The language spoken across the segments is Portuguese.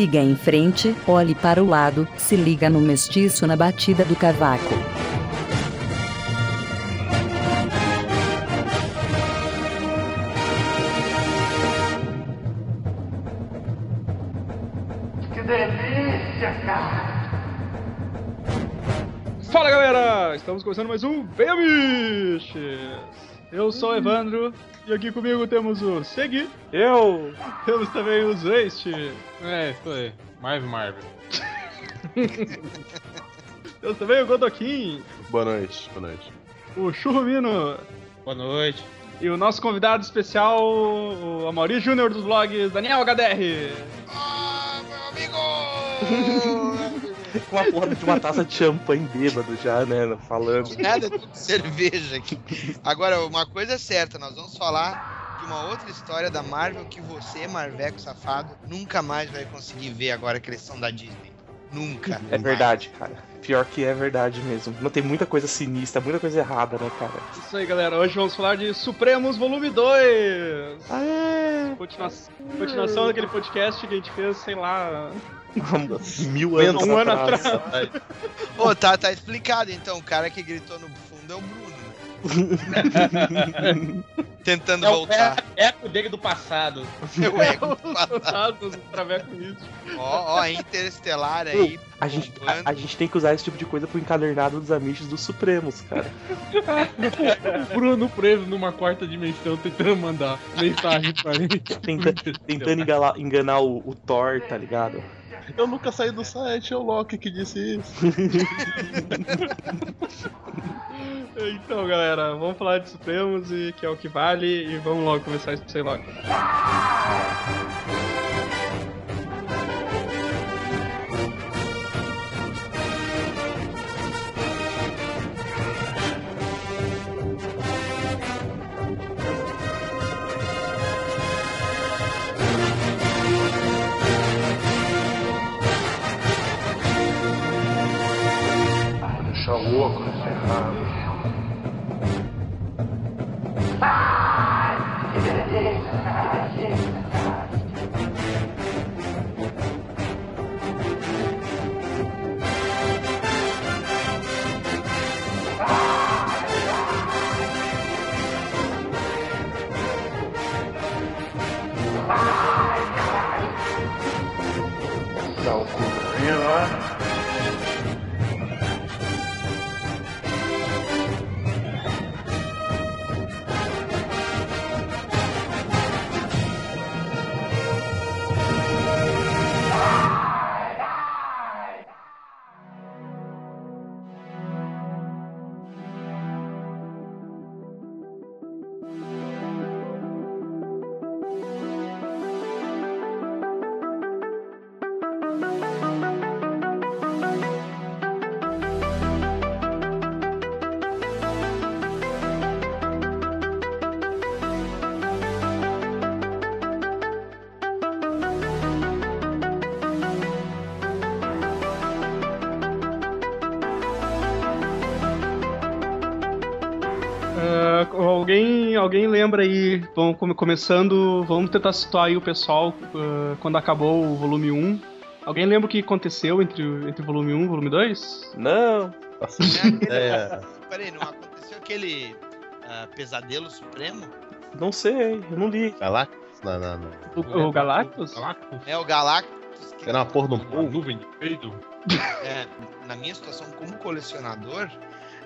Siga em frente, olhe para o lado, se liga no mestiço na batida do cavaco. Que delícia, cara! Fala galera, estamos começando mais um Bemiches. Eu sou o Evandro e aqui comigo temos o Segui. Eu! Temos também o Zeist. É, isso aí. Marvel Marvel. Temos também o Godokin, Boa noite, boa noite. o Churrumino Boa noite. e o nosso convidado especial, o Amaury Júnior dos blogs, Daniel HDR. Ah, meu amigo! Com a porra de uma taça de champanhe bêbado já, né? Falando. Nada de cerveja aqui. Agora, uma coisa é certa, nós vamos falar de uma outra história da Marvel que você, Marveco safado, nunca mais vai conseguir ver agora que eles são da Disney. Nunca. É verdade, cara. Pior que é verdade mesmo. Não tem muita coisa sinistra, muita coisa errada, né, cara? Isso aí galera, hoje vamos falar de Supremos Volume 2. Ah, é! Continua- continuação daquele podcast que a gente fez, sei lá, Mil anos um ano atrás. atrás. Ô, tá, tá explicado então. O cara que gritou no fundo é o Bruno? Tentando É o voltar. eco dele do passado. Eu ego. Fantasmas, o Traveco Místico. Ó, ó, Interestelar aí. A gente, a, a gente tem que usar esse tipo de coisa pro encadernado dos Amish dos Supremos, cara. Bruno preso numa quarta dimensão tentando mandar mensagem pra ele. Tenta- tentando engala- enganar o, o Thor, tá ligado? Eu nunca saí do site, é o Loki que disse isso. Então, galera, vamos falar de Supremos e que é o que vale e vamos logo começar isso sei logo. Deixar o óculos errado. Alguém, lembra aí, vamos come- começando, vamos tentar situar aí o pessoal ah, quando acabou o volume 1. Alguém lembra o que aconteceu entre, o- entre o volume 1 e o volume 2? Não! Nossa, É. Peraí, não aconteceu aquele ah, pesadelo supremo? Não sei, eu não li. Galactus? Não, não, não. O, o Galactus? Galactus? É o Galactus. que- Era uma porra de um povo. nuvem de peido? É, na minha situação como colecionador,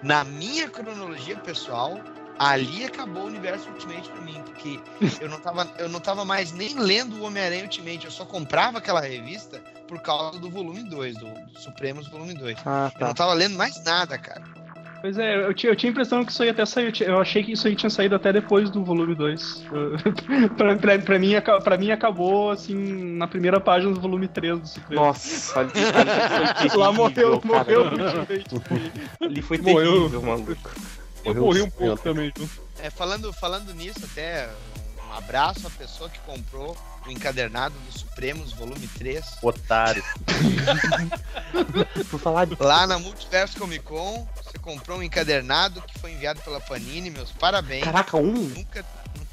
na minha cronologia pessoal, ali acabou o universo Ultimate pra mim, porque eu não tava, eu não tava mais nem lendo o Homem-Aranha Ultimate, eu só comprava aquela revista por causa do volume 2, do, do Supremos volume 2. Ah, Eu não tá. tava lendo mais nada, cara. Pois é, eu tinha, eu tinha a impressão que isso aí até saiu. Eu achei que isso aí tinha saído até depois do volume 2. pra, pra, pra, mim, pra mim acabou assim na primeira página do volume 3 do Supremo. Nossa, ali, ali foi Lá terrível, morreu, morreu o Ultimate. Ali foi Morreu. terrível, maluco. Eu morri um pouco também, viu? É, falando, falando nisso, até um abraço à pessoa que comprou o encadernado do Supremos, volume 3. Otário. Por falar de. Lá na Multiverso Comic Con, você comprou um encadernado que foi enviado pela Panini, meus parabéns. Caraca, um? Nunca,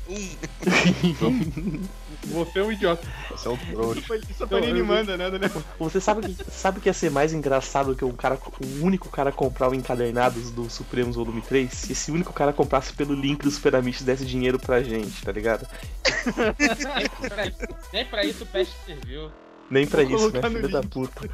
Um. Você é um idiota. Você é um trouxa. Isso a Panini manda, né, Daniel? Você sabe que, sabe que ia ser mais engraçado que um cara, o único cara comprar o Encadernados do Supremos Volume 3? Se esse único cara comprasse pelo link do Super Amish e desse dinheiro pra gente, tá ligado? Nem pra isso, nem pra isso o Pest serviu. Nem pra Vou isso, né? Filho da puta.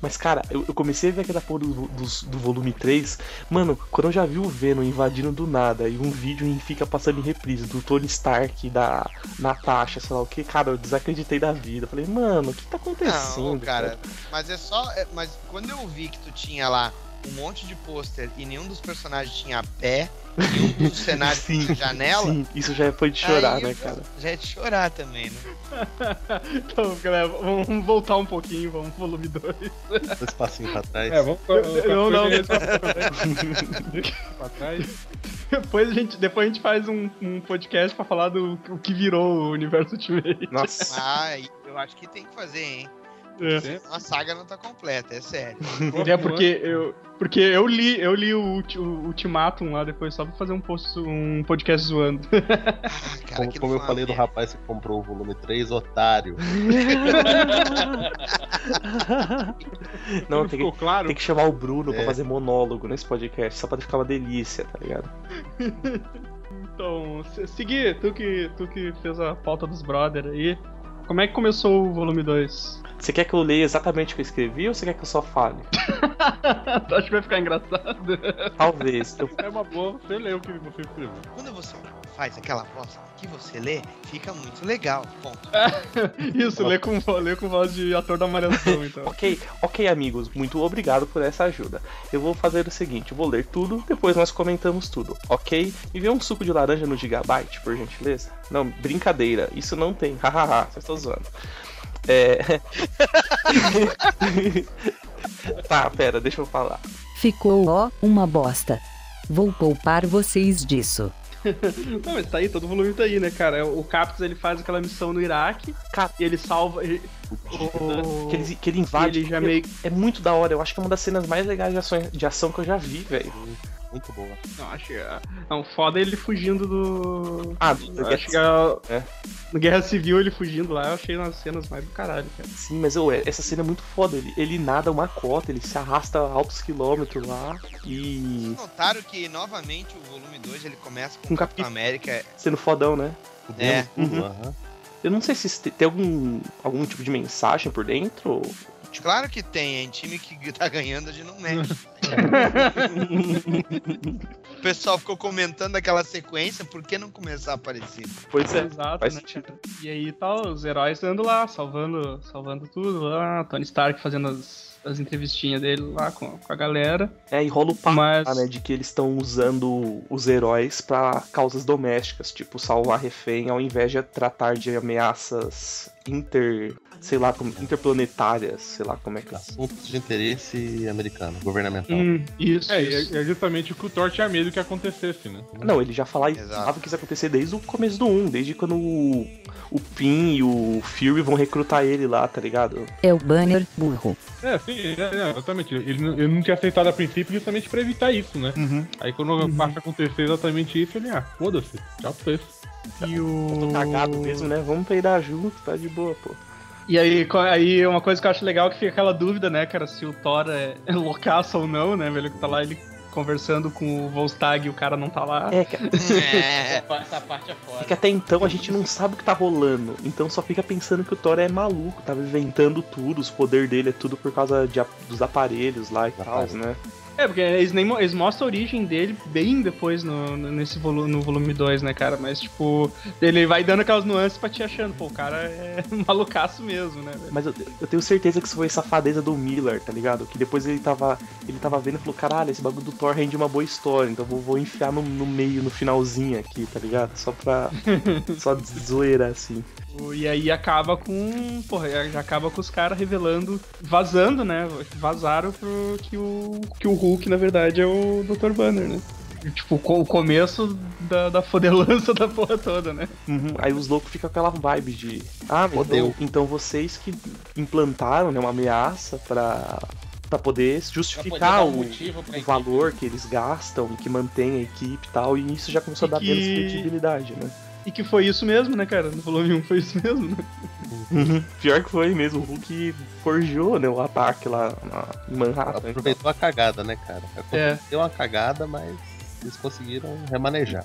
Mas, cara, eu, eu comecei a ver aquela porra do, do, do volume 3. Mano, quando eu já vi o Venom invadindo do nada e um vídeo em fica passando em reprise do Tony Stark, da Natasha, sei lá o que, cara, eu desacreditei da vida. Falei, mano, o que tá acontecendo? Não, cara. Mas é só. é- mas quando eu vi que tu tinha lá um monte de pôster e nenhum dos personagens tinha pé, nenhum dos cenários Sim, tinha janela. Sim, isso já foi de chorar, né, cara? Já é de chorar também, né? Então, galera, vamos voltar um pouquinho, vamos pro volume 2. Um espacinho pra trás. É, vamos Não, não, pra trás. depois a gente, depois a gente faz um, um podcast pra falar do o que virou o universo Ultimate. Nossa. Ah, eu acho que tem que fazer, hein? É. A saga não tá completa, é sério. É porque eu, porque eu li, eu li o, ulti- o Ultimatum lá depois só pra fazer um, post, um podcast zoando. Ah, cara, Como, como eu falei do rapaz que comprou o volume 3, otário. Não, tem que, claro? tem que chamar o Bruno pra É. fazer monólogo nesse podcast, só pra ficar uma delícia, tá ligado? Então, se- seguir, tu que, tu que fez a pauta dos brother aí, como é que começou o volume 2? Você quer que eu leia exatamente o que eu escrevi ou você quer que eu só fale? tu acha que vai ficar engraçado? Talvez. Eu É uma boa, você leu o que você escreveu. Quando você faz aquela voz que você lê, fica muito legal. Ponto. Isso, lê com, lê com voz de ator da Malhação, então. Ok, ok, amigos, muito obrigado por essa ajuda. Eu vou fazer o seguinte: eu vou ler tudo, depois nós comentamos tudo, ok? Me vê um suco de laranja no Gigabyte, por gentileza? Não, brincadeira, isso não tem, hahaha, só estou zoando. É. tá, pera, deixa eu falar. Ficou ó, uma bosta. Vou poupar vocês disso. Não, mas tá aí, todo volume tá aí, né, cara? O Captus ele faz aquela missão no Iraque Cara, e ele salva. ele- o- que ele, que ele invade. ele já meio. É muito da hora, eu acho que é uma das cenas mais legais de ação, de ação que eu já vi, velho. Muito boa. Não, acho que. é- Não, foda é ele fugindo do. Ah, Eu acho que a- É. no Guerra Civil ele fugindo lá, eu achei umas cenas mais do caralho, cara. Sim, mas eu, essa cena é muito foda. Ele, ele nada uma cota, ele se arrasta altos quilômetros lá e. Notaram que novamente o volume 2 ele começa com o Capitão capi- América. sendo fodão, né? É. Uhum. aham. Eu não sei se tem algum, algum tipo de mensagem por dentro. Ou- Claro que tem, em time que tá ganhando a gente não mexe. o pessoal ficou comentando aquela sequência, por que não começar a aparecer? Pois é, Exato, faz né, sentido. E aí tá os heróis andando lá, salvando, salvando tudo lá, Tony Stark fazendo as, as entrevistinhas dele lá com, com a galera. É, e rola o papo, Mas- né, de que eles estão usando os heróis pra causas domésticas, tipo salvar refém, ao invés de tratar de ameaças inter. Sei lá, como, interplanetárias, sei lá como é que é. Assuntos de interesse americano, governamental. Hum, isso, É, isso. é, é justamente o que o Thor tinha medo que acontecesse, né? Não, ele já falava que isso ia acontecer desde o começo do 1, desde quando o, o Finn e o Fury vão recrutar ele lá, tá ligado? É o banner burro. É, sim, é, é, exatamente. Ele, não- ele não tinha aceitado a princípio justamente pra evitar isso, né? Aí quando passa a acontecer exatamente isso, ele, ah, foda-se, já fez. E Tô o. cagado mesmo, né? Vamos peidar junto, tá de boa, pô. E aí, aí uma coisa que eu acho legal é que fica aquela dúvida, né, cara, se o Thor é, é loucaço ou não, né, velho? Que tá lá ele conversando com o Volstagg e o cara não tá lá. É, que, É, Essa parte é é foda. que até então a gente não sabe o que tá rolando. Então só fica pensando que o Thor é maluco, tava inventando tudo, os poderes dele é tudo por causa de, dos aparelhos lá e tal, né? É, porque eles, nem, eles mostram a origem dele bem depois no, no- nesse volume, no volume 2, né, cara? Mas, tipo, ele vai dando aquelas nuances pra te achando, pô, o cara é malucaço mesmo, né? Mas eu, eu tenho certeza que isso foi safadeza do Miller, tá ligado? Que depois ele tava, ele tava vendo e falou, caralho, esse bagulho do Thor rende uma boa história, então vou, vou enfiar no, no meio, no finalzinho aqui, tá ligado? Só pra. só de zoeira, assim. E aí acaba com. Porra, já acaba com os caras revelando, vazando, né? Vazaram pro que o, que o Hulk, na verdade, é o Dr. Banner, né? Tipo, o começo da, da fodelança da porra toda, né? Uhum, Aí os loucos ficam com aquela vibe de. Ah, então, Fodeu. então vocês que implantaram né, uma ameaça pra, pra poder Pra poder justificar dar um o, pra o valor que eles gastam e que mantém a equipe e tal. E isso já começou a E dar que- menos credibilidade, né? E que foi isso mesmo, né, cara? No volume 1 foi isso mesmo, né? Uhum. Pior que foi mesmo, o Hulk forjou né, o ataque lá na, em Manhattan. Aproveitou a cagada, né, cara? É. Deu uma cagada, mas eles conseguiram remanejar.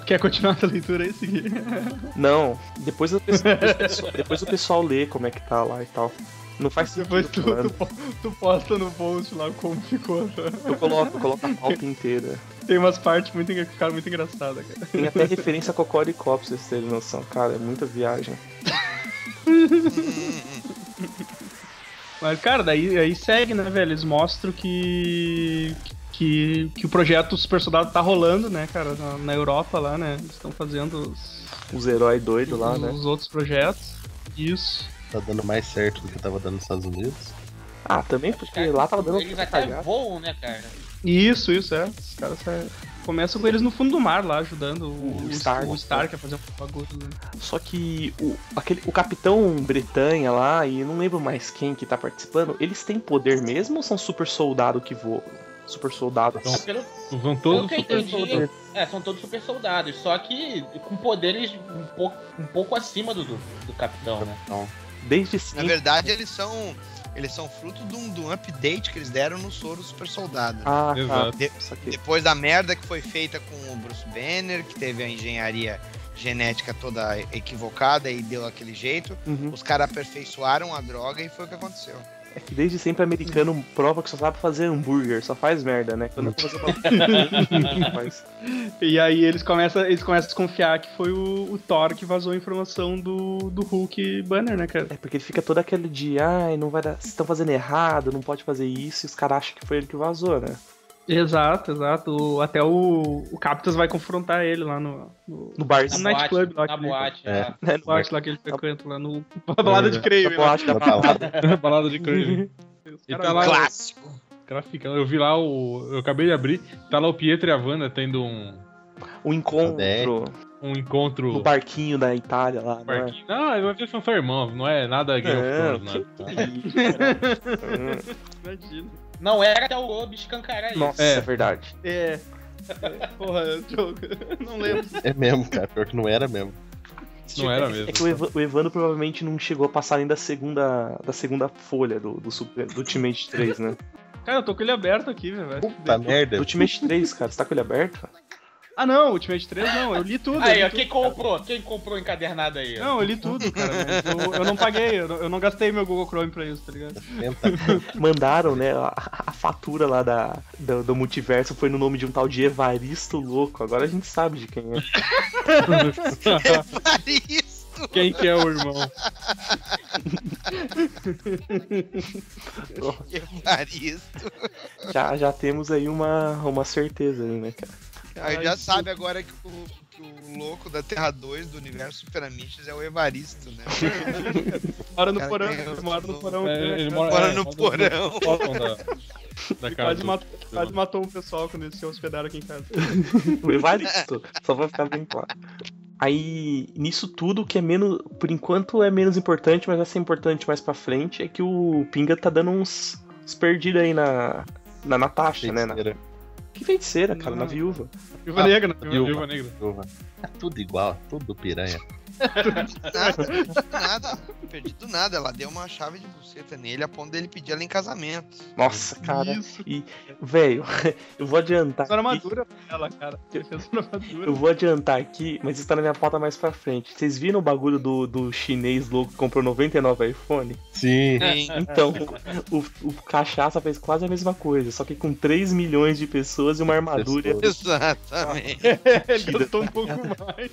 Tu quer continuar a leitura aí, seguir? Não, depois o, pessoal, depois, o pessoal- depois o pessoal lê como é que tá lá e tal. Não faz sentido. Depois tu, tu, tu posta no post lá como ficou. tá? Eu coloco, eu coloco a pauta inteira. Tem umas partes muito, que ficaram muito engraçadas, cara. Tem até referência a Cocoricó pra vocês terem noção. Cara, é muita viagem. Mas, cara, daí aí segue, né, velho? Eles mostram que. Que, que o projeto Super Soldado tá rolando, né, cara, na, na Europa lá, né? Eles estão fazendo os, Os heróis doidos lá, né? os outros projetos. Isso. Tá dando mais certo do que tava dando nos Estados Unidos. Ah, também porque lá tava dando Eles até voam, né, cara? Isso, isso, é. Os caras é, começam com eles no fundo do mar lá, ajudando o, O o Stark. O Stark a fazer um bagulho. né? Só que o, aquele, o Capitão Bretanha lá, e não lembro mais quem que tá participando, eles têm poder mesmo ou são super soldado que voam? Super soldado. Então, Pelo, São pelo todos que eu super entendi, soldados. é, são todos super soldados, só que com poderes um pouco, um pouco acima do, do, do capitão, né? Então, Desde Na sempre. verdade, eles são. Eles são fruto de um, de um update que eles deram no soro super soldado. Ah, Exato. tá. Isso aqui. Depois da merda que foi feita com o Bruce Banner, que teve a engenharia genética toda equivocada e deu aquele jeito, Uhum. os caras aperfeiçoaram a droga e foi o que aconteceu. É que desde sempre americano prova que só sabe fazer hambúrguer, só faz merda, né? Quando fazer uma... faz. E aí eles começam, eles começam a desconfiar que foi o, o Thor que vazou a informação do, do Hulk Banner, né, cara? É porque ele fica todo aquele de, ai, não vai dar. Vocês estão fazendo errado, não pode fazer isso, e os caras acham que foi ele que vazou, né? Exato, exato. O- até o, o Captas vai confrontar ele lá no, no, No bar No Na nightclub lá na que ele- boate, É. lá. né? no boate lá que ele frequenta, lá no na balada de creme. Na lá. boate da na balada. Balada de creme. Os E caras tá lá, Clássico. Eu vi lá o. Eu acabei de abrir. Tá lá o Pietro e a Wanda tendo um, Um encontro um encontro. no barquinho da Itália lá, né? parquinho. Não, eles são só irmãos, não é nada Game of Não, Thrones, nada. Imagina. Não era até o Lobo escancarar isso. Nossa, É. é verdade. É. É, Porra, jogo. Não lembro. É mesmo, cara. Pior que não era mesmo. Não era É mesmo. que o, Eva- o Evandro provavelmente não chegou a passar nem da segunda, da segunda folha do, do, Super- do Ultimate 3, né? Cara, eu tô com ele aberto aqui, velho. Puta merda. Do Ultimate 3, cara, você tá com ele aberto? Ah, não, Ultimate 3 não, eu li tudo. Aí, li ó, tudo, quem cara. comprou? Quem comprou encadernado aí? ó? Não, eu li tudo, cara. mas Eu, eu não paguei, eu não, eu não gastei meu Google Chrome pra isso, tá ligado? Mandaram, né, a, a fatura lá da, do, do multiverso foi no nome de um tal de Evaristo Louco. Agora a gente sabe de quem é. Evaristo! Quem que é o irmão? Evaristo. Já, já temos aí uma, uma certeza aí, né, cara? Aí já sabe agora que o, que o louco da Terra 2 do universo Super Amiches é o Evaristo, né? Mora no Cara, porão, é ele o- mora no porão. É, ele mora, Mora é, no porão. da, da casa. Quase, do- mat- quase matou um pessoal quando eles se hospedaram aqui em casa. O Evaristo, só pra ficar bem claro. Aí, nisso tudo, que é menos. Por enquanto é menos importante, mas vai ser importante mais pra frente, é que o Pinga tá dando uns, uns perdidos aí na. Na Natasha, né? Na, que feiticeira, cara, na Não. viúva. Viúva Negra, né? Viúva, Viúva Negra. viúva. É tudo igual, tudo piranha. Nada, nada. Perdi do nada. Ela deu uma chave de buceta nele a ponto dele pedir ela em casamento. Nossa, cara. Isso. Velho, eu vou adiantar. Aqui- armadura pra ela, cara. Armadura. Eu vou adiantar aqui, mas isso tá na minha pauta mais pra frente. Vocês viram o bagulho do, do chinês louco que comprou 99 iPhone? Sim. Sim. Então, o, o Cachaça fez quase a mesma coisa, só que com 3 milhões de pessoas e uma armadura. Exatamente. Ele gastou um pouco mais.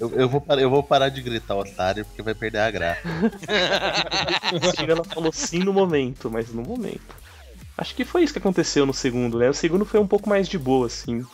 Eu, eu vou parar, eu vou parar de gritar otário porque vai perder a graça. Ela falou sim no momento, mas no momento. Acho que foi isso que aconteceu no segundo, né? O segundo foi um pouco mais de boa, assim.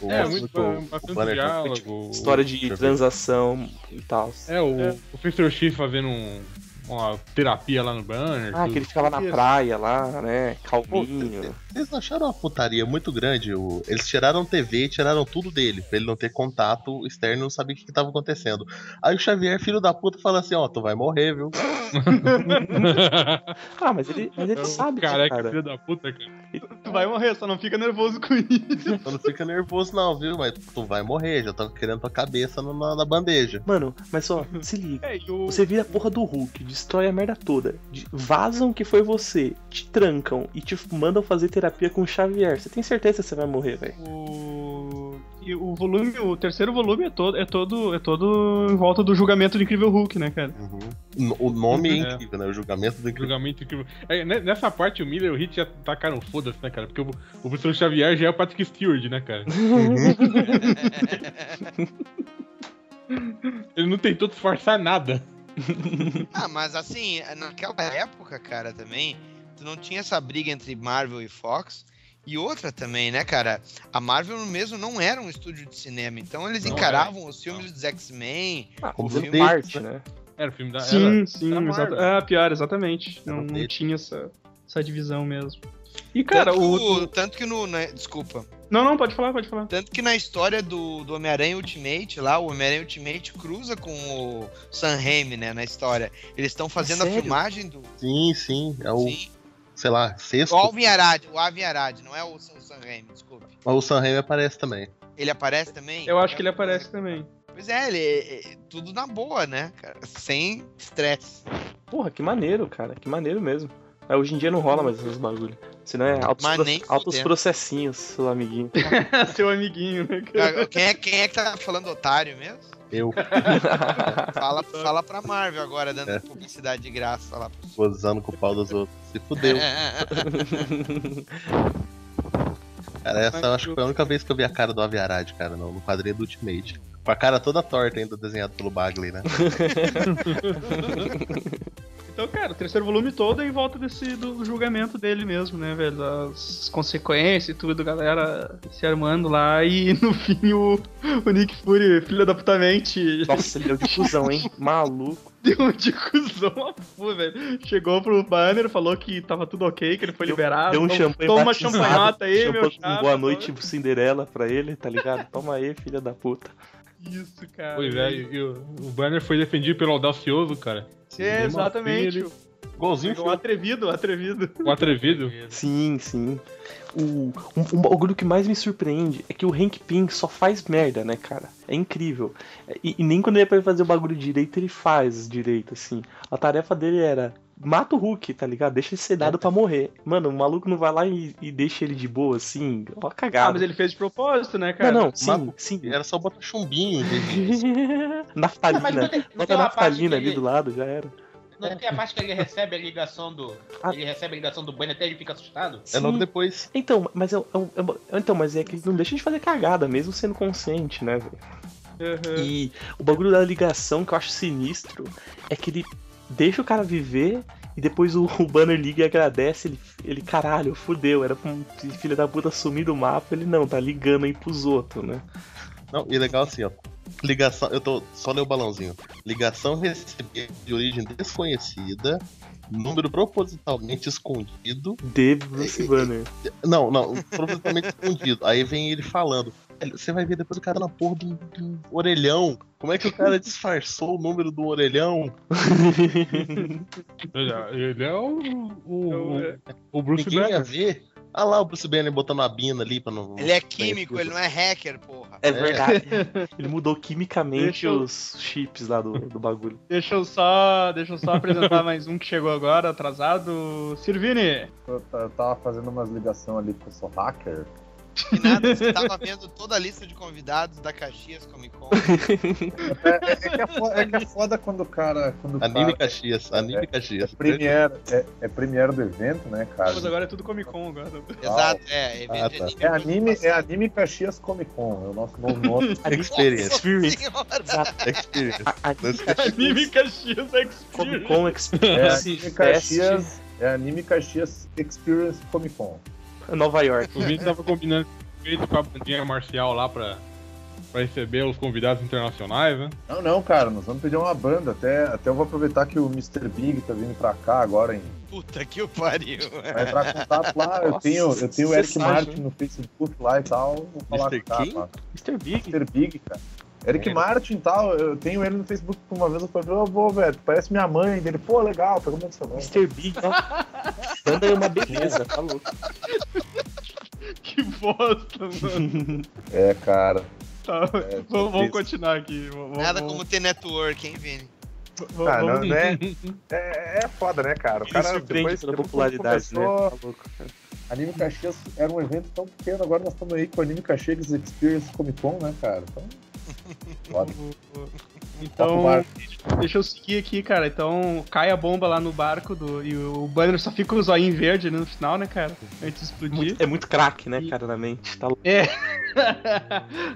O, É, o- muito, o- bastante diálogo. História de transação e tal. É, o, o Mr. X fazendo um uma terapia lá no banner. Ah, tudo. que ele ficava na praia lá, né? Calminho. Não acharam uma putaria muito grande? Eles tiraram TV e tiraram tudo dele, pra ele não ter contato externo e não saber o que, que tava acontecendo. Aí o Xavier, filho da puta, fala assim: Ó, tu vai morrer, viu? Ah, mas ele, mas ele sabe, Careca, cara. filho da puta, cara. Tu vai morrer, só não fica nervoso com isso. Tu não fica nervoso, não, viu? Mas tu vai morrer, já tô querendo tua cabeça na, na- bandeja. Mano, mas só, se liga. É, e o... Você vira a porra do Hulk, destrói a merda toda, vazam que foi você, te trancam e te mandam fazer terapia com o Xavier. Você tem certeza que você vai morrer, velho? O... E o volume, o terceiro volume é todo, é todo, é todo em volta do julgamento do Incrível Hulk, né, cara? Uhum. O nome é É. incrível, né? O julgamento do incrível. Julgamento incrível. É, ne- nessa parte, o Miller e o Hit já tacaram foda-se, né, cara? Porque o, o professor Xavier já é o Patrick Stewart, né, cara? Ele não tentou disfarçar nada. Ah, mas assim, naquela época, cara, também, tu não tinha essa briga entre Marvel e Fox. E outra também, né, cara? A Marvel mesmo não era um estúdio de cinema, então eles Não encaravam os filmes dos X-Men. Ah, Como fazendo deles, parte, né? Era o filme da. Sim, era- sim, era exato. Marvel. É, pior, exatamente. Não, não tinha essa, essa divisão mesmo. E, cara, tanto, o... tanto que no. né, desculpa. Não, não, pode falar, pode falar. Tanto que na história do, do Homem-Aranha Ultimate, lá, o Homem-Aranha Ultimate cruza com o Sam Raimi, né, na história. Eles estão fazendo a filmagem do. Sim, sim. É o, Sim. sei lá, sexto. O Alvin Arad, o Avi Arad, não é o, o Sam Raimi, desculpe. Mas o Sam Raimi aparece também. Ele aparece também? Eu acho que ele aparece também. Pois é, ele é, é tudo na boa, né, cara? Sem estresse. Porra, que maneiro, cara. Que maneiro mesmo. É, hoje em dia não rola mais esses bagulho. Senão é altos, Mas pro- nem altos processinhos, seu amiguinho. Seu amiguinho, né, Quem é, quem é que tá falando otário mesmo? Eu Fala, fala pra Marvel agora, dando É. publicidade de graça lá. gozando com o pau dos outros. Se fudeu. Cara, essa eu acho que foi a única vez que eu vi a cara do Avi Arad, cara, no, no quadrinho do Ultimate. Com a cara toda torta ainda, desenhado pelo Bagley, né? Então, cara, o terceiro volume todo é em volta desse do julgamento dele mesmo, né, velho? As consequências e tudo, galera se armando lá e no fim o, o Nick Fury, filha da putamente, Nossa, ele deu de cuzão, hein? Maluco. deu de cuzão a velho. Chegou pro banner, falou que tava tudo ok, que ele foi Deu- liberado. Deu um champanhe Toma uma batizado, champanhota aí, champanhe meu chapa. Boa noite, Cinderela pra ele, tá ligado? Toma aí, filha da puta. Isso, cara. Pois é, e, o, o Banner foi defendido pelo Audacioso, cara. É, exatamente. Ele- Igualzinho O atrevido, o atrevido. O atrevido. Sim, sim. O, um, um bagulho que mais me surpreende é que o Hank Pym só faz merda, né, cara? É incrível. E, e nem quando ele é pra fazer o bagulho direito, ele faz direito, assim. A tarefa dele era. Mata o Hulk, tá ligado? Deixa ele ser dado pra morrer. Mano, o maluco não vai lá e, e deixa ele de boa, assim. Ó, Ah, cagada. mas ele fez de propósito, né, cara? Não, não, sim, sim. Era só botar chumbinho disso. naftalina. Tem- não Bota naftalina ali ele- do lado, já era. Não tem a parte que ele recebe a ligação do. Ah. Ele recebe a ligação do Banner até ele fica assustado? É logo Sim. depois. Então, mas é, é, é- então, mas é que ele não deixa de fazer cagada, mesmo sendo consciente, né, velho? Uhum. E o bagulho da ligação que eu acho sinistro é que ele deixa o cara viver e depois o, o banner liga e agradece. Ele, ele caralho, fudeu, era pra um filho da puta sumir do mapa. Ele não, tá ligando aí pros outros, né? Não, e legal assim, ó. Ligação, eu tô só ler o balãozinho. Ligação recebida de origem desconhecida, número propositalmente escondido. De Bruce Banner. Não, não, propositalmente escondido. Aí vem ele falando. Você vai ver depois o cara na porra do, do orelhão. Como é que o cara disfarçou o número do orelhão? Ele é- é o. O, o, o Bruce Ninguém ia Banner. ver. Ah lá o Bruce Banner botando a bina ali pra não. Ele é químico, ele não é hacker, porra. É verdade. Ele mudou quimicamente eu- os chips lá do, do bagulho. Deixa eu só, deixa eu só apresentar mais um que chegou agora, atrasado. Sirvini. Eu, eu tava fazendo umas ligações ali porque eu sou hacker. Que nada, você tava vendo toda a lista de convidados da Caxias Comic Con. É, é- é que é foda, é que é foda quando o cara. Quando Anime cara Caxias, anime é Caxias. premiere, é, é premiere do evento, né, cara? Mas agora é tudo Comic Con agora. Exato, é. Evento Ah, de tá. anime. É anime, é anime Caxias Comic Con, é o nosso novo nome. Experience. Experience. Experience. Anime Caxias Comic Experience. Con É Experience anime Fest Caxias, é anime Caxias Experience Comic Con. Nova York. O Vini tava combinando feito com a bandinha marcial lá pra. pra receber os convidados internacionais, né? Não, não, cara, nós vamos pedir uma banda. Até, até eu vou aproveitar que o Mr. Big tá vindo pra cá agora em. Puta que o pariu. Vai entrar em contato lá. Eu tenho, eu tenho o Eric Martin no Facebook lá e tal. Vou falar Mr. com o cara. Mr. Big. Mr. Big, cara. Eric É. Martin e tal, eu tenho ele no Facebook uma vez, eu falei, ô, vô, velho, parece minha mãe dele. Pô, legal, pergunta seu nome. Mr. Big. Banda é uma beleza, tá louco. Que bosta, mano. É, cara. Tá, É, vamos, vamos continuar aqui. Vamos, Nada vamos- como ter network, hein, Vini? Ah, não, né? É, é foda, né, cara? O cara depois, pela depois popularidade, né? começou, Tá louco, cara. Anime Caxias era um evento tão pequeno, agora nós estamos aí com o Anime Caxias Experience Comic Con, né, cara? Então, foda. Então, deixa eu seguir aqui, cara. Então, cai a bomba lá no barco do, e o banner só fica com o zoinho verde no final, né, cara? Antes de explodir. Muito- é muito craque, né, cara, na mente. Tá louco. É.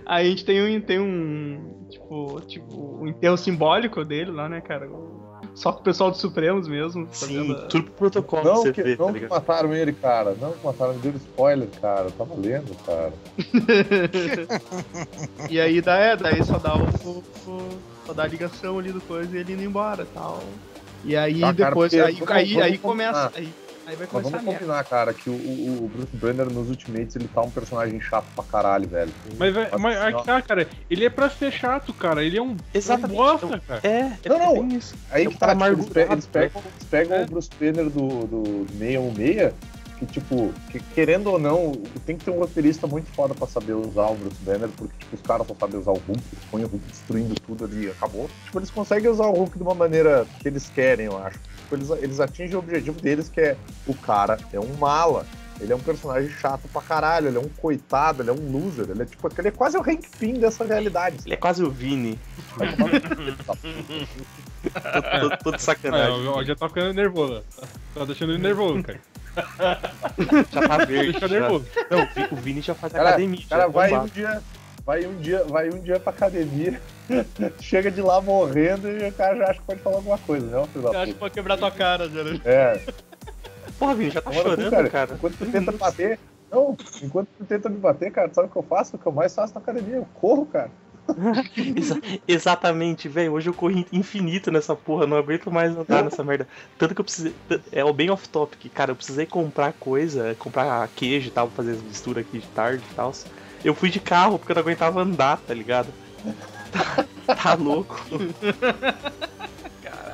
Aí a gente tem um, tem um tipo, tipo, um enterro simbólico dele lá, né, cara? Só com o pessoal do Supremos mesmo. Sim, fazendo tudo pro protocolo Não, que, vê, tá não que ligado? mataram ele, cara. Não que mataram, deu spoiler, cara. Tá valendo, cara. e aí dá, é, daí só dá o, o- o- só dá a ligação ali do coisa e ele indo embora tal. E aí Tá, cara, depois, porque aí, aí, vamos aí começa. Aí, aí vai Mas começar a vamos merda. combinar, cara, que o, o, Bruce Banner nos Ultimates ele tá um personagem chato pra caralho, velho. Mas, é, mas aqui tá, cara, ele é pra ser chato, cara. Ele é um, Exatamente. um bosta, cara. É, é Não, não. bem isso. Aí É que tá, tipo, eles, pe- amargurado, eles pegam, eles pegam É. o Bruce Banner do, do 616, que tipo, que, querendo ou não, tem que ter um roteirista muito foda pra saber usar o Bruce Banner, porque tipo, os caras só sabem usar o Hulk, põe o Hulk destruindo tudo ali e acabou. Tipo, eles conseguem usar o Hulk de uma maneira que eles querem, eu acho. Tipo, eles, eles atingem o objetivo deles, que é o cara é um mala. Ele é um personagem chato pra caralho, ele é um coitado, ele é um loser, ele é tipo, ele é quase o Hank Pym dessa realidade. Ele é quase o Vini. Tomar no- Todo, todo, todo Ah, sacanagem. ó, já tá ficando nervoso. Tá deixando ele nervoso, cara. Já tá verde. Deixa já. nervoso. Não, o Vi- o Vini já faz Cara, academia. cara já vai um dia, vai um dia, vai um dia pra academia, chega de lá morrendo e o cara já acha que pode falar alguma coisa, né, filho da acho que pode quebrar tua cara, né? É, Porra, Vini, já tá Agora chorando, cara, cara. enquanto tu tenta bater, não, enquanto tu tenta me bater, cara, sabe o que eu faço? O que eu mais faço na academia? Eu corro, cara. Exa- exatamente, velho. Hoje eu corri infinito nessa porra, não aguento mais andar nessa merda. Tanto que eu precisei. É o bem off-topic, cara. Eu precisei comprar coisa, comprar queijo e tal, pra fazer as misturas aqui de tarde e tal. Eu fui de carro porque eu não aguentava andar, tá ligado? Tá, tá louco.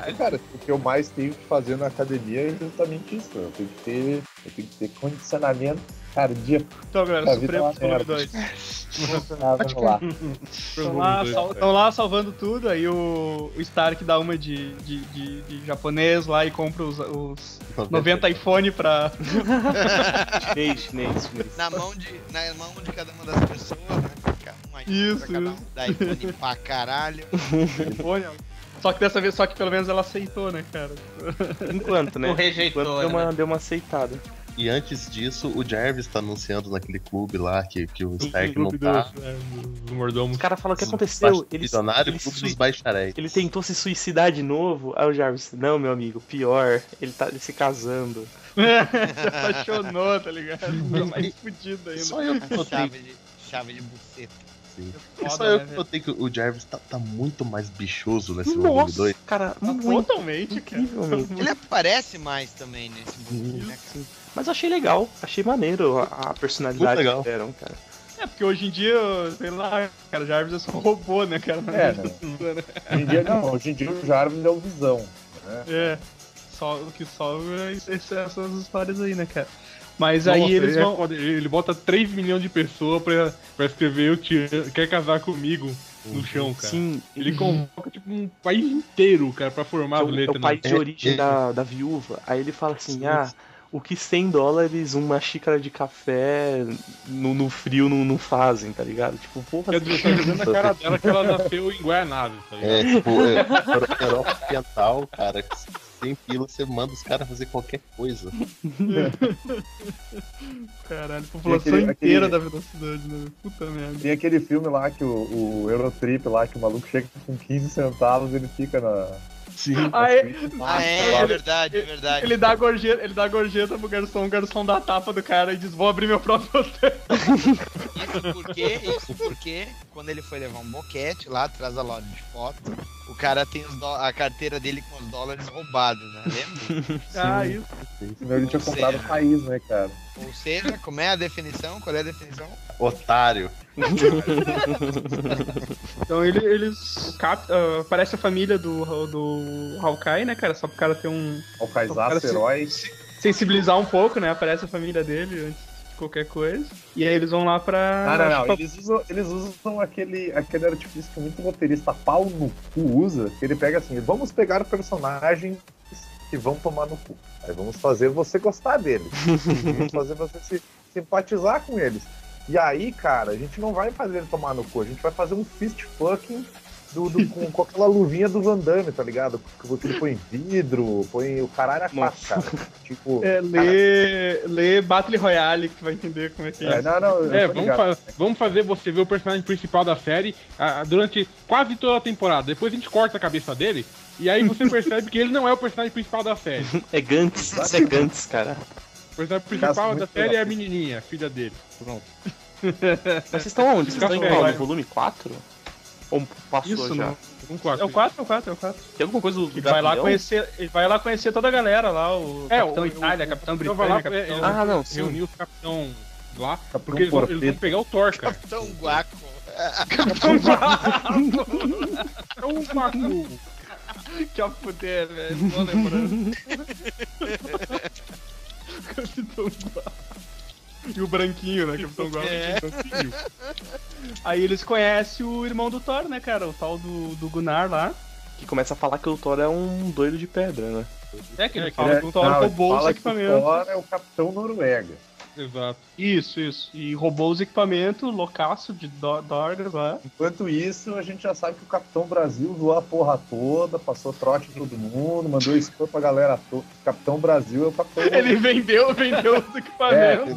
Aí, cara, o que eu mais tenho que fazer na academia é justamente isso. Eu tenho que ter, eu tenho que ter condicionamento cardíaco. Então, galera, é Supremo volume merda. 2. Ah, vamos lá. Estão lá, sal- tão lá salvando tudo, aí o, o Stark dá uma de, de, de- de japonês lá e compra os, os 90 iPhone pra. Chinês, chinês, chinês. Na mão de, na mão de cada uma das pessoas, né? Fica um iPhone Isso, pra cada um, isso. dá iPhone pra caralho. iPhone. Só que dessa vez, só que pelo menos ela aceitou, né, cara? Enquanto, né? Tu rejeitou, Enquanto deu uma, né? deu uma aceitada. E antes disso, o Jarvis tá anunciando naquele clube lá que, que o Stark não tá. dos, é. Os caras falam o que aconteceu. Ele, ele, Clube dos Bacharéis. ele tentou se suicidar de novo. Aí o Jarvis, não, meu amigo, pior. Ele tá se casando. Se apaixonou, tá ligado? Tá mais fudido ainda. Só eu que notei. Chave de, chave de buceta. Sim. Foda, Só eu né, que notei que o Jarvis tá, tá muito mais bichoso nesse volume Nossa, 2. cara, Tá muito Totalmente, cara. Ele aparece mais também nesse volume, né, cara? Mas eu achei legal, achei maneiro a, a personalidade que deram, cara. É, porque hoje em dia, sei lá, cara, Jarvis é só um robô, né, cara? É, né? Hoje em dia não, hoje em dia o Jarvis é o visão. Né? É. Só, o que salva é essas histórias aí, né, cara? Mas Nossa, aí eles ele é vão. ele, bota 3 milhões de pessoas pra, pra escrever eu te quer casar comigo no chão, cara. Sim, Ele convoca tipo um país inteiro, cara, pra formar é a o, é letra. o país É, de origem é. da, da viúva. Aí ele fala assim, ah, o que 100 dólares uma xícara de café no, no frio não, não fazem, tá ligado? Tipo, porra, Quer dizer, tá jogando na cara dela que ela nasceu em Guianazes, tá ligado? É, tipo, é, Euro- Europa Oriental, cara, sem pila você manda os caras fazer qualquer coisa. Caralho, a população aquele- inteira aquele- da velocidade, né? Puta merda. Tem aquele filme lá que o, o Eurotrip lá, que o maluco chega com 15 centavos ele fica na, Sim. Aí, Ah, é, é verdade, é verdade. ele dá a gorjeta, ele dá gorjeta pro garçom, o garçom dá a tapa do cara e diz, vou abrir meu próprio hotel. Isso porque, isso porque, quando ele foi levar um boquete lá atrás da loja de foto, o cara tem a carteira dele com os dólares roubados, né? Lembra? Ah, isso. Senão ele tinha comprado o país, né, cara? Ou seja, como é a definição? Qual é a definição? Otário. Então ele, eles cap, ah, aparece a família do, do Hawkeye, né, cara? Só pro cara ter um. O se- herói. se- sensibilizar um pouco, né? Aparece a família dele antes de qualquer coisa. E aí eles vão lá pra. Não, não, não. pra- Eles usam, eles usam aquele, aquele artifício que muito roteirista pau no cu usa, que ele pega assim, vamos pegar personagens que vão tomar no cu. Aí vamos fazer você gostar deles. vamos fazer você se simpatizar com eles. E aí, cara, a gente não vai fazer ele tomar no cu, a gente vai fazer um fist fucking do, do- com, com aquela luvinha do Van Damme, tá ligado? Que você põe vidro, põe o caralho a quatro, cara. Tipo. É, lê, lê Battle Royale que tu vai entender como é que é. É, não, não, eu É, vamos, fa- vamos fazer você ver o personagem principal da série ah, durante quase toda a temporada. Depois a gente corta a cabeça dele e aí você percebe que ele não é o personagem principal da série. É Gantz, isso é Gantz, cara. O personagem principal da série é a menininha, filha dele. Pronto. Mas vocês estão onde? Vocês estão em qual? No volume 4? Ou passou Isso, já? não. Um quarto. É o 4, é o 4, é o 4. Tem alguma coisa do Ele vai lá conhecer. Ele vai lá conhecer toda a galera lá, o É, Capitão o- Itália, o- Capitão Britânia, é, Capitão. Ah, não, sim. reunir os capitão lá, Capitão porque eles vão, eles vão pegar o Thor, cara. Capitão Guaco. É um Baku. Que a fuder, velho. Tô lembrando. Capitão. E o branquinho, né? Capitão Guapo. É. Conseguiu. Aí eles conhecem o irmão do Thor, né, cara? O tal do, do Gunnar lá. Que começa a falar que o Thor é um doido de pedra, né? É, que ele É, fala É, que o Thor roubou os que o equipamentos. Thor é o Capitão Noruega. Exato. Isso, isso. E roubou os equipamentos, loucaço de do- Dorgas lá. Enquanto isso, a gente já sabe que o Capitão Brasil zoou a porra toda, passou trote em todo mundo, mandou spam pra galera toda. Capitão Brasil é o Capitão Ele vendeu, vendeu os equipamentos.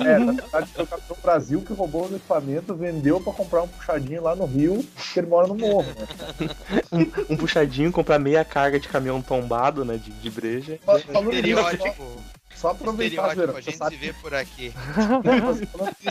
é, na verdade foi o Capitão Brasil que roubou os equipamentos, vendeu pra comprar um puxadinho lá no Rio, porque ele mora no morro, né? Um puxadinho, comprar meia carga de caminhão tombado, né? De, de breja. Mas falando nisso. Só, aproveitar, Estereótipo, a gente sabe se vê por aqui.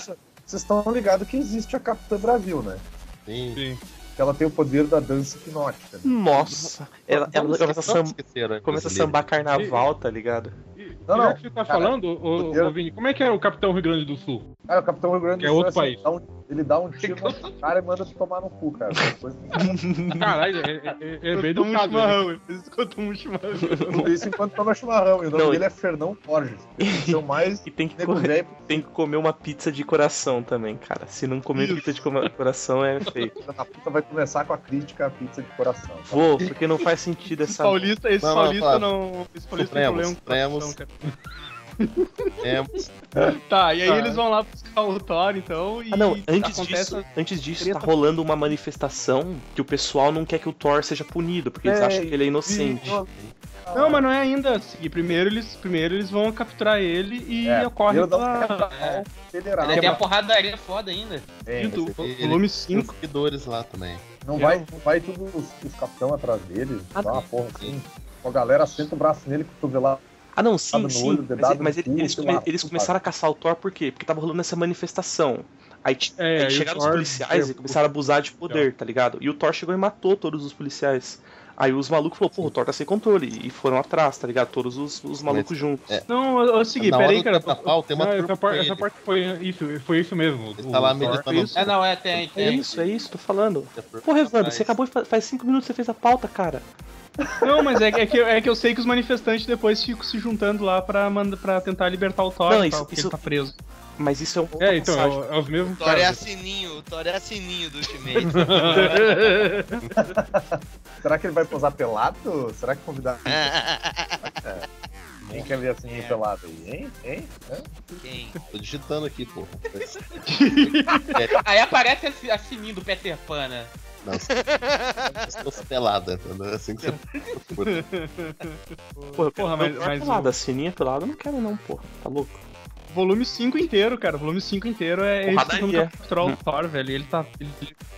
vocês estão ligados que existe a Capitã Brasil, né? Sim. Sim. Que ela tem o poder da dança hipnótica. Né? Nossa! Ela, ela começa, sam- esquecer começa a brasileira. sambar carnaval, tá ligado? E, Não, já não, que você tá cara, falando, ô, poder- Vini, como é que é o Capitão Rio Grande do Sul? Ah, o Capitão Rio Grande Que é do Sul, outro assim, país. dá um- ele dá um tiro no cara e manda tu tomar no cu, cara. Coisa- Caralho, é, é, é, é bem um educado. né? chimarrão, ele escutou um chimarrão. Tudo isso enquanto toma chimarrão. E o nome Não, dele é Fernão Borges. Esse é o mais E tem que, nego co- velho tem que comer uma pizza de coração também, cara. Se não comer pizza de co- coração é feio. da puta vai começar com a crítica à pizza de coração. tá? Vou, porque não faz sentido Esse essa. paulista, esse Não, não, paulista não. Esse paulista Supremos, coração, Supremos. cara. É, Tá, e aí Tá. eles vão lá buscar o Thor, então, e Ah, não, antes acontece... disso, antes disso tá rolando uma manifestação que o pessoal não quer que o Thor seja punido, porque eles É, acham que ele é inocente. Não, mas não é ainda. Assim, primeiro, eles, primeiro eles vão capturar ele e É, ocorre pela... carnaval federal. Ainda tem a porradaria foda ainda. É, do ele- volume Tem 5. os seguidores lá também. não, vai, não vai tudo os, os capitão atrás dele, Ah, dá uma porra assim. A galera senta o braço nele, cotovelado. Ah, não, sim, sim. olho, mas mas ele- cu, eles, come- lá, eles começaram a caçar o Thor por quê? Porque tava rolando essa manifestação. Aí, É, aí aí o chegaram os policiais e começaram a abusar de poder, tá ligado? E o Thor chegou e matou todos os policiais. Aí os malucos falaram, pô, o Thor tá sem controle. E foram atrás, tá ligado? Todos os, os malucos juntos. é. Não, eu, eu segui, Na peraí, cara. do pica-pau tem uma Não, essa, parte, essa parte foi isso, foi isso mesmo. Ele O tá lá meditando. isso. É, não, é, tem, É tem. isso, é isso, tô falando. É por Porra, Evandro, você acabou faz cinco minutos que você fez a pauta, cara. Não, mas é, que- é que, é que eu sei que os manifestantes depois ficam se juntando lá pra, manda, pra tentar libertar o Thor Não, isso- tal, porque isso- ele tá preso. Mas isso é um É, então, é, o- é os mesmos O Thor é caras. assininho, o Thor é assininho do Ultimate. Será que ele vai posar pelado? Será que convidar quem quer ver assim É. pelado aí, hein? Hein? Hã? Quem? Tô digitando aqui, pô. Aí aparece a, a sininho do Peter Pan, né? Não, pelada, entendeu? Assim que você. Porra, Porra, mas- eu- mas pelada, o- sininha pelada, eu não quero não, porra. Tá louco? Volume 5 inteiro, cara. Volume 5 inteiro é eles Porradaria. tentando capturar o Thor, velho. e Ele tá. Ele,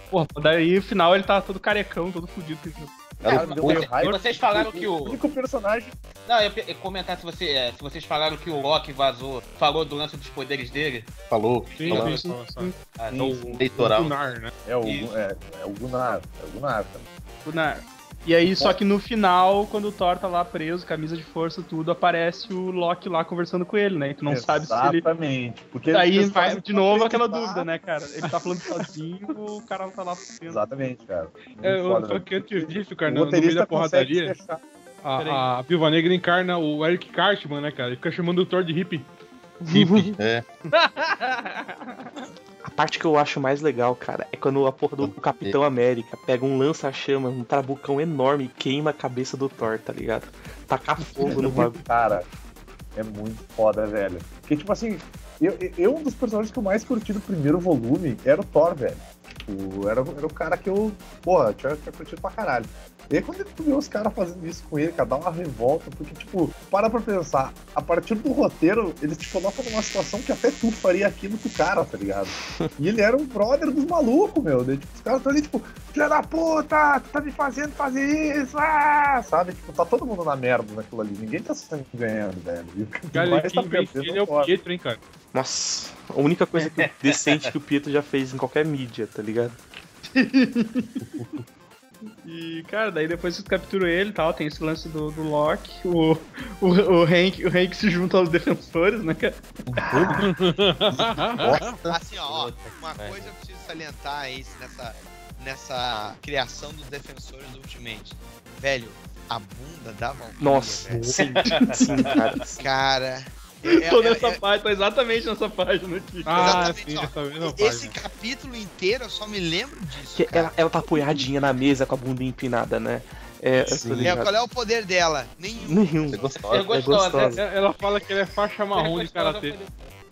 porra, daí no final ele tá todo carecão, todo fudido. Cara, É, deu você- meio raiva. vocês falaram O que o. único personagem. Não, eu ia comentar se, você, é, se vocês falaram que o Loki vazou, falou do lance dos poderes dele. Falou. Sim, falou. sim, sim. Ah, É então, o. Gunnar, né? É o, é, é o Gunnar. É o Gunnar, cara. Gunnar. E aí, só que no final, quando o Thor tá lá preso, camisa de força, tudo, aparece o Loki lá conversando com ele, né? E tu não sabe se ele. Exatamente. Porque Daí vai de novo aquela dúvida, né, cara? Ele tá falando sozinho, o cara tá lá preso. Exatamente, cara. Muito É, eu- foda, né? que antes disso, cara, o no, no meio da porradaria, a, a Viúva Negra encarna o Eric Cartman, né, cara? Ele fica chamando o Thor de hippie. Hippie, é. A parte que eu acho mais legal, cara, é quando a porra do Capitão América pega um lança-chamas, um trabucão enorme e queima a cabeça do Thor, tá ligado? Tacar fogo no bagulho. Cara, é muito foda, velho. Porque, tipo assim, eu, eu um dos personagens que eu mais curti do primeiro volume era o Thor, velho. Tipo, era, era o cara que eu, porra, tinha, tinha curtido pra caralho. E aí quando tu vê os caras fazendo isso com ele, cara, dá uma revolta, porque, tipo, para pra pensar, a partir do roteiro, eles te colocam numa situação que até tu faria aquilo com o cara, tá ligado? E ele era um brother dos malucos, meu. Daí, tipo, os caras estão ali, tipo, filha da puta, tu tá me fazendo fazer isso, ah! sabe? Tipo, tá todo mundo na merda naquilo ali. Ninguém tá se ganhando, velho. E o que Cara, mais tá perdendo ele é o Thor. Pietro, hein, cara. Nossa, a única coisa que, decente que o Pietro já fez em qualquer mídia, tá ligado? E, cara, daí depois vocês capturam ele e tal, tem esse lance do, do Loki, o, o, o, Hank, o Hank se junta aos defensores, né, cara? Assim, ó, ó, uma coisa eu preciso salientar aí nessa, nessa criação dos defensores do Ultimate. Velho, a bunda da Valkyria, Nossa, velho. sim, sim, cara. sim. Cara. É- Tô é- nessa é- página, tô exatamente nessa página aqui. Ah, sim, ó. Esse página. capítulo inteiro eu só me lembro disso. Que ela, ela tá apoiadinha na mesa com a bunda empinada, né? É, É, qual é o poder dela? Nenhum. Nenhum. Você gostou? é É gostosa. gostosa. É, Ela fala que ela é faixa marrom de Gostosa, karatê.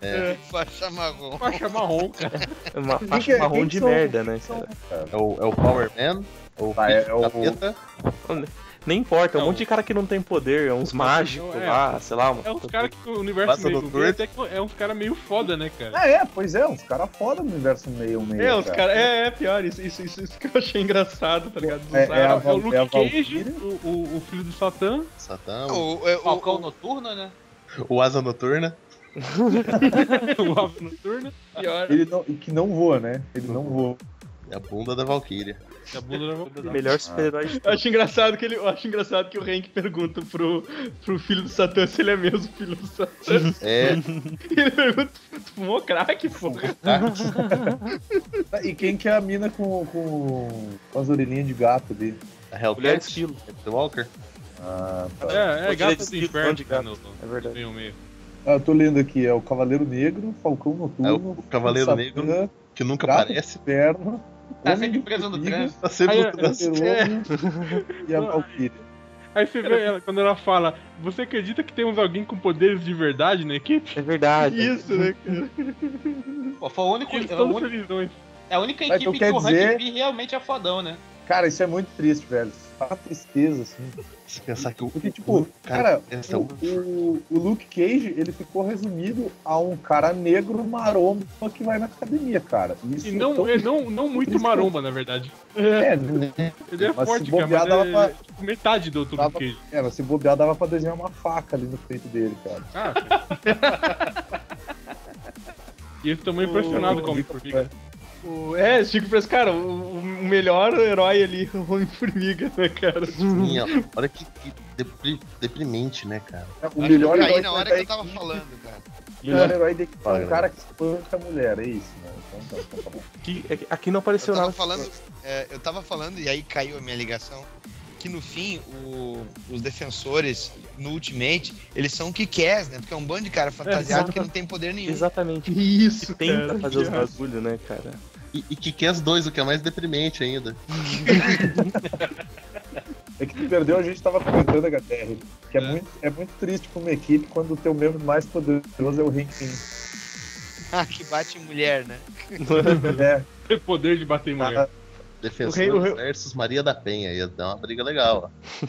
É. Faixa marrom. Faixa marrom, cara. É uma que faixa é- marrom quem de são- merda, né, são? É o, é o Power Man, o Ah, é- é o- Capeta, Nem importa, é um Não. monte de cara que não tem poder, é uns mágicos é. lá, sei lá. É uns caras que o universo meio até é uns caras meio foda, né, cara? Ah, é, pois é, uns caras foda no universo meio meio. É, os caras. É, é pior, isso, isso, isso, isso que eu achei engraçado, tá ligado? Dos É- é caras- a É o Luke é Cage, o, o, o filho do Satã, Satã, O, o, o, Falcão noturno, né? o Asa Noturna. o Ave Noturna pior. Ele não, e que não voa, né? Ele não voa. e a bunda da Valkyria. A bunda da Valkyria. Melhor super-herói de Eu acho engraçado que ele, eu acho engraçado que o Hank pergunta pro, pro filho do Satã se ele é mesmo filho do Satã. É, E ele pergunta, tu fumou crack, porra? E quem que é a mina com, com, com as orelhinhas de gato ali? a Mulher Hellcat, estilo, The Walker. Ah, tá. É, é gato inferno, de cara, gato. no, é verdade. meio meio. Ah, eu tô lendo aqui, é o Cavaleiro Negro, Falcão Noturno, É o Cavaleiro Satã, Negro, Que nunca Gato aparece. Inferno, Tá sempre preso no trânsito. Tá sempre no trânsito. Super-Homem e a Valkyria. Aí você vê ela, quando ela fala, você acredita que temos alguém com poderes de verdade na equipe? É verdade. Isso, né, cara? Pô, foi o único, Eles é, é a única Mas equipe que o dizer- realmente é fodão, né? Cara, isso é muito triste, velho. Tá uma tristeza, assim. Se pensar que o. Porque, tipo, cara, cara, esse é o, o, o Luke Cage, ele ficou resumido a um cara negro maromba que vai na academia, cara. Isso E não, então- é não, não muito maromba, na verdade. É, né? Ele é Mas forte, se cara, bobear, mas dava é pra- tipo metade do outro Dava- Luke Cage. é, mas se bobear, dava pra desenhar uma faca ali no peito dele, cara. Ah, e eu tô muito impressionado com o Homem-Formiga. O, é, Chico Preço, cara, o, o melhor herói ali, o Homem-Formiga, né, cara? Sim, ó, olha que, que depri- deprimente, né, cara? O Acho que melhor eu caí herói na hora que eu tava equipe- falando, cara. O melhor herói da equipe é um cara que espanca a mulher, é isso, né? Então, tá, tá bom. Aqui, aqui não Eu apareceu tava nada. falando, é, eu tava falando, e aí caiu a minha ligação, que no fim, o- os defensores no Ultimate, eles são kick-ass, né? Porque é um bando de cara fantasiado que não tem poder nenhum. Exatamente. Isso, Que tenta cara. fazer os bagulho, né, cara? E, e que quer as dois, o que é mais deprimente ainda. É que tu perdeu, a gente tava comentando, HTR, que é, Muito, é muito triste pra uma equipe quando o teu membro mais poderoso é o Pym. Ah, que bate em mulher, né? É, Tem poder de bater em mulher. ah, Defensores O rei- o rei- versus Maria da Penha. Ia dar uma briga legal, ó.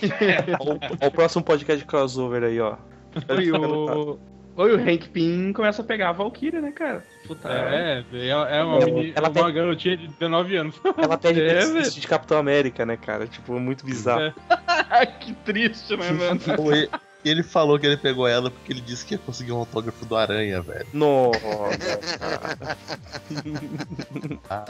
Ó, o- próximo podcast crossover aí, ó. Foi o, Oi, o Hank Pym começa a pegar a Valkyria, né, cara? Puta, É, é, é uma, Ela- meni- ela uma tem- garotinha de 19 anos. Ela pede É, vestir de Capitão América, né, cara? Tipo, muito bizarro. É. que triste, né, mano? Ele, ele falou que ele pegou ela porque ele disse que ia conseguir um autógrafo do Aranha, velho. Nossa, Ah,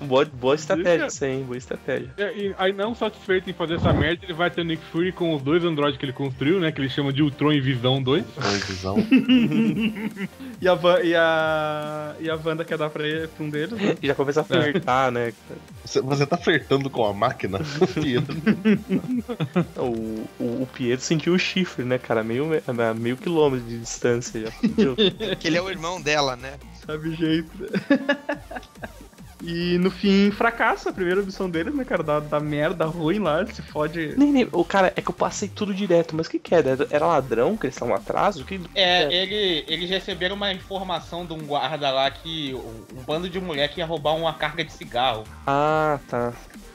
boa, boa estratégia isso aí? Boa estratégia. É, e aí, não satisfeito em fazer essa merda, ele vai ter o Nick Fury com os dois androides que ele construiu, né? Que ele chama de Ultron e Visão 2. foi visão. E a, Van- e a, e a Wanda quer dar pra, ele, pra um deles, né? E já começa a flertar, né? Você, você tá flertando com a máquina? Pedro? O, o, o Pietro sentiu o chifre, né, cara? Meio, a meio quilômetro de distância já. sentiu. Que ele é o irmão dela, né? Sabe o jeito. E no fim fracassa a primeira missão deles, né, cara? Da, da merda ruim lá, ele se fode. nem, nem, o cara, é que eu passei tudo direto, mas o que que era? Era- Era ladrão que eles estavam atrás? O que... É, ele, eles receberam uma informação de um guarda lá que um, bando de mulher que ia roubar uma carga de cigarro. Ah, tá.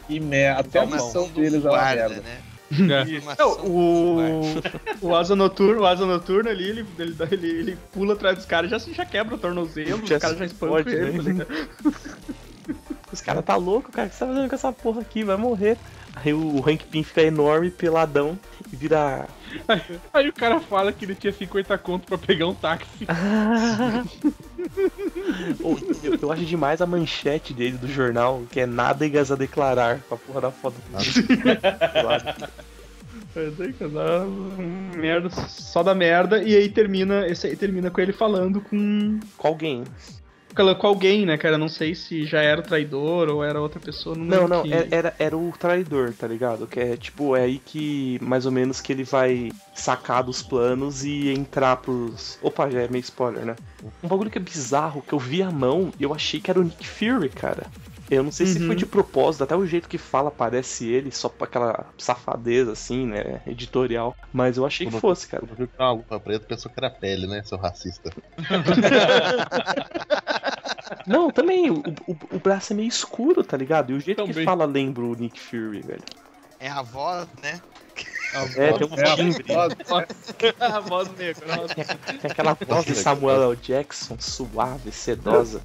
E me... até a Informação missão deles é uma guarda, merda. né? É. Não, o, o Asa Noturno, o Asa Noturno ali, ele, ele, dá- ele, ele pula atrás dos caras e já, já quebra o tornozelo, Já os caras já espancam ele, né? Os caras tá louco, cara. O que você tá fazendo com essa porra aqui? Vai morrer. Aí o Hank Pym fica enorme, peladão, e vira. Aí, aí o cara fala que ele tinha 50 conto pra pegar um táxi. Ô, eu, eu acho demais a manchete dele do jornal, que é nádegas a declarar, com a porra da foto dele. Um merda, só da merda, e aí termina, esse aí termina com ele falando com, com alguém. Com alguém, né, cara? Não sei se já era o traidor ou era outra pessoa. Não, Não, não, quem. era, era, era o traidor, tá ligado? Que é tipo, é aí que mais ou menos que ele vai sacar dos planos e entrar pros. Opa, já é meio spoiler, né? Um bagulho que é bizarro, que eu vi a mão e eu achei que era o Nick Fury, cara. Eu não sei se Uhum. foi de propósito, até o jeito que fala parece ele, só pra aquela safadeza assim, né? Editorial. Mas eu achei que fosse, cara. Quando viu que era uma luva preta, pensou que era pele, né, seu racista? Não, também, o, o, o braço é meio escuro, tá ligado? E o jeito que Também. fala lembra o Nick Fury, velho. É a voz, né? É, tem um É, timbre. a voz negra. Tem aquela voz de Samuel L. Jackson, suave, sedosa.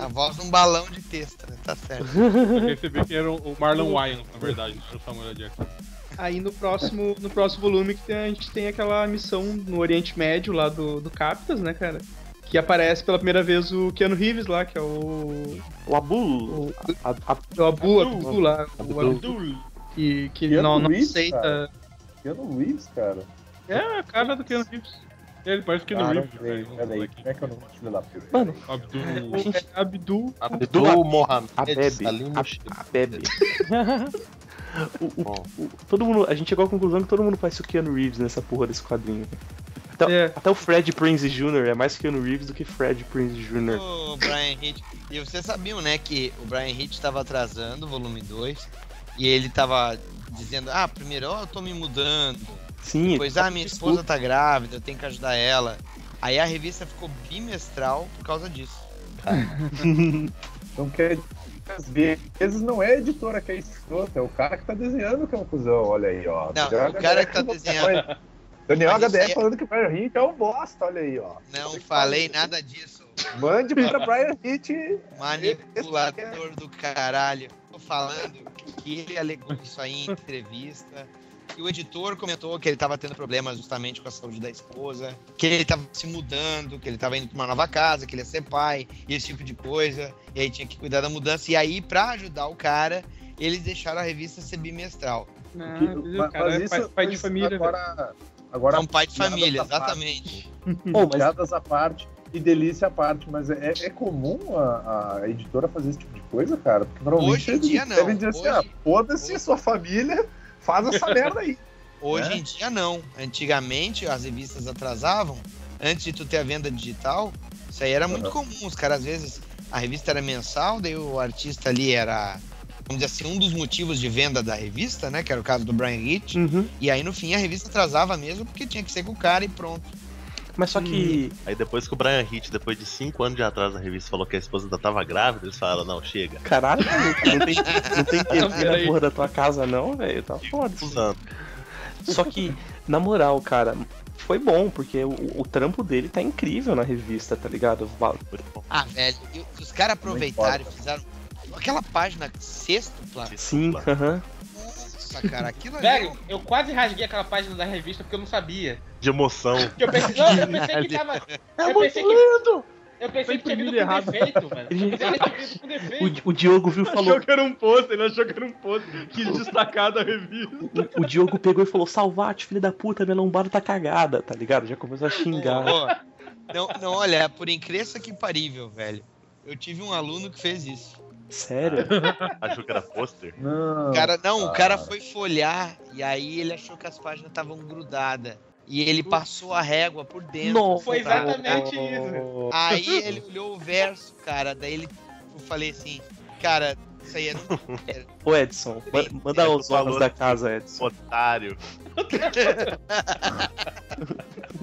A voz de um balão de texto, né? Tá certo. Eu percebi que era o Marlon Wayans, na verdade, o Samuel Jackson. Aí no próximo, no próximo volume que tem- a gente tem aquela missão no Oriente Médio lá do, do Captas, né, cara? Que aparece pela primeira vez o Keanu Reeves lá, que é o. O Abu. O, A, a, o Abu, Abu lá. O Abu, que, que Keanu não, não Reeves, aceita. cara. Keanu Reeves, cara. É a cara do Keanu Reeves. Ele parece que não não vive, sei, velho. peraí. Como é que eu não filho da puta? Mano, Abdul. É Abdul. Abdul Mohamed a Bebe. Salim A, Mushib. a Bebe. o, o- Bom. o- todo mundo, a gente chegou à conclusão que todo mundo faz o Keanu Reeves nessa porra desse quadrinho. Até, É. até o Fred Prinze Jr. é mais Keanu Reeves do que Fred Prinze Jr. O Brian Hitch. E vocês sabiam, né, que o Brian Hitch tava atrasando o volume 2. E ele tava dizendo, ah, primeiro ó, eu tô me mudando. Sim, Depois, ele ah, minha esposa tá grávida, eu tenho que ajudar ela. Aí a revista ficou bimestral por causa disso. Então quer às vezes não é a editora que é escrota, é o cara que tá desenhando que é um cuzão, olha aí, ó. Não, Daniel o cara que tá HDR desenhando. Daniel Mas isso HDR é- falando que o Brian Hitch é um bosta, olha aí, ó. Não falei nada disso. Mande para Brian Hitch. Manipulador do caralho. Tô falando que ele alegou isso aí em entrevista. Que o editor comentou que ele tava tendo problemas justamente com a saúde da esposa, que ele tava se mudando, que ele tava indo pra uma nova casa, que ele ia ser pai, e esse tipo de coisa. E aí tinha que cuidar da mudança. E aí, pra ajudar o cara, eles deixaram a revista ser bimestral. Ah, Mas- o cara mas é isso- pai, pai de família, agora, agora É um pai de família, exatamente. Bom, mas Piadas à parte e delícia à parte, mas é, é comum a, a editora fazer esse tipo de coisa, cara? Porque normalmente Hoje em eles dia, não. devem dizer assim, Hoje- ah, foda-se hoje- sua família, faz essa merda aí. Hoje É? em dia não. Antigamente as revistas atrasavam. Antes de tu ter a venda digital, isso aí era muito comum. Os caras às vezes a revista era mensal, daí o artista ali era, vamos dizer assim, um dos motivos de venda da revista, né? Que era o caso do Brian Hitch. Uhum. E aí no fim a revista atrasava mesmo porque tinha que ser com o cara e pronto. Mas só que. Aí depois que o Brian Hitch, depois de 5 anos de atrás a revista, falou que a esposa ainda tava grávida, eles falaram, não, chega. Caralho, não tem, não tem TV na porra da tua casa, não, velho. Tá foda. Só que, na moral, cara, foi bom, porque o, o trampo dele tá incrível na revista, tá ligado? Ah, velho, e os caras aproveitaram e fizeram aquela página sextupla. Sim, aham. Nossa, cara, aquilo ali. Velho, eu quase rasguei aquela página da revista porque eu não sabia. De emoção. Eu pensei, não, eu pensei que tava. É eu pensei que. lindo! Eu pensei que tinha vindo com errado. defeito, velho. Eu pensei que tinha vindo com O, defeito. o Diogo viu e Achou falou. que era um post, ele achou que era um post. Quis destacar da revista. O, o Diogo pegou e falou: Salvate, filho da puta, minha lombada tá cagada, tá ligado? Já começou a xingar. Não, não, olha, por incrível que parível, velho. Eu tive um aluno que fez isso. Sério? Achou que era pôster? Não. O cara, não, o cara foi folhar e aí ele achou que as páginas estavam grudadas. E ele passou a régua por dentro. Nossa. Foi exatamente isso. Aí ele olhou o verso, cara. Daí ele, eu falei assim, cara, isso aí é. Ô Edson, ma- manda É, os olhos da assim. casa, Edson. Otário.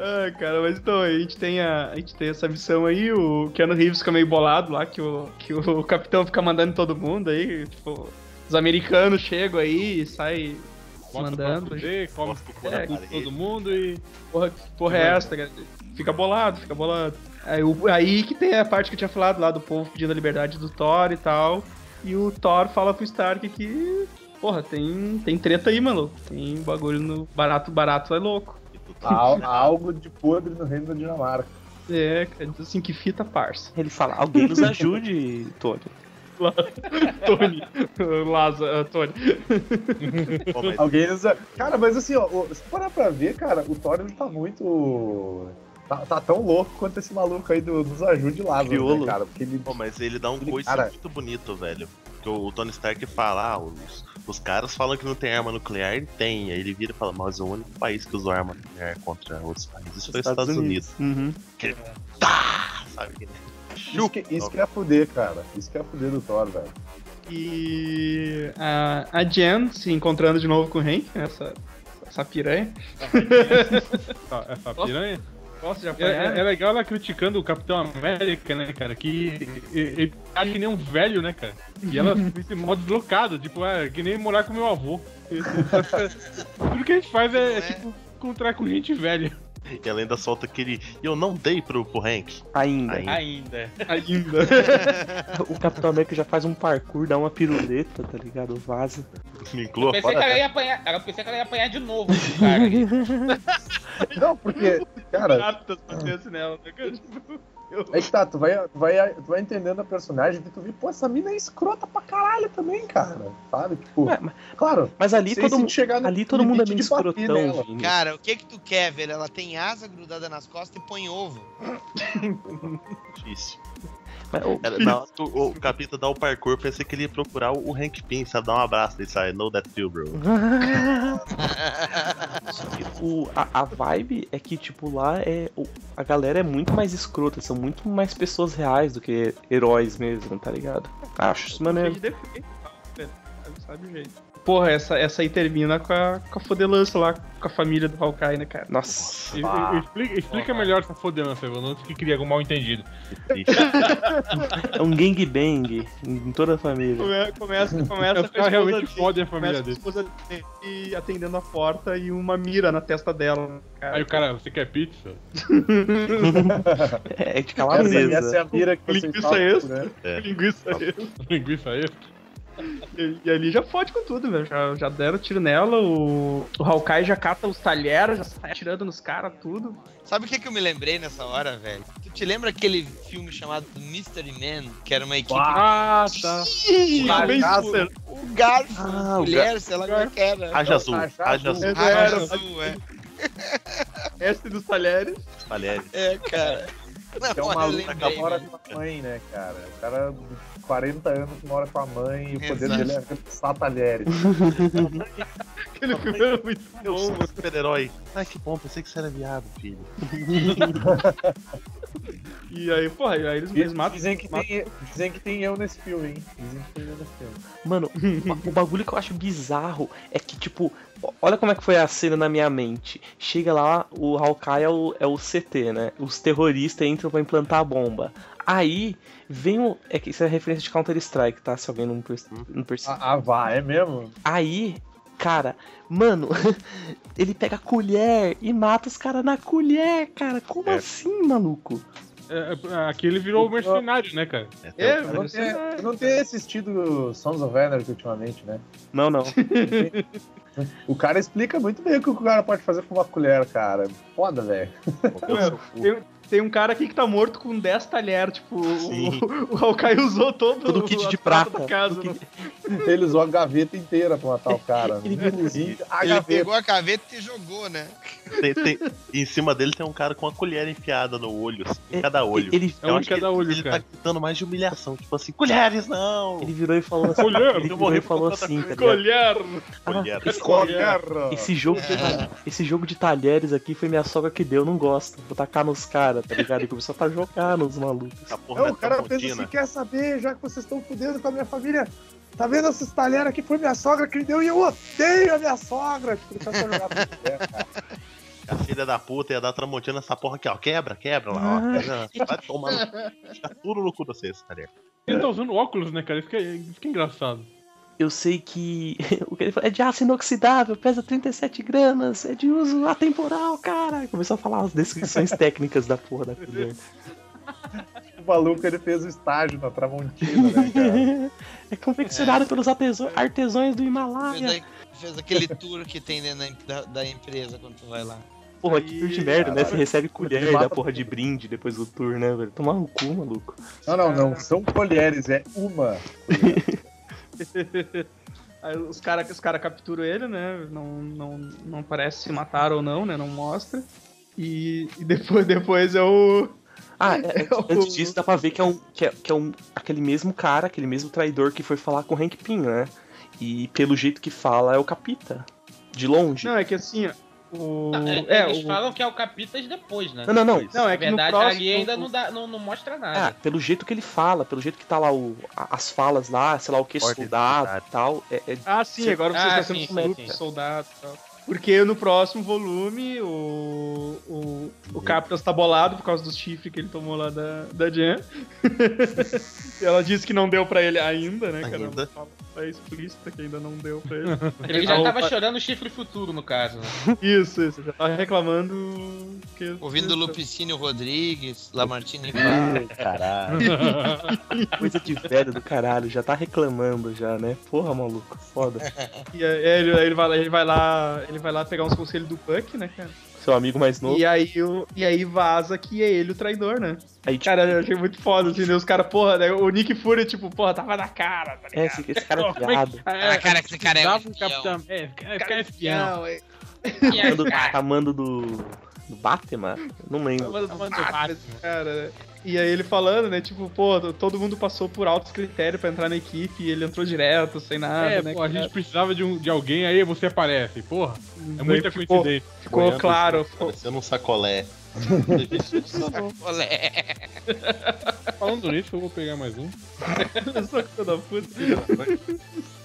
Ah, cara, mas então, a gente tem, a, a gente tem essa missão aí, o Keanu Reeves fica meio bolado lá, que o, que o capitão fica mandando em todo mundo aí, tipo, os americanos chegam aí e saem mandando. pra fuder, come É, todo mundo e. Porra, que porra é essa, cara? Fica bolado, fica bolado. Aí, o- aí que tem a parte que eu tinha falado lá do povo pedindo a liberdade do Thor e tal. E o Thor fala pro Stark que, porra, tem, tem treta aí, maluco. Tem bagulho no barato, barato é louco. Al- algo de podre no reino da Dinamarca. É, cara, diz assim que fita parça. Ele fala: Alguém nos ajude, Tony. Tony, Lázaro, Tony. Pô, mas Alguém nos... Cara, mas assim, ó, se parar pra ver, cara, o ele tá muito. Tá, tá tão louco quanto esse maluco aí do, dos ajude Lázaro, Criolo. né, cara? Porque ele. Pô, mas ele dá um coice cara- muito bonito, velho. Porque o, o Tony Stark fala, ah, os, os caras falam que não tem arma nuclear, e tem. Aí ele vira e fala, mas o único país que usou arma nuclear contra outros países foi os Estados, Unidos. Uhum. Tá! Sabe? Isso que, isso que é fuder, cara. Isso que é fuder do Thor, velho. E a, a Jen se encontrando de novo com o Hank, essa, essa piranha. Essa, essa piranha. De É, apanhar. é- é legal ela criticando o Capitão América, né, cara? Que ele ele tá que nem um velho, né, cara? E ela fica mó deslocada, tipo, é que nem morar com meu avô. Tudo que a gente faz é, é, tipo encontrar com gente velha. E ela ainda solta aquele. Eu não dei pro, pro Hank. Ainda. Ainda. Ainda. Ainda. O Capitão América já faz um parkour, dá uma piruleta, tá ligado? Vaza. Me inclua Pensei fora. que ela ia apanhar. Eu pensei que ela ia apanhar de novo cara. Não, porque, cara, acontece nela, né, eu- é que tá, tu vai, tu vai, tu vai entendendo a personagem e tu vê, pô, essa mina é escrota pra caralho também, cara. Sabe? Tipo, Ué, mas, claro. mas ali todo, mundo- chegar no ali todo mundo é meio escrotão, nela. Vini. Cara, o que que tu quer, velho? Ela tem asa grudada nas costas e põe ovo. Difícil. Mas, ô, Era- na hora que o, o capita dá o parkour, pensei que ele ia procurar o, Hank Pym, sabe? Dar um abraço e sai, know that feel, bro. o, a, a vibe é que, tipo, lá é. o- a galera é muito mais escrota, são muito mais pessoas reais do que heróis mesmo, tá ligado? Acho isso maneiro. Sabe o jeito. Porra, essa, essa aí termina com a, com a fodelança lá, com a família do Hawkeye, né, cara? Nossa. E- e- Explica, explica melhor essa fodança, Evandro, antes que cria algum mal entendido. É um gangbang em toda a família. Come- Começa, começa com a realmente dele, fodem a família dele. esposa dele atendendo a porta e uma mira na testa dela. Cara. Aí o cara, você quer pizza? É de calabresa. essa é a mira que vocês Linguiça extra. procurando. É. Linguiça aí. Linguiça extra? E, e ali já fode com tudo, velho. Já, já deram tiro nela, o, o Hawkeye já cata os talheres, já sai atirando nos caras, tudo. Sabe o que, que eu me lembrei nessa hora, velho? Tu te lembra aquele filme chamado Mystery Man? Que era uma equipe. Ah, tá. Bem o-. O garfo, Ah, o mulher, sei lá como é que era. Raja azul, Raja azul. azul. É, Raja azul, é. Mestre dos talheres. Talheres. É, cara. Não, Que é um eu maluco que mora velho. com a mãe, né, cara? O cara de 40 anos que mora com a mãe e o poder Exato. dele é repassar talheres. Aquele filme era muito Eu bom, sou mano. um super-herói. Ai, que bom, pensei que você era viado, filho. E aí, porra, aí eles, eles matam. Dizem que, tem, dizem que tem eu nesse filme, hein? Dizem que tem eu nesse filme. Mano, o- bagulho que eu acho bizarro é que, tipo, olha como é que foi a cena na minha mente. Chega lá, o Hawkeye é o, é o CT, né? Os terroristas entram pra implantar a bomba. Aí vem o. É que isso é referência de Counter-Strike, tá? Se alguém não, perce- não percebeu. Ah, ah, vá, é mesmo? Aí Cara, mano, ele pega a colher e mata os caras na colher, cara. Como É. assim, maluco? É, é, aqui ele virou mercenário, né, cara? É, tem É, cara- não, tenho, eu não assistido Sons of Anarchy ultimamente, né? Não, não. O cara explica muito bem o que o cara pode fazer com uma colher, cara. Foda, velho. Tem, um cara aqui que tá morto com 10 talheres, tipo, Sim. o, o Alcaio usou todo Todo kit de prata casa. Né? Ele usou a gaveta inteira pra matar o cara. Ele- Inclusive, a Ele gaveta. pegou a gaveta e jogou, né? Tem- tem- em cima dele tem um cara com uma colher enfiada no olho, assim, em cada olho. Ele, É um cada ele, olho, ele tá cara. gritando mais de humilhação, tipo assim, colheres não! ele virou e falou assim. Colher, ele virou e falou assim, tá ligado? Colher. Ah, Colher. esse, Colher. esse jogo de, esse jogo de talheres aqui foi minha sogra que deu, não gosto. Vou tacar nos caras, tá ligado? E começou a jogar nos malucos. Porra Não, da o cara Tramontina. assim, quer saber, já que vocês estão fudendo com a minha família, tá vendo esses talheres aqui? Foi minha sogra que me deu e eu odeio a minha sogra. Tipo, ele a jogar cara. A filha da puta ia dar Tramontina essa porra aqui, ó. Quebra, quebra lá, ó. Quebra, Vai tomar. no- Fica tudo no cu de vocês, tá ligado? Ele tá usando óculos, né, cara? Isso que é, isso que é engraçado. Eu sei que o que ele falou é de aço inoxidável, pesa 37 gramas, é de uso atemporal, cara. Começou a falar as descrições técnicas da porra da colher. O maluco, ele fez o estágio na Tramontina, né, cara? É confeccionado pelos arteso- artesãos do Fez, Himalaia. aí- fez aquele tour que tem dentro da, da empresa quando tu vai lá. Porra, que tour de merda, né? Você recebe colher da porra de brinde depois do tour, né, velho? Tomar no cu, maluco. Não, não, não. São colheres, é uma. Aí os caras os cara capturam ele, né? Não, não, não parece se mataram ou não, né? Não mostra. E, e depois, depois é o. Ah, é- é- antes disso dá pra ver que é, um, que, é, que é um, aquele mesmo cara, aquele mesmo traidor que foi falar com o Hank Pym, né? E pelo jeito que fala é o Capita. De longe. Não, é que assim, ó, o. Não, é, é, eles o- falam que é o Capitas depois, né? Não, não, não. Não, Na é que no verdade, próximo. ali ainda não, dá, não, não mostra Ah, nada. pelo jeito que ele fala, pelo jeito que tá lá o, as falas lá, sei lá o que, Ordem soldado e tal. É, é- Ah, sim, agora você Ah, está sim, sendo sim, soldados e tal. Porque no próximo volume o, o, o Captas tá bolado por causa do chifre que ele tomou lá da, da Jen. e ela disse que não deu pra ele ainda, né, cara? Ainda. É explícita que ainda não deu pra ele. Ele já Ah, tava opa. chorando o chifre futuro, no caso. Né? Isso, isso. Já tava reclamando que. Ouvindo Lupicínio Rodrigues, Lamartine. Ai, caralho. coisa de velho do caralho, já tá reclamando já, né? Porra, maluco, foda. E aí ele, ele, vai, lá- ele vai lá. Ele vai lá pegar uns conselhos do Puck, né, cara? Seu amigo mais novo. E aí, o, e aí vaza que é ele o traidor, né? Aí, tipo, Cara, eu achei muito foda, assim, né? Os caras, porra, né? O Nick Fury, tipo, porra, tava na cara, tá é, ligado? esse, esse cara é Como é piado. Ah, cara, esse cara é um Dava um capitão. É, esse cara- é espião. é. Chamando, chamando do, do Batman? Não lembro. Mano, Mano, Batman. cara? E aí ele falando, né? Tipo, pô, todo mundo passou por altos critérios pra entrar na equipe e ele entrou direto, sem nada, É, né? pô, a cara? gente precisava de, um, de alguém, aí você aparece. Porra, é muita Ficou- coincidência. Ficou Boiando, claro. Parecendo um sacolé. Olé. Falando nisso, eu vou pegar mais um. Só filho da puta.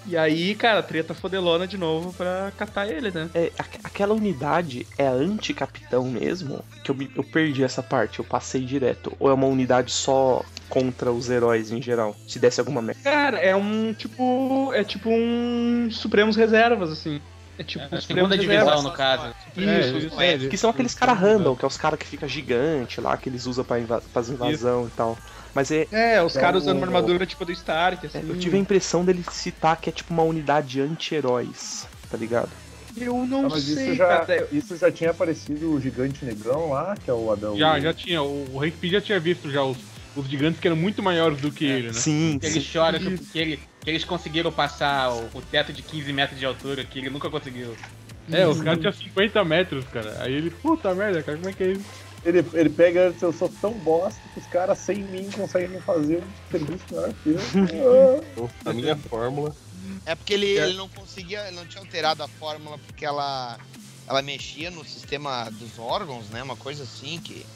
E aí, cara, treta fodelona de novo pra catar ele, né? É, aqu- aquela unidade é anti-capitão mesmo? Que eu, me- eu perdi essa parte, eu passei direto. Ou é uma unidade só contra os heróis em geral? Se desse alguma merda. Cara, é um tipo. É tipo um Supremos Reservas, assim. É tipo um Supremos segunda divisão, Reservas. no caso. Isso, isso. é, Que são aqueles caras random, que é os caras que fica gigante lá, que eles usam pra inva fazer invasão e tal. Mas é, É, os É caras usando uma armadura tipo do Stark, assim. é, eu tive a impressão dele citar que é tipo uma unidade anti-heróis, tá ligado? Eu não Ah, mas sei, isso já, cara. isso já tinha aparecido o gigante negrão lá, que é o Adão. Já, já tinha. O, o Hank Pym já tinha visto já os, os gigantes que eram muito maiores do que ele, né? Sim, Que sim. ele chora que, que ele, que eles conseguiram passar o, o teto de 15 metros de altura, que ele nunca conseguiu. É, os caras tinham 50 metros, cara. Aí ele, puta merda, cara, como é que é isso? Ele, ele pega, eu sou tão bosta que os caras sem mim conseguem fazer um serviço melhor que eu. A minha fórmula. É porque ele, ele não conseguia, ele não tinha alterado a fórmula porque ela, ela mexia no sistema dos órgãos, né? Uma coisa assim, que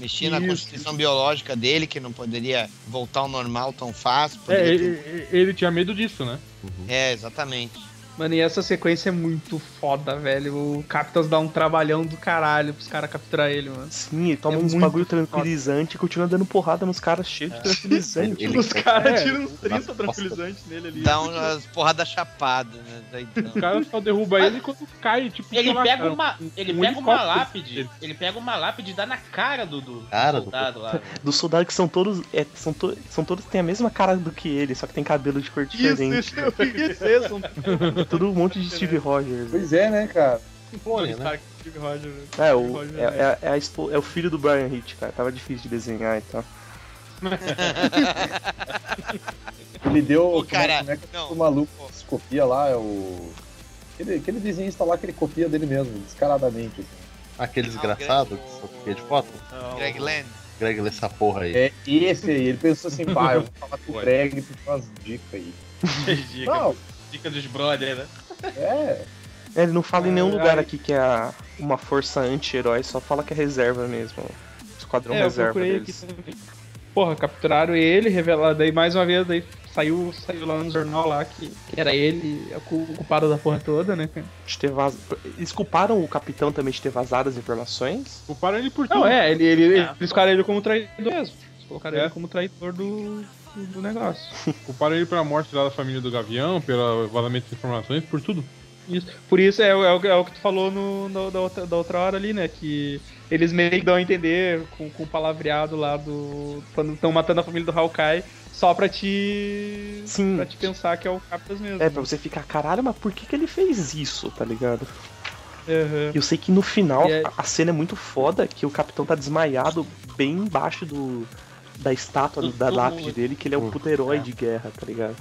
mexia na Isso. constituição biológica dele, que não poderia voltar ao normal tão fácil. É, ele, ele- ele tinha medo disso, né? ter- é exatamente. Mano, e essa sequência é muito foda, velho. O Capitals dá um trabalhão do caralho pros caras capturar ele, mano. Sim, ele toma É uns bagulho tranquilizante e continua dando porrada nos caras cheios de tranquilizante. Ele- Os caras É, tiram uns 30 nossa, tranquilizantes nele ali. Dá umas porradas chapadas, né? Daí então. O cara só derruba ele quando cai, tipo, Ele lá, pega cara, uma, ele um pega uma lápide, ele pega uma lápide e dá na cara do, do Cara do- soldado lá. Dos soldados que são todos. é, são, to- são todos que têm a mesma cara do que ele, só que tem cabelo de cor Isso, diferente. isso, eu são É tudo um monte de Steve Rogers. né? Pois é, né, cara? Tony, né? Stark, Steve Rogers. É, o, Rogers, é, é- é a é o filho do Brian Hitch, cara. Tava difícil de desenhar e tal. Ele deu. Ô, cara, como é que não. o maluco que se copia lá? É o. Aquele, aquele desenhista lá que ele copia dele mesmo, descaradamente. Assim. Aquele desgraçado que só copia de foto. Greg Land. Greg, lê essa porra aí. É esse aí, ele pensou assim, pá, eu vou falar com o Greg ter umas dicas aí. Dica, Não, dica dos brothers, né? é. É, ele não fala em nenhum Ai, lugar aqui que é a- uma força anti-herói, só fala que é reserva mesmo. Esquadrão É, reserva aqui deles. Porra, capturaram ele, revelaram, daí mais uma vez, daí saiu, saiu lá no jornal lá que, que era ele o cu- o culpado da porra toda, né? De ter vaz... Eles culparam o capitão também de ter vazado as informações? Culparam ele por tudo. Não, é, ele, ele, É. eles colocaram ele como traidor mesmo. Eles colocaram É. ele como traidor do, do, do negócio. Culparam ele pela morte lá da família do Gavião, pelo vazamento de informações, por tudo. Isso. Por isso é, o- é, o- é o que tu falou no, no- da, outra, da outra hora ali, né? Que eles meio que dão a entender com, com o palavreado lá do. Quando estão matando a família do Hawkeye, só pra te. Sim. pra te pensar que é o Captas mesmo. É, pra você ficar, caralho, mas por que, que ele fez isso, tá ligado? E eu sei que no final a- a cena é muito foda, que o capitão tá desmaiado bem embaixo do da estátua Do da lápide dele, que ele é um puto herói de guerra, tá ligado?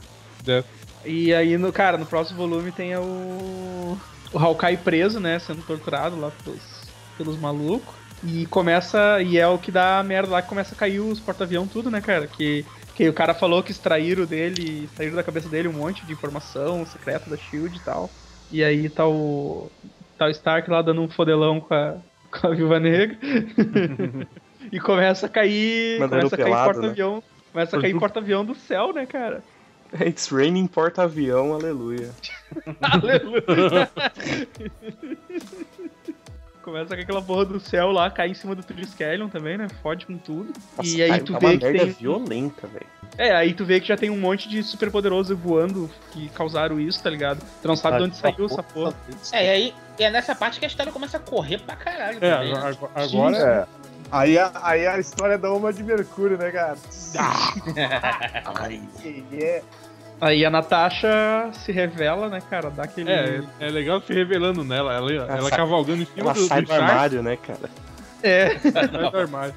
E aí, no, cara, no próximo volume tem o. O Hawkeye preso, né? Sendo torturado lá pelos, pelos malucos. E começa. E é o que dá a merda lá que começa a cair os porta-avião, tudo, né, cara? Que, que o cara falou que extraíram dele, extraíram da cabeça dele um monte de informação secreta da Shield e tal. E aí tá o. Tá o Stark lá dando um fodelão com a, com a Viúva Negra. e começa a cair. Mandando começa a cair pelado, porta-avião. Começa a cair porta-avião do céu, né, cara? It's raining porta-avião, aleluia. Aleluia. Começa com aquela porra do céu lá, cai em cima do Trilho Skellon também, né? Fode com tudo. Nossa, e aí cara, tu tá vê uma que merda tem... violenta, velho. É, aí tu vê que já tem um monte de super poderoso voando que causaram isso, tá ligado? Tu não sabe de onde saiu essa porra. É, e aí e é nessa parte que a história começa a correr pra caralho. É, também, né? agora, agora É. Aí a, aí a história da Uma de Mercúrio, né, cara? Ai, é. Aí a Natasha se revela, né, cara? Dá aquele. é, é legal se revelando nela, ela, ela sai- cavalgando em cima Ela do, do sai do Stark, armário, né, cara? É. sai do armário.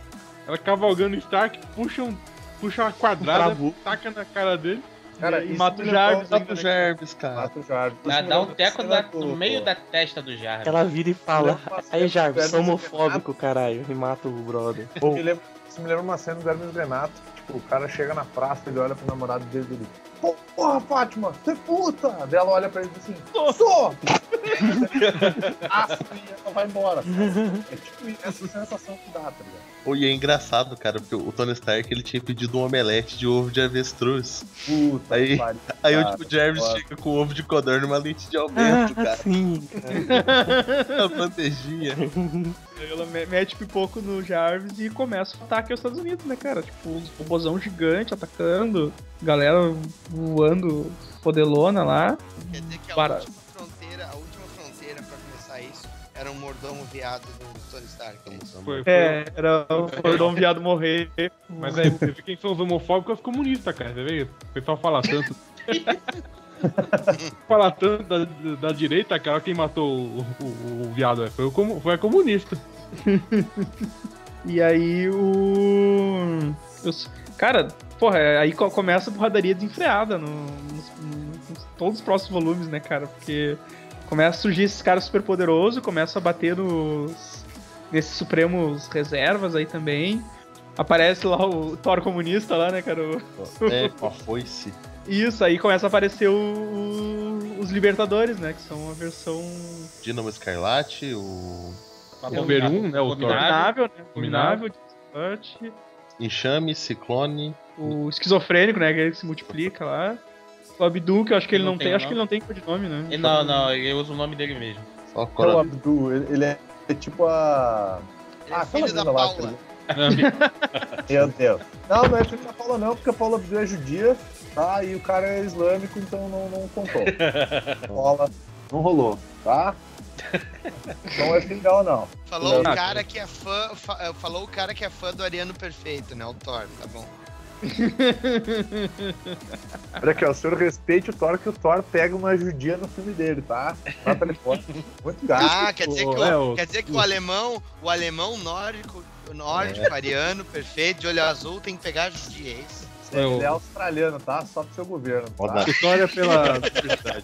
Ela cavalgando o Stark, puxa, um, puxa uma quadrada, Travou. taca na cara dele. Cara, E mata o Jarvis Mata o? Jarvis, cara. Mata o Jarvis. Dá, dá um teco no meio da testa do Jarvis. Ela vira e fala, aí Jarvis, sou Hermes homofóbico, caralho, e mata o brother. Isso me lembra, isso me lembra uma cena do Hermes Renato. Tipo, o cara chega na praça, ele olha pro namorado dele e ele. Porra, Fátima, você é puta! Daí ela olha pra ele e diz assim: Sou! Aspa e ela vai embora. cara. É tipo essa sensação que dá, tá ligado? E é engraçado, cara, porque o Tony Stark ele tinha pedido um omelete de ovo de avestruz. Puta Aí- que pariu, Aí cara. o Jarvis foda. chega com ovo de codorna e uma lente de aumento, Ah, cara. sim. A bandejinha. Aí ela me- mete pipoco no Jarvis e começa o ataque aos Estados Unidos, né, cara? Tipo, uns robôzão gigante atacando, galera voando fodelona lá. Quer dizer que a Para. última era um mordomo viado do Tony Stark. é isso? Foi, foi- É, era o cordão viado morrer. Mas aí, você vê quem são os homofóbicos é os comunistas, cara. Você vê? O pessoal fala tanto. fala tanto da, da direita, cara, quem matou o, o- o viado é, foi, o, foi a comunista. E aí o. os- Cara, porra, aí co- começa a porradaria desenfreada no, nos, nos- todos os próximos volumes, né, cara? Porque começa a surgir esses caras super poderosos, começa a bater nos. nesses supremos reservas aí também. Aparece lá o Thor comunista lá, né, cara? O- É, com a foice. Isso, aí começa a aparecer o- o- os Libertadores, né? Que são a versão Dínamo Escarlate, o Número um, né, o Thor. dominável, né? Dominável. Dominável, Desperate, Enxame, Ciclone. o esquizofrênico, né? Que ele se multiplica lá. O Abdu, que eu acho que ele Não não, tem tem, acho que ele não tem codinome, né? Não, não, ele usa o nome dele mesmo. Só É o. Abdu, ele ele é, é tipo a. Ele é Ah, aquela filho da mina lá, Paula. Meu Deus. Não, não é filho da Paula não, porque a Paula Abdu é judia, tá? E o cara é islâmico, então não, não contou. Paula, não rolou, tá? Não é dela, não. Falou o cara que é fã. fa- falou o cara que é fã do Ariano Perfeito, né? O Thor, tá bom. Olha aqui, ó, o senhor respeite o Thor, que o Thor pega uma judia no filme dele, tá? Mata ele fora. Muito gato. Ah, quer dizer que, o, é, o- quer dizer que o alemão, o alemão nórdico, o nórdico, ariano, perfeito, de olho azul, tem que pegar judiez. Ele é australiano, tá? Só pro seu governo, tá? História pela.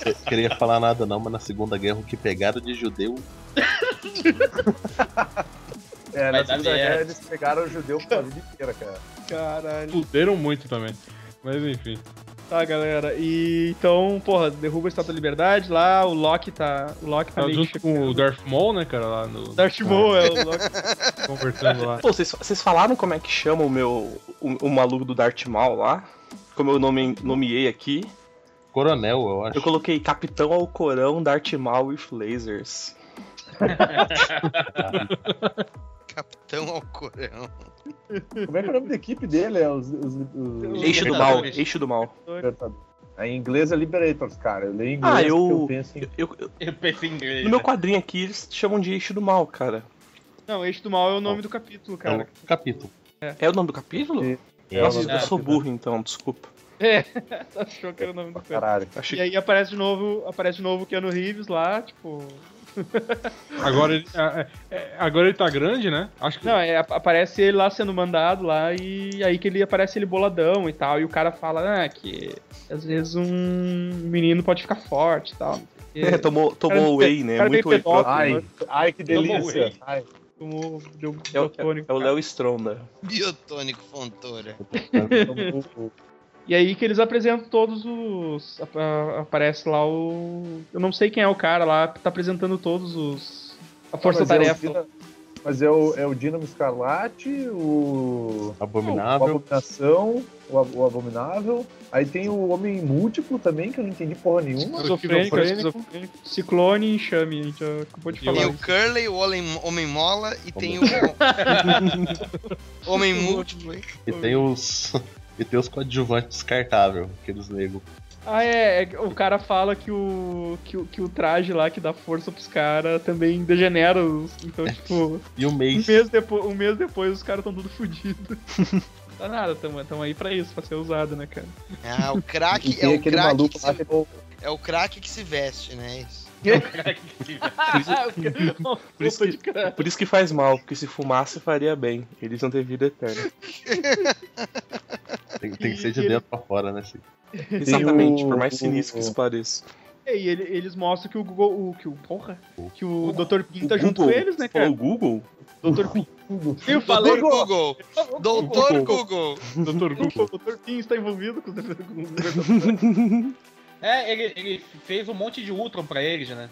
Eu queria falar nada não, mas na Segunda Guerra o que pegaram de judeu É, na Segunda merda. Guerra eles pegaram o judeu pra vida inteira, cara. Caralho. Fuderam muito também. Mas enfim. Tá, galera. E então, porra, derruba a Estátua da Liberdade lá, o Loki tá. O Loki tá Tá meio junto com o Darth Maul, né, cara, lá no. Darth Maul, é o Loki. Conversando lá. Pô, vocês, vocês falaram como é que chama o meu. o, o maluco do Darth Maul lá? Como eu nome, nomeei aqui. coronel, eu acho. Eu coloquei Capitão Alcorão Darth Maul with Lasers. Capitão Alcorão. Como é que é o nome da equipe dele? É os, os, os- Eixo do mal, eixo do mal. É, Em inglês é Liberators, cara. Eu leio em inglês Ah, eu- eu penso em... Eu- eu- Eu pensei em inglês. no meu né? quadrinho aqui eles chamam de eixo do mal, cara. Não, Eixo do Mal é o nome do capítulo, É cara. o capítulo. É o nome do capítulo? Sim. É, Nossa, eu sou capítulo. burro então, desculpa. É, achou que era o nome do cara. Caralho. Achei E aí aparece de novo, aparece de novo o Keanu Reeves lá, tipo. Agora ele, é, é, agora ele tá grande, né? Acho que. Não, é, ap- aparece ele lá sendo mandado lá e aí que ele aparece ele boladão e tal. E o cara fala, ah, que às vezes um menino pode ficar forte e tal. É, tomou tomou Cara, whey, né? cara Muito whey pedófilo, próprio. né? Ai, ai, que delícia. whey. Ai, Tomou, deu É o, biotônico, é o. Léo Stronda. Biotônico Fontoura. E aí que eles apresentam todos os. Aparece lá o. Eu não sei quem é o cara lá, tá apresentando todos os. A Mas é o força-tarefa. Dina- Mas é o, é o Dínamo Escarlate, o. O Abominável. Abominação, o, o Abominável. Aí tem o Homem Múltiplo também, que eu não entendi porra nenhuma. Esquizofrênico, Esquizofrênico. Ciclone e Enxame, a gente já acabou de falar. Tem o. Curly, o Homem- Homem-Mola e tem o. Homem Múltiplo. hein? E tem os. E tem os coadjuvantes descartáveis, aqueles negros. Ah, é, é, o cara fala que o, que, o- que o traje lá que dá força pros caras também degenera os. Então, tipo, E o um mês. mês, depo um mês depois os caras tão tudo fodidos. Tá nada, tamo, tamo aí pra isso, pra ser usado, né, cara? Ah, o E craque é o aquele craque se- é o- é o craque que se veste, né? Isso. Por isso, que, por isso que faz mal, porque se fumasse faria bem. Eles não têm vida eterna. Tem, tem que ser de dentro pra fora, né? Assim. Exatamente, o- por mais sinistro que o- isso pareça. E ele- eles mostram que o Google. O, que o. Porra! Que o Dr. Pin tá O junto com eles, né, cara? Google? Dr. Pin. Eu Doutor falei Google! Doutor Google! Doutor Google. O Dr. Pin está envolvido com os. É, ele, ele fez um monte de Ultron pra eles, né?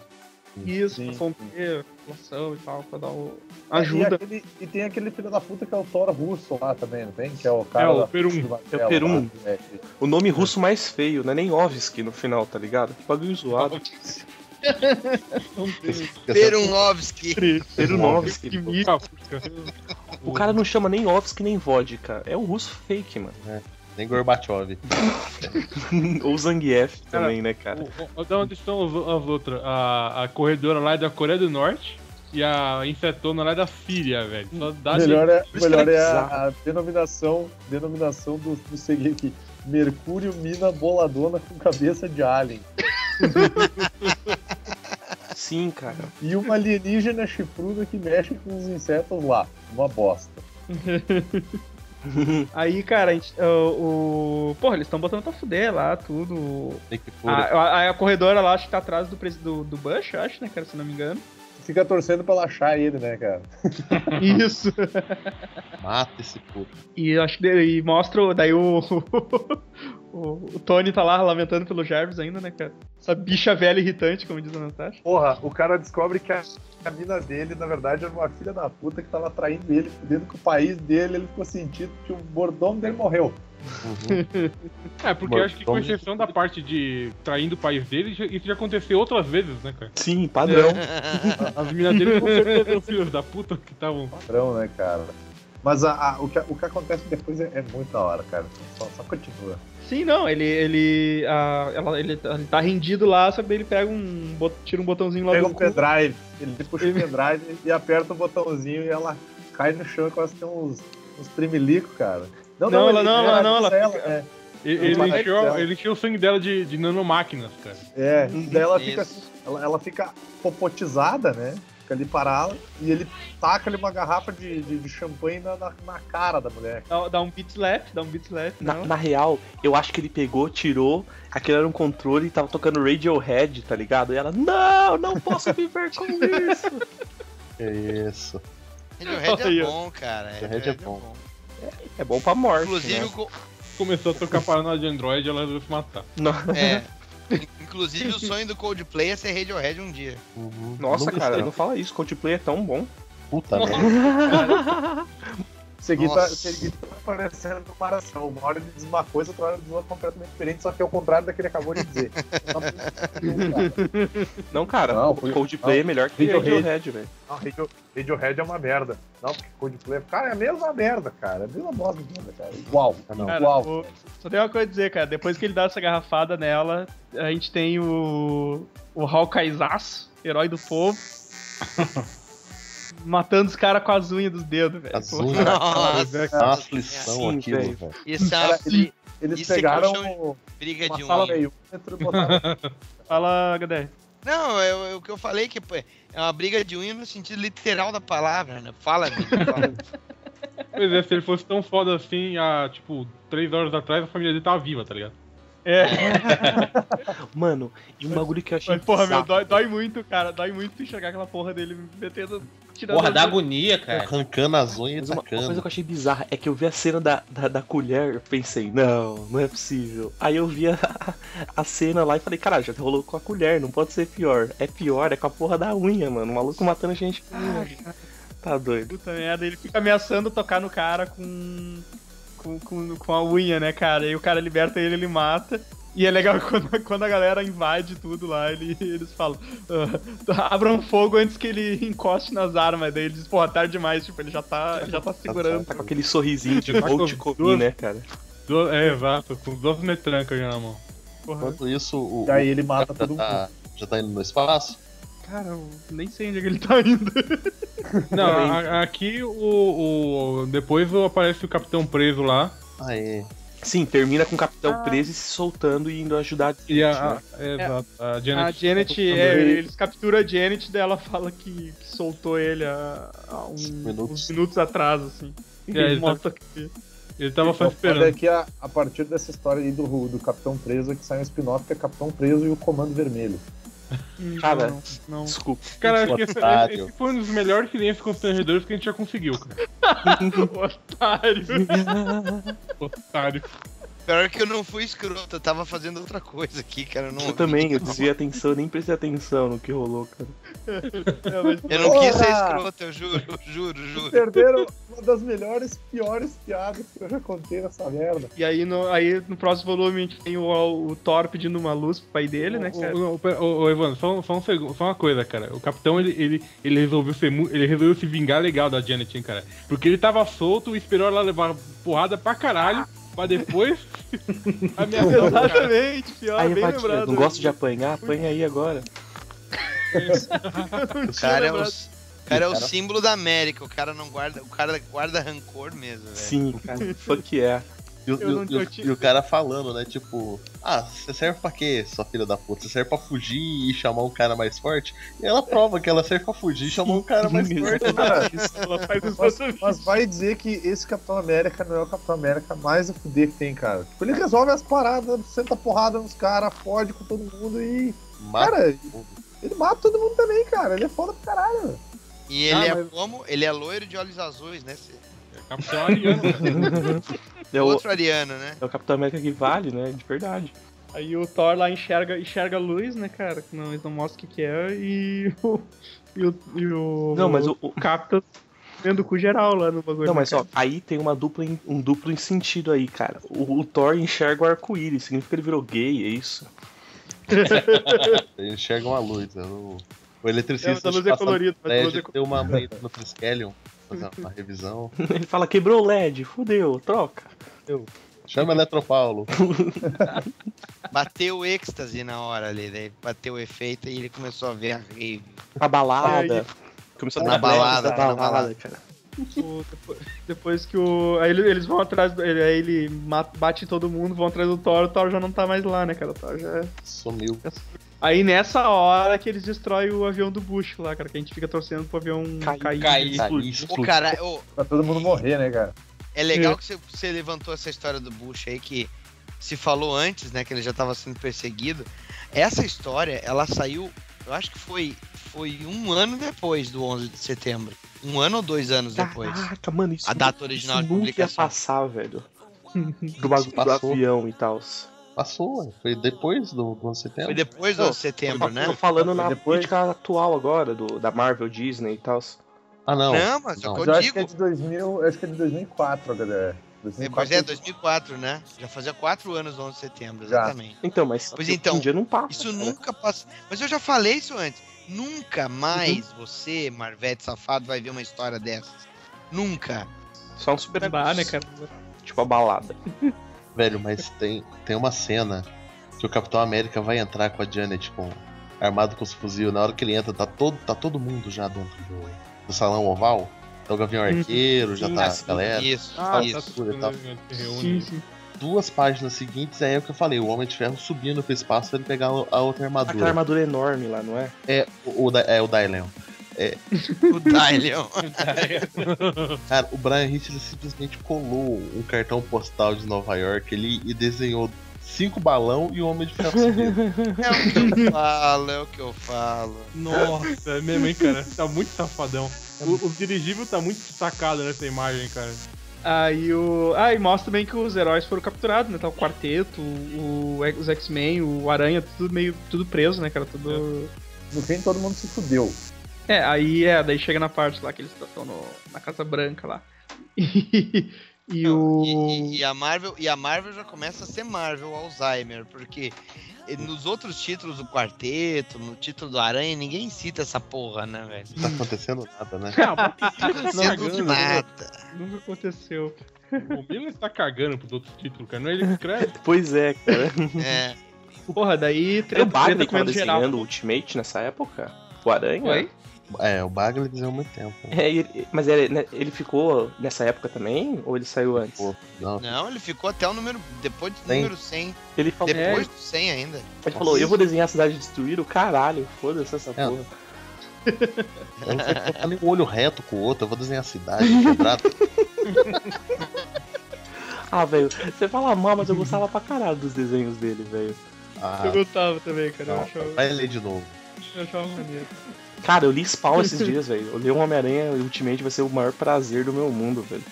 Isso, Sim, população e tal, pra dar o. E, Ajuda. aquele- e tem aquele filho da puta que é o Thor russo lá também, não tem? Que é o cara É, o Perum. É o Perum. lá, é, O nome russo mais feio, não é nem Ovski no final, tá ligado? Que bagulho zoado. Perunovski. Perunovski. O cara não chama nem Ovski nem vodka. É o russo fake, mano. Nem Gorbachev. Ou Zangief também, né, cara? O- o- onde estão as, as outras? A, a corredora lá é da Coreia do Norte e a insetona lá é da Síria, velho. Só dá O melhor é, melhor é é a, a denominação, denominação do, do seguinte aqui. Mercúrio mina boladona com cabeça de alien. Sim, cara. E uma alienígena chifruda que mexe com os insetos lá. Uma bosta. Aí, cara, a gente, o, o- Porra, eles estão botando pra fuder lá, tudo. Tem que A, a, a corredora lá, acho que tá atrás do, do, do Bush, acho, né, cara, se não me engano. Fica torcendo pra achar ele, né, cara? Isso. Mata esse puto. E acho que e mostra, o- daí o. o, o Tony tá lá lamentando pelo Jarvis ainda, né, cara? Essa bicha velha irritante, como diz a Natasha. Porra, o cara descobre que a, a mina dele, na verdade, era uma filha da puta que tava traindo ele, dentro que o país dele, ele ficou sentindo que o mordomo dele morreu. É, porque eu acho que com exceção da parte de traindo o país dele, isso já aconteceu outras vezes, né, cara? Sim, padrão. As meninas dele com certeza eram filhos da puta que estavam. Padrão, né, cara? Mas a- a- o, que, o que acontece depois é, é muito da hora, cara. Só, só continua. Sim, não, ele. ele, a, ela, ele, ele tá rendido lá, só que daí ele pega um. tira um botãozinho lá Pega do um cu. pendrive, ele puxa o pendrive e aperta o botãozinho e ela cai no chão e quase tem uns, uns tremilicos, cara. Não, ela ele- não, ela não, ela avisa fica- é, Ele, encheu, ele encheu o sangue dela de, de nanomáquinas, cara. é, daí ela Isso. fica, assim, ela, ela fica popotizada, né? Fica ali parada e ele taca ali uma garrafa de, de, de champanhe na, na, na cara da mulher. Dá, dá um beat slap, dá um beat slap. Na, não. na real, eu acho que ele pegou, tirou, aquele era um controle e tava tocando Radiohead, tá ligado? E ela, não, não posso viver com isso. Que isso. Radiohead é bom, cara. Radiohead é bom. É bom pra morte. Inclusive, né? Começou a tocar parada de Android e ela resolveu se matar. Não. é. Inclusive, o sonho do Coldplay é ser Radiohead um dia. Uhum. Nossa, Nunca cara, sei. não fala isso, Coldplay é tão bom. Puta merda. Esse aqui, tá, esse aqui tá parecendo comparação. Uma hora ele diz uma coisa, outra hora ele diz outra completamente diferente, só que é o contrário da que ele acabou de dizer. Não, cara, Não, foi- Coldplay não. é melhor que Radiohead. Radiohead, velho. Não, Radio, Radiohead é uma merda. Não, porque Coldplay, cara, é a mesma merda, cara. É a mesma bosta de merda, cara. Igual. Não. Cara, Igual. o- só tem uma coisa a dizer, cara. Depois que ele dá essa garrafada nela, a gente tem o. O Hawkeyezaço, herói do povo. matando os caras com as unhas dos dedos, velho. As unhas. Nossa, É uma aflição Sim, aquilo, velho. velho. Isso é Cara, uma ele- Eles Isso é pegaram que briga uma de um. sala meio Fala, Gadé. Não, é, é o que eu falei que pô, é uma briga de unha no sentido literal da palavra, né? Fala, amigo, fala. Pois é, se ele fosse tão foda assim, há, tipo, três horas atrás, a família dele tava viva, tá ligado? É, Mano, e um bagulho que eu achei mas porra, meu, dói, dói muito, cara. Dói muito enxergar aquela porra dele metendo. Tirando Porra, dá unhas. agonia, cara. Arrancando as unhas Mas e uma, uma coisa que eu achei bizarra é que eu vi a cena da, da, da colher, eu pensei, não, não é possível. Aí eu vi a, a cena lá e falei, caralho, já rolou com a colher, não pode ser pior. É pior, é com a porra da unha, mano. O maluco matando gente com unha. Tá doido. Puta merda, ele fica ameaçando tocar no cara com, com, com, com a unha, né, cara? E o cara liberta ele, ele mata. E é legal quando, quando a galera invade tudo lá, ele- eles falam, "Ah, abram fogo antes que ele encoste nas armas. Daí ele diz, porra, tarde demais, tipo, ele já tá, ele já tá segurando. Tá com aquele sorrisinho de Tá gol de comi, né, cara? Du- É, exato, com duas metrancas já na mão. Porra. Enquanto isso, o, E aí ele mata todo mundo. tá, já tá indo no espaço. Cara, eu nem sei onde é que ele tá indo. Não, a- aqui o, o. Depois aparece o capitão preso lá. Aê. Sim, termina com o capitão preso e se soltando e indo ajudar a E a. gente, né? é, exato, a Janet. A Janet, é, eles capturam a Janet, daí ela fala que, que soltou ele há, há um- Minutos. uns minutos atrás, assim. E É, ele tá- mostra que... Ele tava só Então, olha esperando. a, a partir dessa história aí do, do Capitão Preso, que sai um spin-off que é Capitão Preso e o Comando Vermelho. Cara, não, não. Desculpa. Cara, acho que esse, esse foi um dos melhores silêncios constrangedores que a gente já conseguiu, cara. Otário. Otário. Pior que eu não fui escroto, eu tava fazendo outra coisa aqui, cara. Eu, não Eu também, eu desviei atenção, nem prestei atenção no que rolou, cara. Não, mas- Eu não quis ser escroto, eu juro, eu juro, juro. Perderam uma das melhores, piores piadas que eu já contei nessa merda. E aí no, aí no próximo volume a gente tem o, o Thor pedindo uma luz pro pai dele, né, Ô, cara? ô, ô, Evandro, só, só, um só uma coisa, cara. O capitão, ele, ele, ele, resolveu ser, ele resolveu se vingar legal da Janet, hein, cara. Porque ele tava solto e esperou ela levar porrada pra caralho, pra depois o cara. Exatamente, pior, Aí, bem lembrado. não gosto de apanhar? Apanha aí agora. O cara é o cara é o símbolo da América, o cara não guarda, o cara guarda rancor mesmo, velho. Sim, cara. Fuck yeah. E o, Eu e e o- eu te- e o cara falando, né? Tipo, ah, você serve pra quê, sua filha da puta? Você serve pra fugir e chamar um cara mais forte? E ela prova que ela serve pra fugir e chamar um cara mais forte. Cara, Ela faz mas, mas vai dizer que esse Capitão América não é o Capitão América mais a fuder que tem, cara. Tipo, ele resolve as paradas, senta porrada nos caras, fode com todo mundo e. Mata Cara, ele mata todo mundo também, cara. Ele é foda pro caralho. E ele Ah, é mas- como? Ele é loiro de olhos azuis, né? cê? Capitão Ariano. É o, Outro ariano, né? é o Capitão América que vale, né? De verdade. Aí o Thor lá enxerga, enxerga a luz, né, cara? Não, eles não mostram o que, que é. E o. E o. E o Não, mas o- o- Capta vendo o cu geral lá no bagulho. Não, né, mas cara? ó, aí tem uma dupla, um duplo em sentido aí, cara. O, o Thor enxerga o arco-íris, significa que ele virou gay, é isso? Eles enxergam a luz. né? O, o É, eletricista mas a luz é colorida. Mas a luz é prédio, deu uma no Triskelion, fazer uma revisão. Ele fala, quebrou o LED, fudeu, troca. Chama Eletropaulo. Bateu o êxtase na hora ali, daí bateu o efeito e ele começou a ver a rave. A balada. É, Começou a Na dar balada, da na balada, cara. O- depois, depois que o. Aí ele- eles vão atrás. Ele, aí ele mata, bate todo mundo, vão atrás do Thor, o Thor já não tá mais lá, né, cara? O Thor já. Sumiu. Aí nessa hora que eles destroem o avião do Bush lá, cara, que a gente fica torcendo pro avião Cair. cair. Cair. Explodiu. Ô, cara, ô, Pra todo mundo morrer, né, cara? é legal que você, levantou essa história do Bush aí, que se falou antes, né, que ele já tava sendo perseguido. Essa história, ela saiu, eu acho que foi, foi um ano depois do 11 de setembro. Um ano ou dois anos depois. Caraca, mano, isso, A data original isso de nunca ia publicação. passar, velho. Do bagulho do avião e tal. Passou, ué. foi depois do 11 de setembro. Foi depois do Não, 11 de setembro, né? Tô falando na Depois- política atual agora, do, da Marvel, Disney e tal. Ah, não. Não, mas é Não. que Mas eu eu acho que é digo. de 2000, eu acho que é de 2004, HDR. Pois é, 2004, né? Já fazia quatro anos do 11 de setembro, Já. exatamente. Então, mas Pois hoje em então, dia não passa. Isso cara. nunca passa. Mas eu já falei isso antes. Nunca mais Uhum. você, Marvete safado, vai ver uma história dessas. Nunca. Só um super né, cara? Tipo a balada. Velho, mas tem, tem uma cena que o Capitão América vai entrar com a Janet com, armado com os fuzil. Na hora que ele entra, tá todo, tá todo mundo já dentro do, do salão oval. Tá o Gavião Arqueiro, já Sim, tá Assim, a galera. Isso, Ah, isso. tá tudo, Tá. né, se reúne. Sim, sim. Duas páginas seguintes é o que eu falei: o Homem de Ferro subindo pro espaço pra ele pegar a outra Aquela armadura. armadura enorme lá, não é? É o, o, Da- é o Dylion. O Dylion. Cara, o Brian Hitch ele simplesmente colou um cartão postal de Nova York ele, e desenhou cinco balão e o Homem de Ferro. É o que eu falo, é o que eu falo. Nossa, é mesmo, hein, cara? Tá muito safadão. O, o dirigível tá muito destacado nessa imagem, cara. Aí o. Ah, e mostra também que os heróis foram capturados, né? Tá o quarteto, o, os X-Men, o Aranha, tudo meio. tudo preso, né, cara? Tudo. No fim, todo mundo se fudeu. É, aí é, daí chega na parte lá que eles estão no- na Casa Branca lá. E, e Não, o. e, e- a Marvel, e a Marvel já começa a ser Marvel Alzheimer, porque nos outros títulos do quarteto, no título do Aranha, ninguém cita essa porra, né, velho? Não tá acontecendo nada, né? Ah, mas Tá acontecendo nada. Nunca aconteceu. O Miller tá cagando pros outros títulos, cara. Não é ele que escreve. Pois é, cara. É. Porra, daí Era o treta que tava comendo geral. desenhando o Ultimate nessa época? O Aranha? Oi? É, o Bagley desenhou muito tempo. É, ele- mas ele, né, ele ficou nessa época também? Ou ele saiu antes? Pô, não, Não, ele ficou até o número. Depois do Tem. número 100. Ele falou, Depois do 100 ainda. ele falou eu vou desenhar a cidade destruída, o caralho, foda-se essa É. porra. eu não sei botar nem um olho reto com o outro, eu vou desenhar a cidade. Ah, velho, você fala mal, mas eu gostava pra caralho dos desenhos dele, velho. Ah, Eu gostava também, cara. Eu não, achava, vai ler de novo. eu achava maneiro. Cara, eu li Spawn esses dias, velho. Eu li um Homem-Aranha Ultimate vai ser o maior prazer do meu mundo, velho.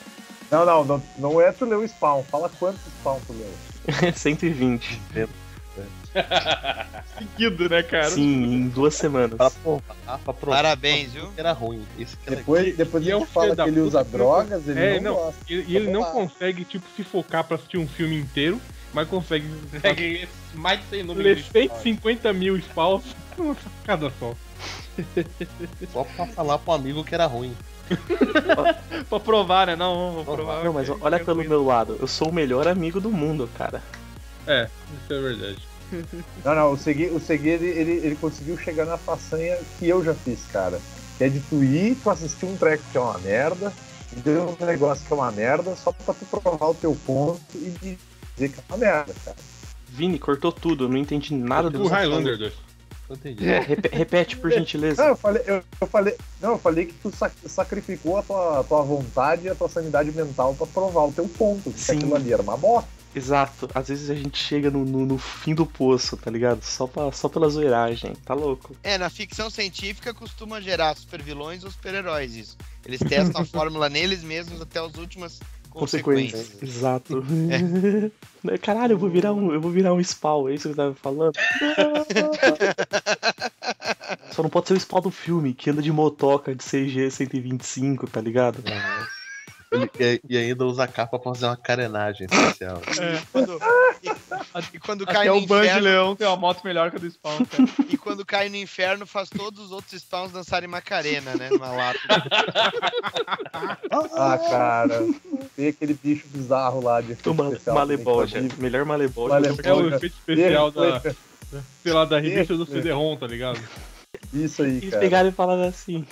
Não, não, não, não é tu ler o spawn. Fala quantos spawn tu leu. 120. Seguido, né, cara? Sim, em duas semanas. Pra pra provar Parabéns, viu? era ruim. Isso que era Depois, depois e a é gente um fala que ele usa puta, drogas, ele É, não, não. gosta. E, e ele não consegue, tipo, se focar pra assistir um filme inteiro, mas consegue Consegue ler mais de 100 números ler de história. 150 mil spawns numa cada só. Só pra falar pro amigo que era ruim. Pra provar, né? Não, vou provar. Não, mas olha pelo meu lado. Eu sou o melhor amigo do mundo, cara. É, isso é verdade. Não, não, o Segui, o Segui ele, ele, ele conseguiu chegar na façanha que eu já fiz, cara. Que é de tu ir, tu assistir um track que é uma merda, ver um negócio que é uma merda, só pra tu provar o teu ponto e dizer que é uma merda, cara. Vini, cortou tudo, eu não entendi nada do O que você Highlander 2. Entendi. É. repete, por gentileza. Não, eu falei, eu, eu falei, não, eu falei que tu sac- sacrificou a tua, a tua vontade e a tua sanidade mental pra provar o teu ponto, que Sim. aquilo ali era uma bosta. Exato. Às vezes a gente chega no, no, no fim do poço, tá ligado? Só, pra, só pela zoeiragem. Tá louco. É, na ficção científica costuma gerar supervilões ou super-heróis isso. Eles testam a fórmula neles mesmos até as últimas consequências. Exato. Caralho, eu vou virar um, eu vou virar um spawn, é isso que você tava falando? Só não pode ser o spawn do filme, que anda de motoca de CG 125, tá ligado? Ele- e, e ainda usa a capa pra fazer uma carenagem especial. E quando, e, e quando cai Até no o Band inferno, Leão tem uma moto melhor que a do Spawn, cara. e quando cai no inferno faz todos os outros spawns dançarem Macarena, né? Numa lápide. Ah, cara. Tem aquele bicho bizarro lá de efeito O mal, especial Maleboja, também, que melhor Maleboja. Maleboja. É o efeito especial da, sei lá, da revista do CD-ROM, tá ligado? Isso aí, Eles cara. pegaram e falaram assim,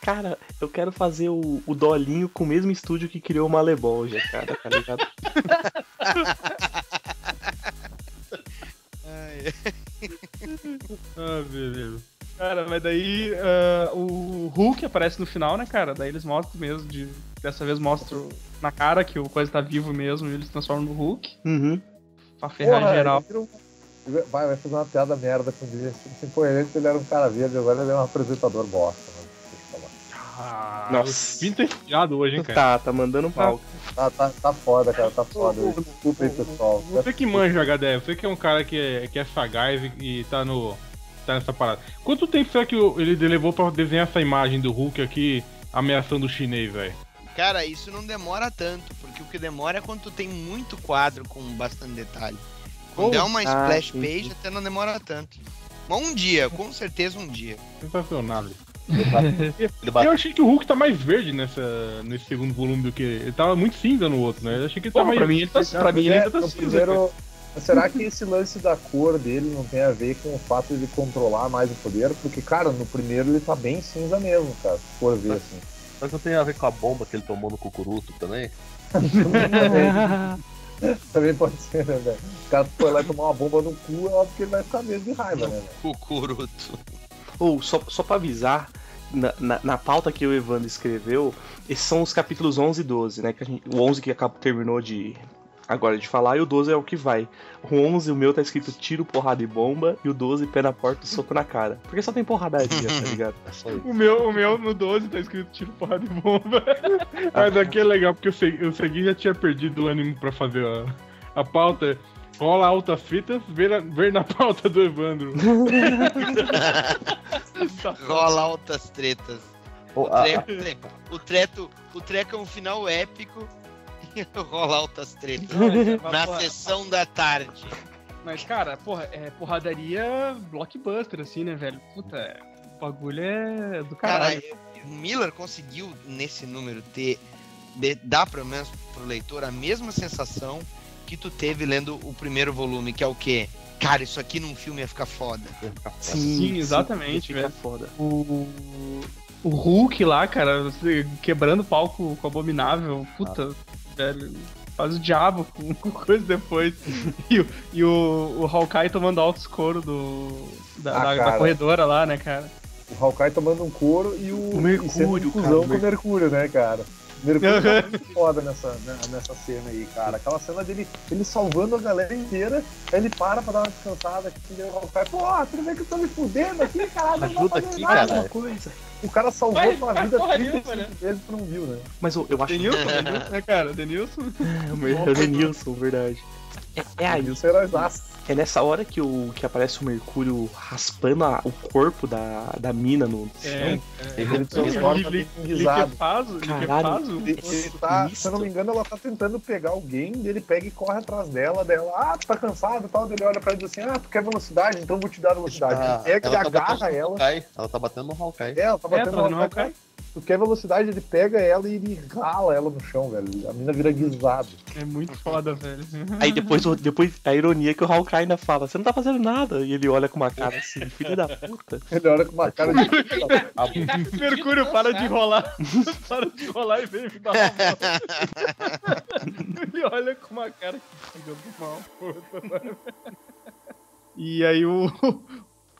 cara, eu quero fazer o, o Dolinho com o mesmo estúdio que criou o Maleboja, cara, tá ligado? Ai, Ah, beleza. Cara, mas daí ah, o Hulk aparece no final, né, cara? Daí eles mostram mesmo, de, dessa vez mostram na cara que o coisa tá vivo mesmo e eles transformam no Hulk. Uhum. Pra ferrar Porra, geral. Vai, vai fazer uma piada merda com ele. Assim, pô, ele ele era um cara verde, agora ele é um apresentador bosta, mano. Deixa eu falar. Ah, Nossa. O Vim tá inspirado hoje, hein, cara. Tá, tá mandando pau. Tá, tá, tá foda, cara, tá foda. Desculpa aí, pessoal. Você que manja HDF, você que é um cara que é, que é sagaz e, e tá no. tá nessa parada. Quanto tempo será que o- ele levou pra desenhar essa imagem do Hulk aqui ameaçando o chinês, velho? Cara, isso não demora tanto, porque o que demora é quando tu tem muito quadro com bastante detalhe. Quando Oh, é uma ah, splash sim, page, sim. até não demora tanto. Mas um dia, com certeza um dia. Sensacional. Eu achei que o Hulk tá mais verde nessa, nesse segundo volume do que. Ele tava muito cinza no outro, né? Eu achei que ele tá Pô, mais. pra mim ele tá, pra mim ele ainda tá No cinza, primeiro- Será que esse lance da cor dele não tem a ver com o fato de ele controlar mais o poder? Porque, cara, no primeiro ele tá bem cinza mesmo, cara, se for ver assim. Mas não tem a ver com a bomba que ele tomou no cucuruto também? Também pode ser, né, velho? O cara foi lá e tomar uma bomba no cu, é óbvio que ele vai ficar mesmo de raiva, né, velho? Cucuruto. Ou, só, só pra avisar, na, na, na pauta que o Evandro escreveu, esses são os capítulos 11 e 12, né? Que a gente, o 11 que acaba, terminou de agora de falar, e o 12 é o que vai. O 11, o meu tá escrito tiro, porrada e bomba, e o 12, pé na porta e soco na cara. Porque só tem porradaria, tá ligado? É. O meu, o meu no 12 tá escrito tiro, porrada e bomba. Mas aqui é legal, porque eu segui, já tinha perdido o ânimo pra fazer a, a pauta. Rola altas fitas, ver, na- ver na pauta do Evandro. Rola altas tretas. O, a- tre- o, treto, o treco é um final épico e rola altas tretas. Na sessão da tarde. Mas, cara, porra, é porradaria blockbuster, assim, né, velho? Puta, é- o bagulho é do Cara, caralho. o Miller conseguiu nesse número ter de- dar pelo menos pro leitor a mesma sensação que tu teve lendo o primeiro volume, que é o quê? Cara, isso aqui num filme ia ficar foda. Sim, exatamente, fica velho. foda. O, o Hulk lá, cara, quebrando o palco com o Abominável, puta, velho, faz o diabo com, com coisa depois. e o, e o, o Hawkeye tomando altos couro do, da, Ah, da- da cara. corredora lá, né, cara? O Hawkeye tomando um couro e o, O Mercúrio, e sendo cara, com o Mercúrio, né, cara? O Mercúrio tá muito foda nessa, né, nessa cena aí, cara. Aquela cena dele ele salvando a galera inteira, aí ele para pra dar uma descansada aqui, e o Hawkeye, pô, tudo bem que eu tô me fudendo aqui, caralho, não vou Ajuda fazer aqui, nada. cara. coisa. O cara salvou tua vai vida porra 35 nenhuma, né? vezes e tu não viu, né? Mas eu, eu acho Denilson, Denilson, né, cara? Denilson. É é o Denilson, verdade. É, é aí, era exato. é nessa hora que, o, que aparece o Mercúrio raspando a- o corpo da, da mina no É, chão. Ele Ele, transforma ele, ele ele que Caralho. Ele, ele tá, se eu não me engano, ela tá tentando pegar alguém, ele pega e corre atrás dela, dela, ah, tu tá cansado e tal, ele olha pra ela e diz assim, ah, tu quer velocidade, então eu vou te dar velocidade. Ah, ele pega, ele ela tá agarra ela, Hawkeye. Ela tá batendo no Hawkeye. é, ela tá É, batendo tá no no Hawkeye. Tu quer velocidade, ele pega ela e ele rala ela no chão, velho. A mina vira guisado. É muito foda, velho. Aí depois, depois a ironia é que o Hawkeye ainda fala, você não tá fazendo nada. E ele olha com uma cara assim, filho da puta. Ele olha com uma cara de. Mercúrio, para de rolar. para de rolar e vem me dar. Ele olha com uma cara que filho do mal, puta, mano. E aí o.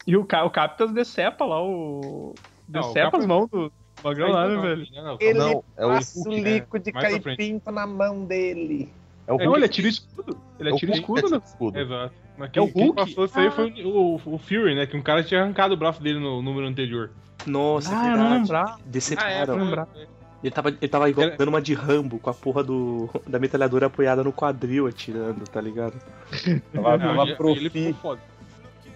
E o, Ca- o Captas decepa lá o. Não, o Decepa as mãos do magrão lá, né, Não, velho? não, não, Ele Não, é o passa o Hulk, né? líquido de Mais caipinto na mão dele. É o Não, Hulk. ele atira o escudo. Ele É o atira o Hulk escudo, que né? o escudo. Exato. Mas É quem, o quem Hulk? passou isso aí foi o, o Fury, né? Que um cara tinha arrancado o braço dele no número anterior. Nossa, Ah, é eu não verdade. lembrar. Ah, é, Decepcionaram. lembrar. foi- Ele tava, ele tava igual dando uma de Rambo com a porra do, da metralhadora apoiada no quadril atirando, tá ligado? Tava, Não, profi. ele ficou foda.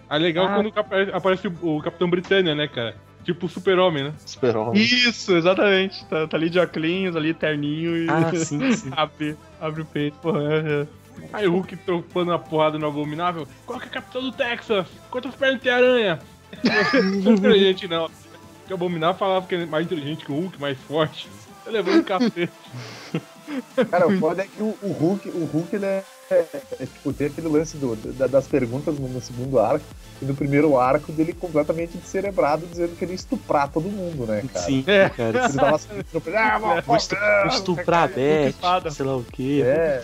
Ah, legal Ah. quando apare- aparece o, o Capitão Britânia, né, cara? Tipo o super-homem, né? Esperou. Isso, exatamente. Tá, tá ali de óculos, ali terninho e Ah, sim, sim. abre, abre o peito. Porra, é, é. Aí o Hulk tropando a porrada no Abominável. Qual que é a capital do Texas? Quantas pernas tem a aranha? não é inteligente, não. Porque o Abominável falava que é mais inteligente que o Hulk, mais forte. Tá levando um cacete. Cara, o foda é que o, o Hulk, o Hulk, ele é, é- é, tipo, tem aquele lance do, da- das perguntas no, no segundo arco, e no primeiro arco dele completamente descerebrado, dizendo que ele ia estuprar todo mundo, né, cara? Sim, É. cara. Ele tava assim, ah, vou Vou estu- vou estuprar a Beth, sei lá o quê. É,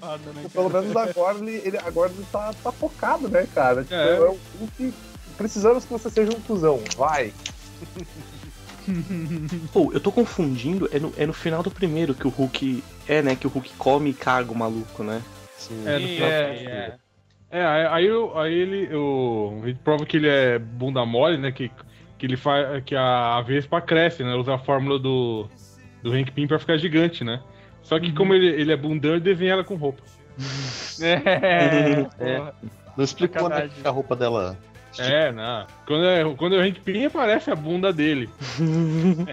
Fada, né, pelo menos agora ele, ele- agora ele tá, tá focado, né, cara? Tipo, É. é. o Hulk. Precisamos que você seja um cuzão, vai. Pô, eu tô confundindo, é no, é no final do primeiro que o Hulk. É, né? Que o Hulk come e caga o maluco, né? Sim. É, é, é. É, aí, aí, ele, eu, ele prova que ele é bunda mole, né? Que, que ele faz. Que a, a Vespa cresce, né? Usa a fórmula do, do Hank Pym pra ficar gigante, né? Só que como ele, ele é bundão, ele desenha ela com roupa. É, É. porra. Não explicou né, que a roupa dela. É, não. Quando é, quando é o Hank Pym, aparece a bunda dele.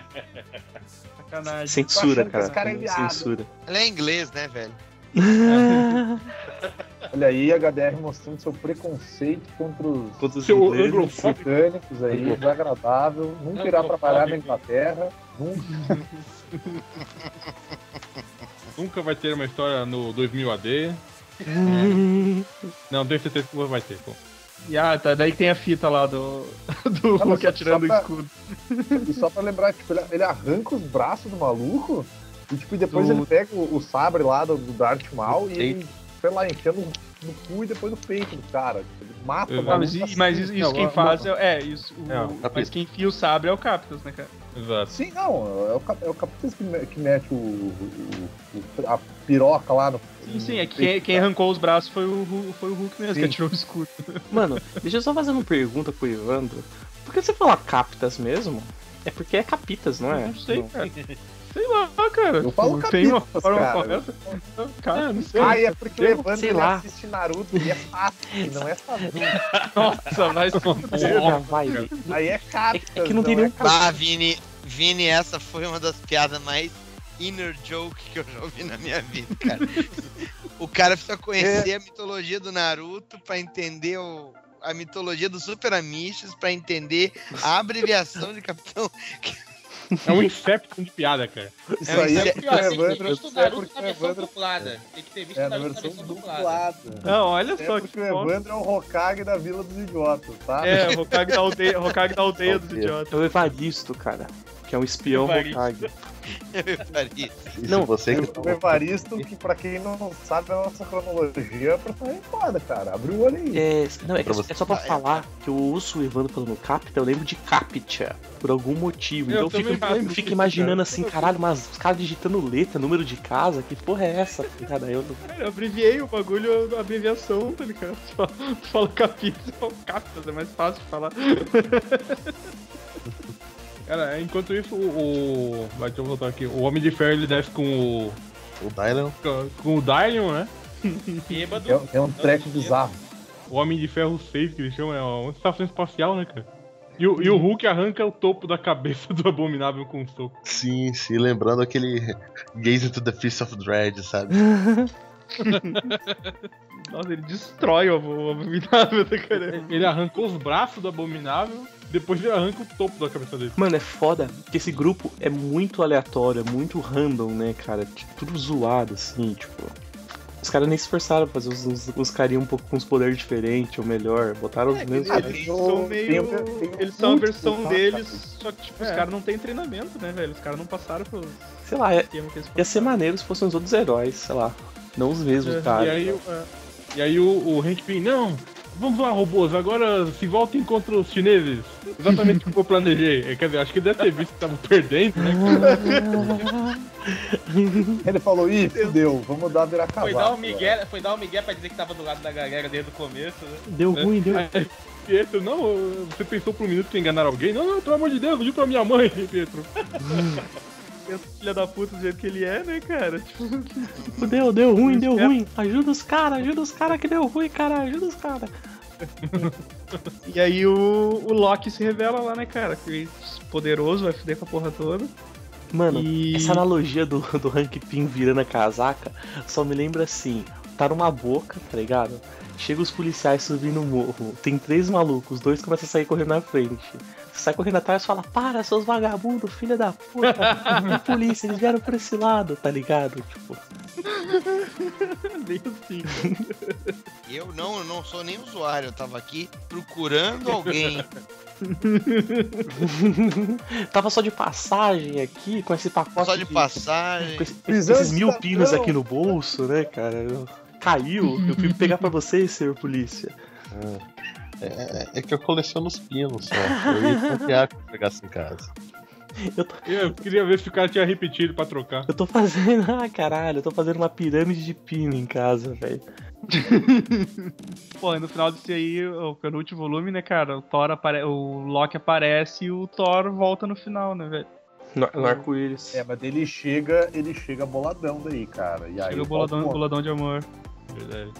Sacanagem. Censura, cara. cara é. Censura. Ela é inglês, né, velho? Olha aí, HDR mostrando seu preconceito contra os Todos os Seu britânicos aí, desagradável, nunca irá trabalhar na Inglaterra, nunca. Nunca vai ter uma história no 2000 AD. Não, tenho certeza que vai ter. Pô. E ah, tá, daí tem a fita lá do, do mas Hulk só- atirando o escudo. E só pra lembrar, tipo, ele, ele arranca os braços do maluco e tipo, e depois Do- ele pega o, o sabre lá do, do Darth Maul Do e ele, sei lá, enfia no, cu e depois no peito do cara. Tipo, ele mata o mas, i- assim. mas isso, isso Não, quem uma- faz é, é isso. o- É, o mas quem enfia o sabre é o Capitão, né, cara? Exato. Sim, não, é o, é o Capitão que, me- que mete o, o- o- a piroca lá no. Sim, sim, é que quem, quem arrancou os braços foi o, foi o Hulk mesmo, Sim. que atirou o escudo. Mano, deixa eu só fazer uma pergunta pro Evandro. Por que você fala capitas mesmo? É porque é capitas, não é? Não sei, cara. Sei lá, cara. Eu falo Tipo, tem uma forma cara. correta. Cara, não sei. Ah, é porque o Eu- Evandro sei ele lá. assiste Naruto e é fácil, não é fácil. Nossa, fuder. Porra, vai. Aí é capitas. É que não tem é nenhum-. Ah, Vini, Vini, essa foi uma das piadas mais inner joke que eu já ouvi na minha vida, cara. o cara precisa conhecer a mitologia do Naruto pra entender o- a mitologia do Super Amishes, pra entender a abreviação de Capitão. É um Inception de piada, cara. Isso É, aí isso é é porque ter Evandro. visto o É porque na versão Evandro. dublada. Tem que ter visto É Naruto na versão versão dublada. dublada. Não, olha É só que porque o Evandro é o Hokage da Vila dos Idiotas, tá? É, o Hokage da aldeia, Hokage da aldeia dos idiotas. É o Evaristo, cara. Que é um espião Evaristo. Hokage. Eu faria. E Não, você que O Evaristo, que pra quem não sabe a nossa cronologia, é personagem foda, cara. Abre o olho aí. É, não, é, Pra é só pra falar que eu ouço o Evandro falando Capita, eu lembro de Captcha, por algum motivo. Eu Então eu fico, eu fico isso, imaginando cara. assim, caralho, mas os caras digitando letra, número de casa, que porra é essa? Cara, eu não... Eu abreviei o bagulho, a abreviação, tá ligado? Só- Tu fala capítulo, você fala capitas, é mais fácil de falar. Cara, enquanto isso, o. o- Vai, deixa eu voltar aqui. O Homem de Ferro ele desce com o. o Dylan com o Dylion, né? Bêbado. É, é um treco bizarro. O Homem de Ferro 6, que eles chamam, é uma estação espacial, né, cara? E o, e o Hulk arranca o topo da cabeça do Abominável com um soco. Sim, sim, lembrando aquele Gaze into the Fist of Dread, sabe? Nossa, ele destrói o abominável da cara. Ele arrancou os braços do Abominável, depois ele arranca o topo da cabeça dele. Mano, é foda, porque esse grupo é muito aleatório, é muito random, né, cara? Tipo, tudo zoado, assim, tipo... Os caras nem se esforçaram pra fazer os, os, os carinha um pouco com os poderes diferentes, ou melhor, botaram os mesmos... cara, Eles tem são meio. Eles são a versão deles, só que tipo, os É. caras não têm treinamento, né, velho? Os caras não passaram pelo Sei lá, é- que eles ia ser maneiro se fossem os outros heróis, sei lá. Não os mesmos, É, cara. E aí, o- é, e aí o, o Hank Pym, não, vamos lá, robôs, agora se voltem contra os chineses. Exatamente como eu planejei. É, Quer dizer, acho que ele deve ter visto que estavam perdendo, né? Ele falou, ih, fudeu, vamos dar virar Foi cavalo. dar um migué, foi dar um migué pra dizer que tava do lado da galera desde o começo, né? Deu ruim, deu Aí, Pietro, não, você pensou por um minuto que enganar alguém? Não, não, pelo amor de Deus, eu pra minha mãe, Pietro. filha da puta do jeito que ele é, né, cara? Tipo, Deu, deu ruim, deu ruim. Ajuda os caras, ajuda os caras que deu ruim, cara, ajuda os caras. e aí o, o Loki se revela lá, né, cara? Que poderoso, vai fuder com a porra toda. Mano, E- essa analogia do, do Hank Pym virando a casaca só me lembra assim: tá numa boca, tá ligado? Chega os policiais subindo o morro, tem três malucos, dois começam a sair correndo na frente. Sai correndo atrás e fala: Para, seus vagabundos, filha da puta, e polícia, eles vieram por esse lado, tá ligado? Tipo, Bem assim. Eu não, eu não sou nem usuário, eu tava aqui procurando alguém. tava só de passagem aqui, com esse pacote. Só de passagem. com esse- esses de mil pinos aqui no bolso, né, cara? Eu- Caiu, eu fui pegar pra vocês, senhor polícia. É, é- é que eu coleciono os pinos só. Eu ia confiar que eu pegasse em casa. Eu tô, Eu queria ver se o cara tinha repetido pra trocar. eu tô fazendo. Ah, caralho, eu tô fazendo uma pirâmide de pino em casa, velho. Pô, e no final desse aí, o penúltimo volume, né, cara? O Thor apare... o Loki aparece e o Thor volta no final, né, velho? No, no arco-íris. É, mas ele chega, ele chega boladão daí, cara. E aí Chega o volta boladão, boladão de amor. Verdade.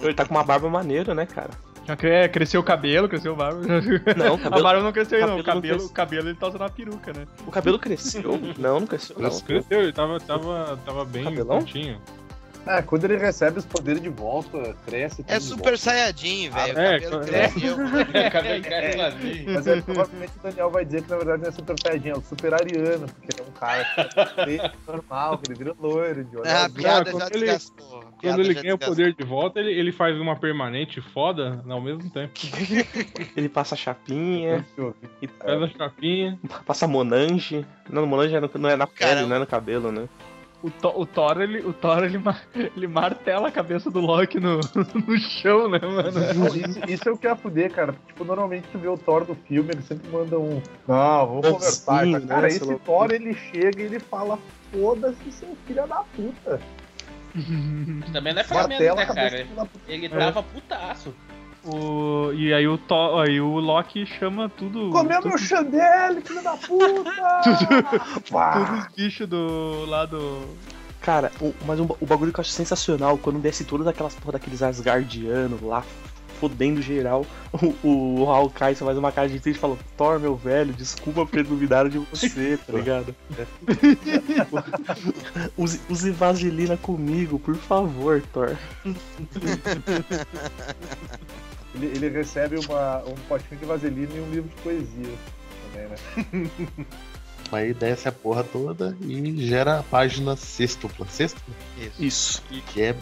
Ele tá com uma barba maneira, né, cara? É, cresceu o cabelo, cresceu o barba. Não, o A cabelo, barba não cresceu ainda, não. O cabelo não cabelo, cresce. o cabelo ele tá usando uma peruca, né? o cabelo cresceu. Não, não cresceu, não. Cresceu, ele tava, tava, tava bem curtinho. É, quando ele recebe os poderes de volta, cresce. É Super Saiyajin, velho. é, o cabelo é. cresceu. O cabelo cresce volta. Mas é, provavelmente o Daniel vai dizer que na verdade não é Super Saiyajin, é o Super Ariano, porque ele é um cara que preto, normal, que ele vira loiro, de olho Ah, a azul. piada quando já ele- desgastou. Quando piada ele ganha o poder de volta, ele, ele faz uma permanente foda ao mesmo tempo. Ele passa chapinha, e- Faz a chapinha. passa monange. Não, monange é não é na pele, Cara, não é no cabelo, né? O, Thor- o Thor, ele, o Thor ele, ele martela a cabeça do Loki no, no chão, né, mano? Isso, isso é o que ia fuder, cara. Tipo, normalmente tu vê o Thor do filme, ele sempre manda um. Não, vamos Bonzinho, conversar. Cara, né, cara sei esse lá. Thor, ele chega e ele fala: foda-se, seu filho da puta. Também não é Martela né, cara? Ele tava putaço. O, e aí o, Thor, aí o Loki chama tudo. Comeu tudo- meu chandelle, filho da puta! Pá. Todos os bichos do. lá do. Cara, o, mas um o bagulho que eu acho sensacional, quando desce todas aquelas porra daqueles Asgardianos lá, fodendo geral, o, o Hawkeye só faz uma cara de triste e fala, Thor, meu velho, desculpa por ter duvidado de você, tá ligado? use, use vaselina comigo, por favor, Thor. Ele, ele recebe uma, um potinho de vaselina e um livro de poesia também, né? Aí desce a porra toda e gera a página sextupla. Sextupla? Isso. Isso. Que é,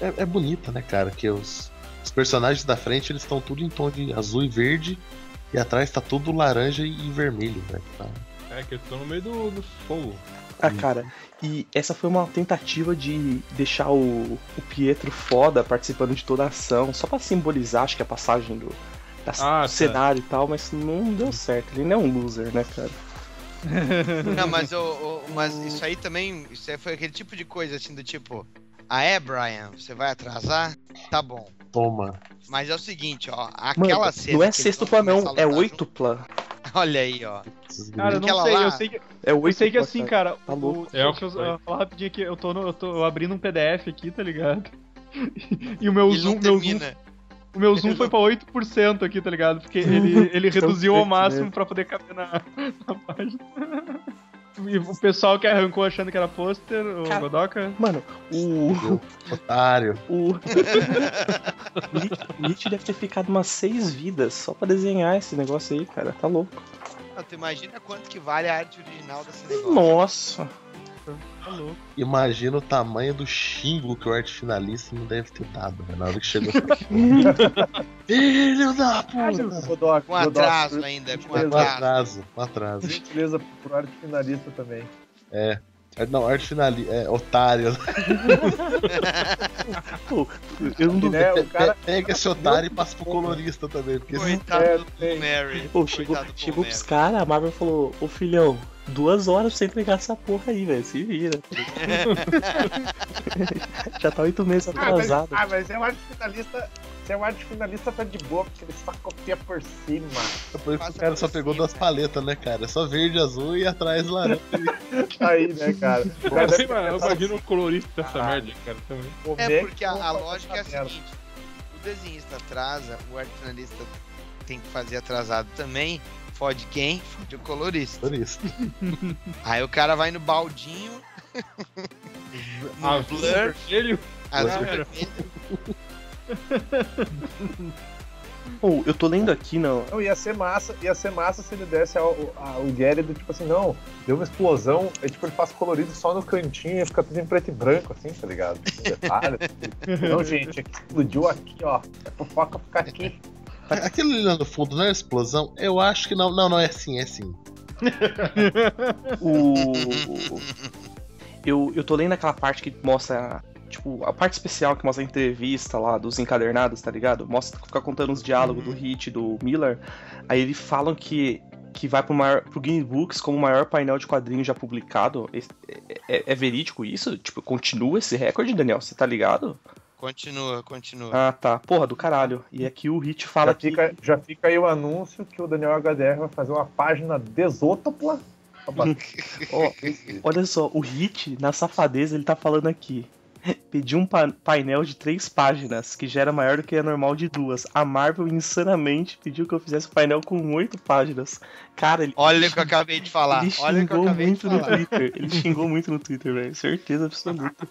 é, é bonita, né, cara? Que os, os personagens da frente eles estão tudo em tom de azul e verde. E atrás tá tudo laranja e vermelho, velho. Tá. É, que eu tô no meio do, do fogo. Ah, cara, e essa foi uma tentativa de deixar o, o Pietro foda participando de toda a ação, só pra simbolizar, acho que a passagem do, da- Ah, do tá. cenário e tal, mas não deu certo. Ele não é um loser, né, cara? Não, mas, o, o- mas isso aí também, isso aí foi aquele tipo de coisa assim do tipo, ah é, Brian, você vai atrasar? Tá bom. Toma. Mas é o seguinte, ó, Mano, aquela cena. não é sextupla vão não, é lutar oitupla. Olha aí, ó. Cara, eu não sei, lá- eu sei que. É Eu sei que assim, cara, Tá louco. o, É deixa eu falar rapidinho aqui, eu tô, no- eu tô abrindo um PDF aqui, tá ligado? E o meu Ele zoom, meu zoom, termina. o meu zoom foi pra 8% aqui, tá ligado? Porque ele, ele reduziu ao feito, máximo né? pra poder caber na, na página. E o pessoal que arrancou achando que era pôster, o Cara. Godoka. Mano, o. Otário. O. o Nietzsche- deve ter ficado umas seis vidas só pra desenhar esse negócio aí, cara. Tá louco. Ah, Tu imagina quanto que vale a arte original desse negócio. Nossa. Tá louco. Imagina o tamanho do xingo que o arte finalista não deve ter dado, né? Na hora que chegou. Filho da puta! Godoc, Com atraso ainda, com Com atraso. atraso, com atraso. Gentileza pro arte finalista também. É. Não, arte finalista. É, otário. Pô, eu não duvido. né, o cara, Pega esse otário e passa pro colorista também. Porque esse Coitado É, do tem. Mary. Pô, chegou, Coitado do chegou pros caras, a Marvel falou, ô filhão, duas horas pra você entregar essa porra aí, velho. Se vira. Já tá oito meses ah, mas, atrasado. ah, mas é o arte finalista. ser o arte finalista tá de boa, porque ele só copia por cima. É por isso que o cara só por pegou cima. duas paletas, né, cara? É só verde, azul e atrás laranja. Aí, né, cara? O cara mas eu imagino o colorista dessa Caralho. merda, cara, também. É porque a, a lógica é a seguinte: o desenhista atrasa, o arte finalista tem que fazer atrasado também. Fode quem? Fode o colorista. Isso. Aí o cara vai no baldinho, no Azul, blur, vermelho. azul vermelho. Pô, eu tô lendo aqui, não. Não, ia ser massa, ia ser massa se ele desse ao- o do tipo assim, não, deu uma explosão, aí tipo, ele faz colorido só no cantinho e fica tudo em preto e branco, assim, tá ligado? Detalhe, assim. não, gente, explodiu aqui, ó. É fofoca ficar aqui. Aquilo ali lá no fundo não é explosão? Eu acho que não. Não, não é assim, é assim. O. Eu, eu tô lendo aquela parte que mostra. Tipo, a parte especial que mostra a entrevista lá dos encadernados, tá ligado? Mostra, fica contando os diálogos do Hit do Miller. Aí eles falam que, que vai pro, maior, pro Guinness Books como o maior painel de quadrinhos já publicado. É, é- é verídico isso? Tipo, continua esse recorde, Daniel? Você tá ligado? Continua, continua. Ah, tá. Porra, do caralho. E aqui o Hit fala Já fica, já fica aí o anúncio que o Daniel HDR vai fazer uma página desótopla. Ó, olha só, o Hit, na safadeza, ele tá falando aqui. Pedi um pa- painel de três páginas, que já era maior do que a normal de duas. A Marvel, insanamente, pediu que eu fizesse um painel com oito páginas. Cara, ele, Olha o que eu acabei de falar. ele Olha o que eu xingou acabei de muito no falar. Twitter. Ele xingou muito no Twitter, velho. Certeza absoluta.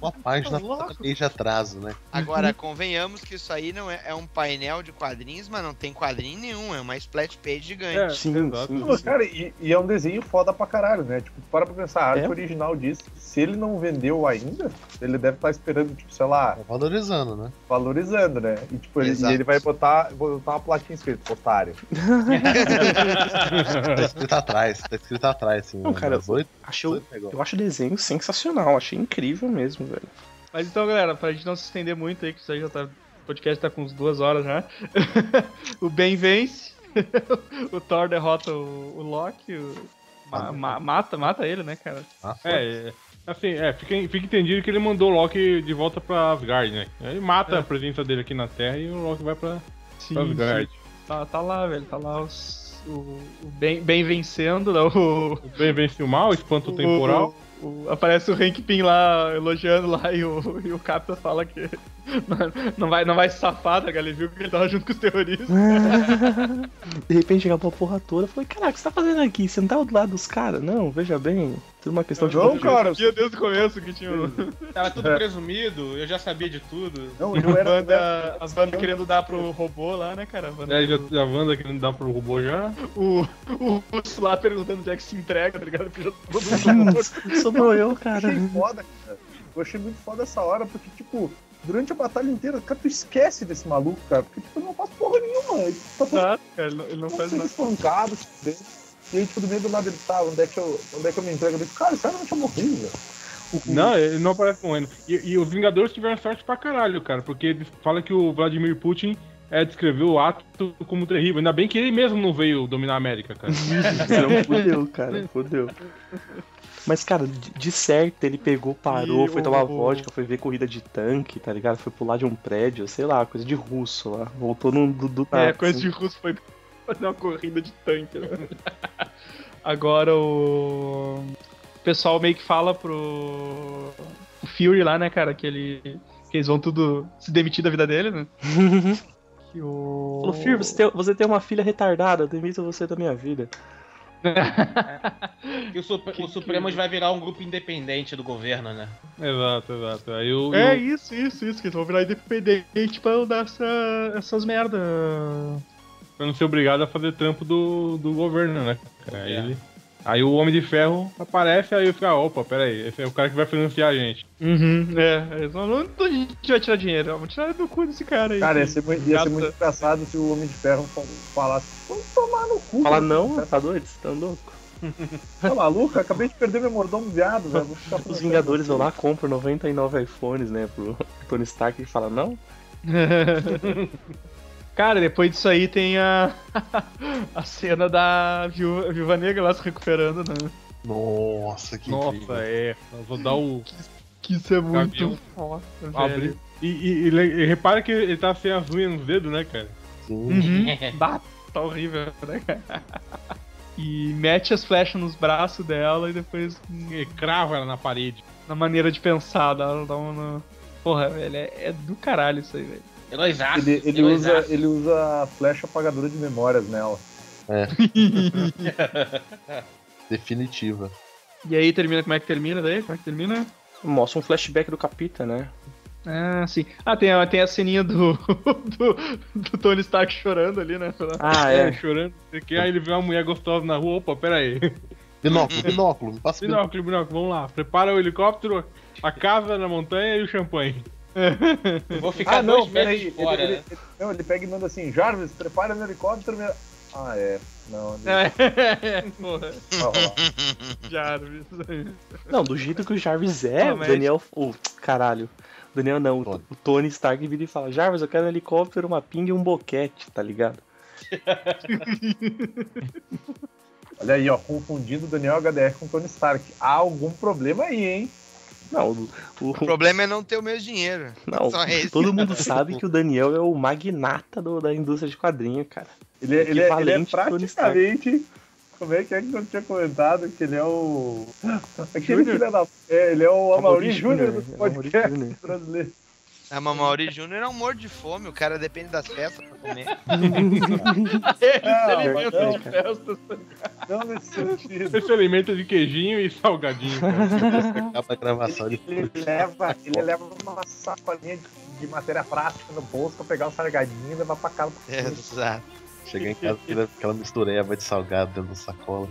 Uma página de atraso, né? Agora, convenhamos que isso aí não é, é um painel de quadrinhos, mas não tem quadrinho nenhum, é uma splash page gigante. É, Sim, sim. Pô, Cara, e, e é um desenho foda pra caralho, né? Tipo, para pra pensar, a arte É. original disso, se ele não vendeu ainda, ele deve estar esperando, tipo, sei lá, Tá valorizando, né? valorizando, né? E tipo, ele, ele vai botar, botar uma plaquinha escrita, otário. Tá escrito atrás, tá escrito atrás, assim. Não, cara, umas oito, Achei, o- oito negócios. eu acho o desenho sensacional. Achei incrível mesmo, velho. Mas então, galera, pra gente não se estender muito aí, que isso aí já tá. O podcast tá com uns duas horas já. o Ben vence. o Thor derrota o, o Loki. o- ma- ma- mata, mata ele, né, cara? Ah, É, é, assim, é, fica, fica entendido que ele mandou o Loki de volta pra Asgard, né? Ele mata É. a presença dele aqui na Terra e o Loki vai pra, Sim, pra Asgard. Tá, tá lá, velho. Tá lá os, o, o ben, ben vencendo, né, o, Bem vence o mal, espanto o- temporal. O- aparece o Hank Pym lá elogiando lá e o, e o Capta fala que não, vai, não vai se safar, tá? Ele viu que ele tava junto com os terroristas. De repente acabou a porra toda. Eu falei, caraca, o que você tá fazendo aqui? Você não tava do lado dos caras? Não, veja bem. Tudo uma questão de Não, cara, Sabia desde o começo que tinha o- Tava tudo presumido, eu já sabia de tudo. Não, a não era, banda, as bandas querendo dar pro robô lá, né, cara? A banda É, já, do- a Wanda querendo dar pro robô já. o, o Russo lá perguntando onde é que se entrega, tá ligado? Porque já todo mundo Sobrou eu, Eu cara. achei foda, cara. Eu achei muito foda essa hora, porque, tipo, durante a batalha inteira, cara, tu esquece desse maluco, cara. Porque, tipo, ele não faz porra nenhuma. Ele tá todo nada, cara. Ele não, ele não faz nada. espancado, tipo, dentro. E aí, tipo, do meio do nada ele tá, onde é que eu, onde é que eu me entrego? Eu digo, cara, cara não tinha morrido, velho. Não, ele não aparece morrendo. E, e os Vingadores tiveram sorte pra caralho, cara, porque eles falam que o Vladimir Putin é, descreveu o ato como terrível. Ainda bem que ele mesmo não veio dominar a América, cara. Não, fudeu, cara, fudeu. Mas, cara, de de certo ele pegou, parou, E foi o- tomar vodka, foi ver corrida de tanque, tá ligado? Foi pular de um prédio, sei lá, coisa de russo lá. Voltou no do, do É, coisa assim. de russo foi fazer uma corrida de tanque. né? Agora o. O pessoal meio que fala pro. O Fury lá, né, cara, que ele. Que eles vão tudo se demitir da vida dele, né? Que o. Falou, Fir, você tem, você tem uma filha retardada, eu demito você da minha vida. E o, Supre- o Supremos vai virar um grupo independente do governo, né? exato, exato. Aí o. É e o- isso, isso, isso, que eles vão virar independente pra dar essa, essas merda. Pra não ser obrigado a fazer trampo do, do governo, né? Aí, É. ele- aí o Homem de Ferro aparece, aí eu fico, ah, opa, pera aí, esse é o cara que vai financiar a gente. Uhum, é. Eles vão, onde a gente vai tirar dinheiro? Vamos tirar do cu desse cara aí. Cara, ia ser, muito- ia ser muito engraçado se o Homem de Ferro fal- falasse, vamos tomar no cu. Fala, cara. não, tá doido? Você tá louco? Tá maluco? Acabei de perder meu mordomo viado, velho. Vou ficar Os Vingadores vão lá, compram 99 iPhones, né, pro Tony Stark e fala, não? Cara, depois disso aí tem a, a cena da Viúva, Viúva Negra lá se recuperando, né? Nossa, que Nossa, incrível. é. Eu vou dar o. Que isso é muito foda, velho. E, e- e e repara que ele tá sem as unhas nos dedos, né, cara? Sim. Uhum. Bah, tá horrível, né, cara? E mete as flechas nos braços dela e depois E crava ela na parede. na maneira de pensar, dá, dá uma. Porra, velho, é, é do caralho isso aí, velho. Heróisaço. Ele, ele, usa, ele usa a flecha apagadora de memórias nela. Definitiva. E aí termina, como é que termina daí? Como é que termina? Mostra um flashback do Capita, né? Ah, sim. Ah, tem, a- tem a ceninha do, do, do Tony Stark chorando ali, né? Ah, É, é. chorando. quê. Aí ele vê uma mulher gostosa na rua. Opa, pera aí. Binóculo, binóculo, passa. Binóculo, binóculo, vamos lá. Prepara o helicóptero, a casa na montanha e o champanhe. Eu Vou ficar Ah, não, dois metros de fora, ele, né? ele- não, ele pega e manda assim: Jarvis, prepara no helicóptero. me- Ah, é. Não, ele... É, porra. Jarvis. Não, do jeito que o Jarvis é, o Daniel. O caralho. O Daniel não, o- Tony. o Tony Stark vira e fala: Jarvis, eu quero um helicóptero, uma pinga e um boquete, tá ligado? Olha aí, ó, confundindo Daniel HDR com Tony Stark. Há algum problema aí, hein? Não, o, o- O problema é não ter o mesmo dinheiro. não Só esse. todo mundo sabe que o Daniel é o magnata do- da indústria de quadrinho, cara. Ele, é- ele, é, ele é Stark. praticamente. Como é que é que eu tinha comentado? Que ele é o. Aquele filho da. É, ele é o Amaury Júnior do é Amaury podcast Júnior. A Mamauri Júnior é um morto de fome, o cara depende das festas pra comer. Ah, Ele mas não, de festas. não nesse sentido. Esse alimento de queijinho e salgadinho, cara. Acaba a gravação de Ele, ele leva, ele leva uma sacolinha de, de matéria plástica no bolso pra pegar o salgadinho e levar pra casa. Exato. chegar em casa aquela, aquela mistureba de salgado dentro da sacola.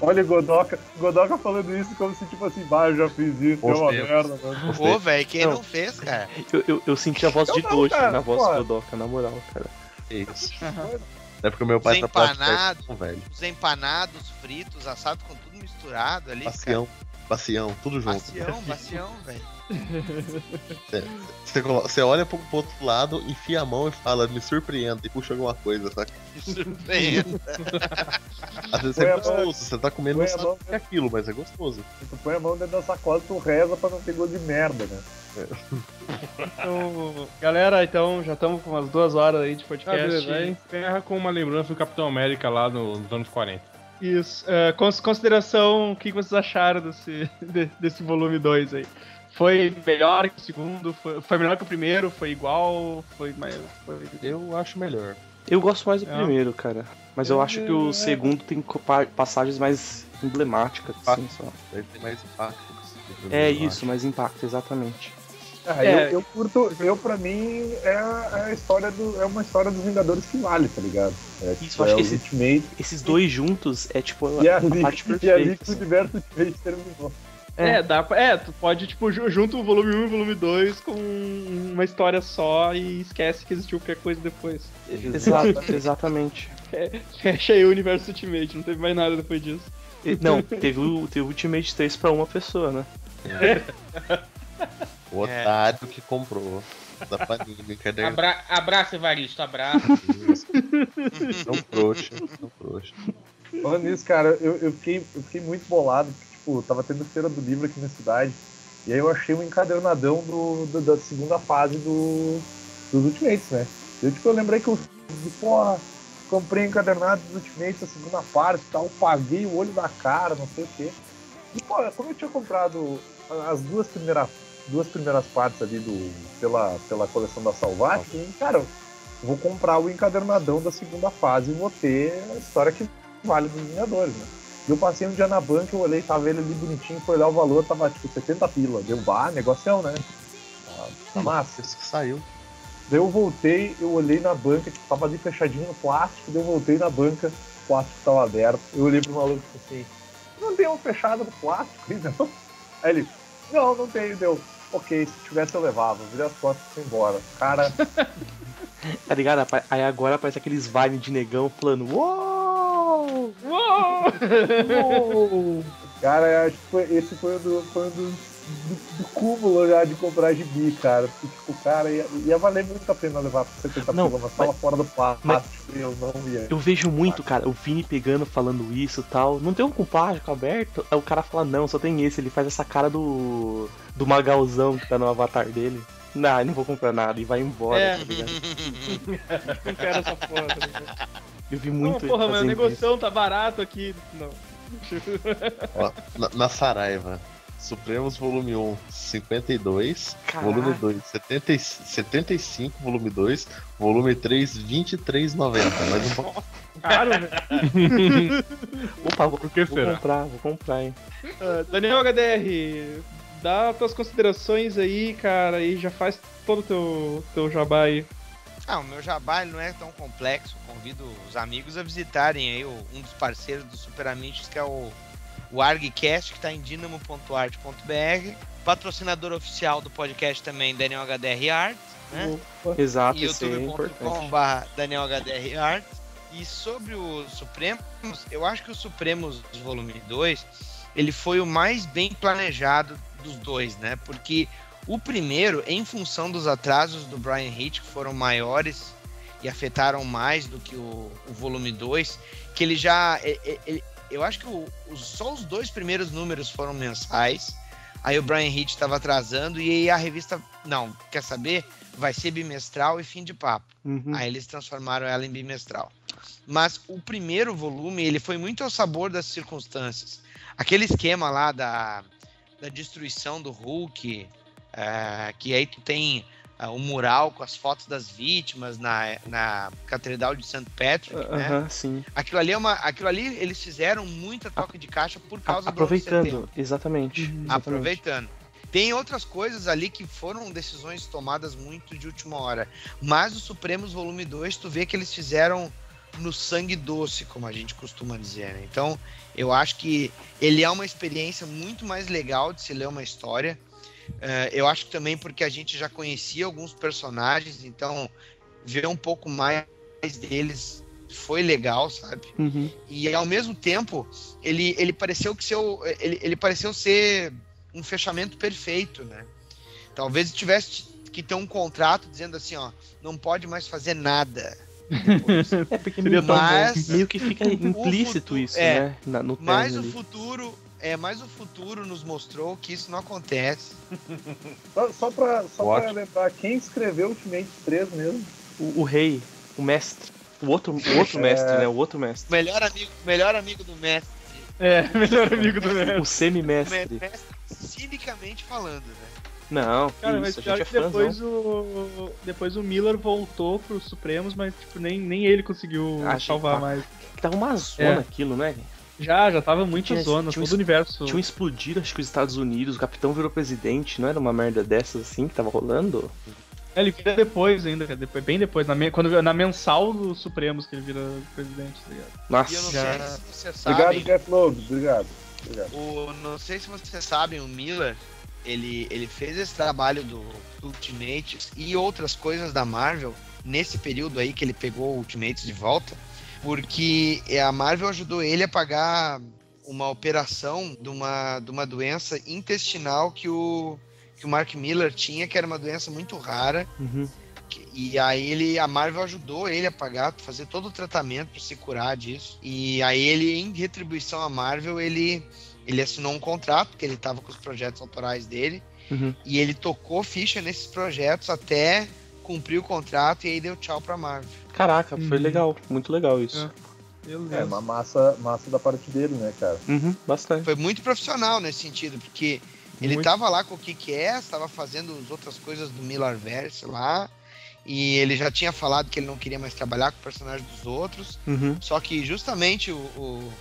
Olha o Godoka, Godoka falando isso como se, tipo assim, bah, eu já fiz isso, é uma merda, mano. Pô, velho, quem Não. não fez, cara? Eu, eu, eu senti a voz Eu de cara, na voz do Godoka, na moral, cara. É isso. É porque o meu pai Os tá próximo empanados. velho. Os empanados, fritos, assados com tudo misturado ali. cara. Bacião, bacião, tudo junto. Bacião, bacião, velho. Você, colo- você olha pro, pro outro lado, enfia a mão e fala, me surpreenda e puxa alguma coisa, saca? Que surpresa. Às vezes Põe é a mão- gostoso, você tá comendo, não põe a sabe mão- o que é aquilo, mas é gostoso. Tu põe a mão dentro da sacola e tu reza pra não ter gosto de merda, né? Então, galera, então já estamos com umas duas horas aí de Ah, podcast. beleza. Aí encerra com uma lembrança do Capitão América lá no- nos anos 40. Isso. É, cons- consideração, o que que vocês acharam desse, de- desse volume 2 aí? Foi melhor que o segundo? Foi, foi melhor que o primeiro? Foi igual? Foi mais. Foi... Eu acho melhor. Eu gosto mais do É. primeiro, cara. Mas eu acho que o segundo tem passagens mais emblemáticas, assim, só. Ele tem mais impacto. que o É isso, mais impacto, exatamente. Ah, É. eu, eu curto, eu pra mim é a, é a história do. É uma história dos Vingadores que vale, tá ligado? É, Isso, tipo, eu acho é que o esse- Ultimate Esses dois juntos é tipo e a, a, parte e a perfeita. Liga do assim. Universo Ultimate terminou. É, dá pra, é, tu pode, tipo, ju- junta o volume 1 e o volume 2 com uma história só e esquece que existiu qualquer coisa depois. Exato, exatamente. Fecha aí o universo Ultimate, não teve mais nada depois disso. E- Não, teve o, teve o Ultimate 3 pra uma pessoa, né? O otário que comprou da Panini, encadernado. Abra... Abraço, Evaristo, abraço. Não trouxa, não trouxa. Falando nisso, cara, eu, eu, fiquei, eu fiquei muito bolado, porque, tipo, tava tendo feira do livro aqui na cidade, e aí eu achei um encadernadão do, do- da segunda fase do, dos Ultimates, né? Eu, tipo, eu lembrei que eu, porra, comprei encadernado dos Ultimates, a segunda parte e tal, paguei o olho da cara, não sei o quê. E, pô, como eu tinha comprado as duas primeiras, duas primeiras partes ali do, pela, pela coleção da Salvat, eu falei, cara, vou comprar o encadernadão da segunda fase e vou ter a história que vale dos Vingadores, né? E eu passei um dia na banca, eu olhei, tava ele ali bonitinho, foi olhar o valor, tava tipo 70 pila. Deu, bah, negocião, né? Tá, tá massa. Isso que saiu. Daí eu voltei, eu olhei na banca, tipo, tava ali fechadinho no plástico, daí eu voltei na banca, o plástico tava aberto. Eu olhei pro maluco e falei assim, não tem um fechado no plástico aí, não? Aí ele, não, não tem, deu. Ok, se tivesse eu levava, virei as costas e fui embora. Cara, Tá ligado? Aí agora aparece aqueles vibes de negão falando Uou! Uou! Uou! Cara, eu acho que foi, esse foi um, do, foi um dos, do, do cúmulo já de comprar gibi, cara. Porque, tipo, cara, ia, ia valer muito a pena levar pra 70 Não, pila, uma sala fora do plástico. mas- Eu não ia. Eu vejo muito, cara, o Vini pegando, falando isso e tal. Não tem um com plástico aberto? Aí o cara fala, não, só tem esse. Ele faz essa cara do. do Magalzão que tá no avatar dele. Não, não vou comprar nada. E vai embora, É. tá ligado? Não quero essa porra. Eu vi Não, muito ele porra, mas o isso. negocião tá barato aqui. Não. Ó, na, na Saraiva, Supremos volume 1, 52, Caraca. volume 2, 70, e- 75, volume 2, volume 3, 23,90. Mais um pouco. Caro, velho. Opa, vou, Por que vou será? comprar, vou comprar, hein? Ah, Daniel HDR, dá tuas considerações aí, cara, e já faz todo o teu, teu jabá aí. Ah, o meu jabá não é tão complexo. Convido os amigos a visitarem aí o- um dos parceiros do Super Amiches, que é o, o ArgCast, que está em dinamo.art.br. Patrocinador oficial do podcast também, Daniel HDR Art. Né? Exato, isso aí é importante. youtube.com.br Daniel HDR Art. E sobre o Supremos, eu acho que o Supremos Volume 2, ele foi o mais bem planejado dos dois, né? Porque o primeiro, em função dos atrasos do Brian Hitch, que foram maiores e afetaram mais do que o, o volume 2, que ele já. e- e- ele- eu acho que o- só os dois primeiros números foram mensais. Aí o Brian Hitch estava atrasando e aí a revista. Não, quer saber? Vai ser bimestral e fim de papo. Uhum. Aí eles transformaram ela em bimestral. Mas o primeiro volume, ele foi muito ao sabor das circunstâncias. Aquele esquema lá da, da destruição do Hulk, é, que aí tu tem é, o mural com as fotos das vítimas na, na Catedral de St. Patrick, né? Aham, sim. Aquilo ali, é uma, aquilo ali eles fizeram muita toca de caixa por causa do 11 de setembro. Aproveitando, exatamente. exatamente. Aproveitando. Tem outras coisas ali que foram decisões tomadas muito de última hora. Mas o Supremos Volume 2, tu vê que eles fizeram no sangue doce, como a gente costuma dizer. né? Então, eu acho que ele é uma experiência muito mais legal de se ler uma história. Eh, eu acho que também porque a gente já conhecia alguns personagens, então ver um pouco mais deles foi legal, sabe? Uhum. E ao mesmo tempo, ele, ele pareceu que seu, ele, ele pareceu ser um fechamento perfeito, né? Talvez tivesse que ter um contrato dizendo assim, ó, não pode mais fazer nada. É porque Mas- meio que fica implícito futuro- isso, é. né? Na- no Mas termo o ali. futuro, é, mas o futuro nos mostrou que isso não acontece. Só, só, pra, só pra lembrar, quem escreveu Ultimate 3 mesmo? O, o rei, o mestre. O outro, o outro É. mestre, né? O outro mestre. Melhor amigo, melhor amigo do mestre. É, melhor amigo do Neto. O semi-mestre. Mestre, cinicamente falando, né? Não, que Cara, mas pior gente é que depois o, depois o Miller voltou pros Supremos, mas tipo, nem, nem ele conseguiu gente, salvar tá. mais. Tava uma zona É. aquilo, né? Já, já tava muito Tinha- zona, tinha todo o universo. Tinham explodido, acho que os Estados Unidos, o capitão virou presidente, não era uma merda dessas assim que tava rolando? É, ele vira depois ainda, cara, depois, bem depois, na, me- quando, na mensal dos Supremos que ele vira presidente, tá ligado? Nossa, E eu não Já- sei se vocês Obrigado, sabem. Jeff Loeb. Obrigado. Obrigado. O, não sei se vocês sabem, o Miller, ele, ele fez esse trabalho do Ultimates e outras coisas da Marvel nesse período aí que ele pegou o Ultimates de volta, porque a Marvel ajudou ele a pagar uma operação de uma, de uma doença intestinal que o, que o Mark Miller tinha, que era uma doença muito rara, Uhum. E aí ele, a Marvel ajudou ele a pagar, fazer todo o tratamento para se curar disso. E aí ele, em retribuição à Marvel, ele, ele assinou um contrato, que ele estava com os projetos autorais dele, Uhum. e ele tocou ficha nesses projetos até cumprir o contrato e aí deu tchau pra Marvel. Caraca, foi Uhum. legal, muito legal isso. Beleza. É uma massa, massa da parte dele, né, cara? Uhum, bastante. Foi muito profissional nesse sentido, porque ele Muito. tava lá com o que é, estava fazendo as outras coisas do Millarverse lá, e ele já tinha falado que ele não queria mais trabalhar com o personagem dos outros, Uhum. Só que justamente o, o,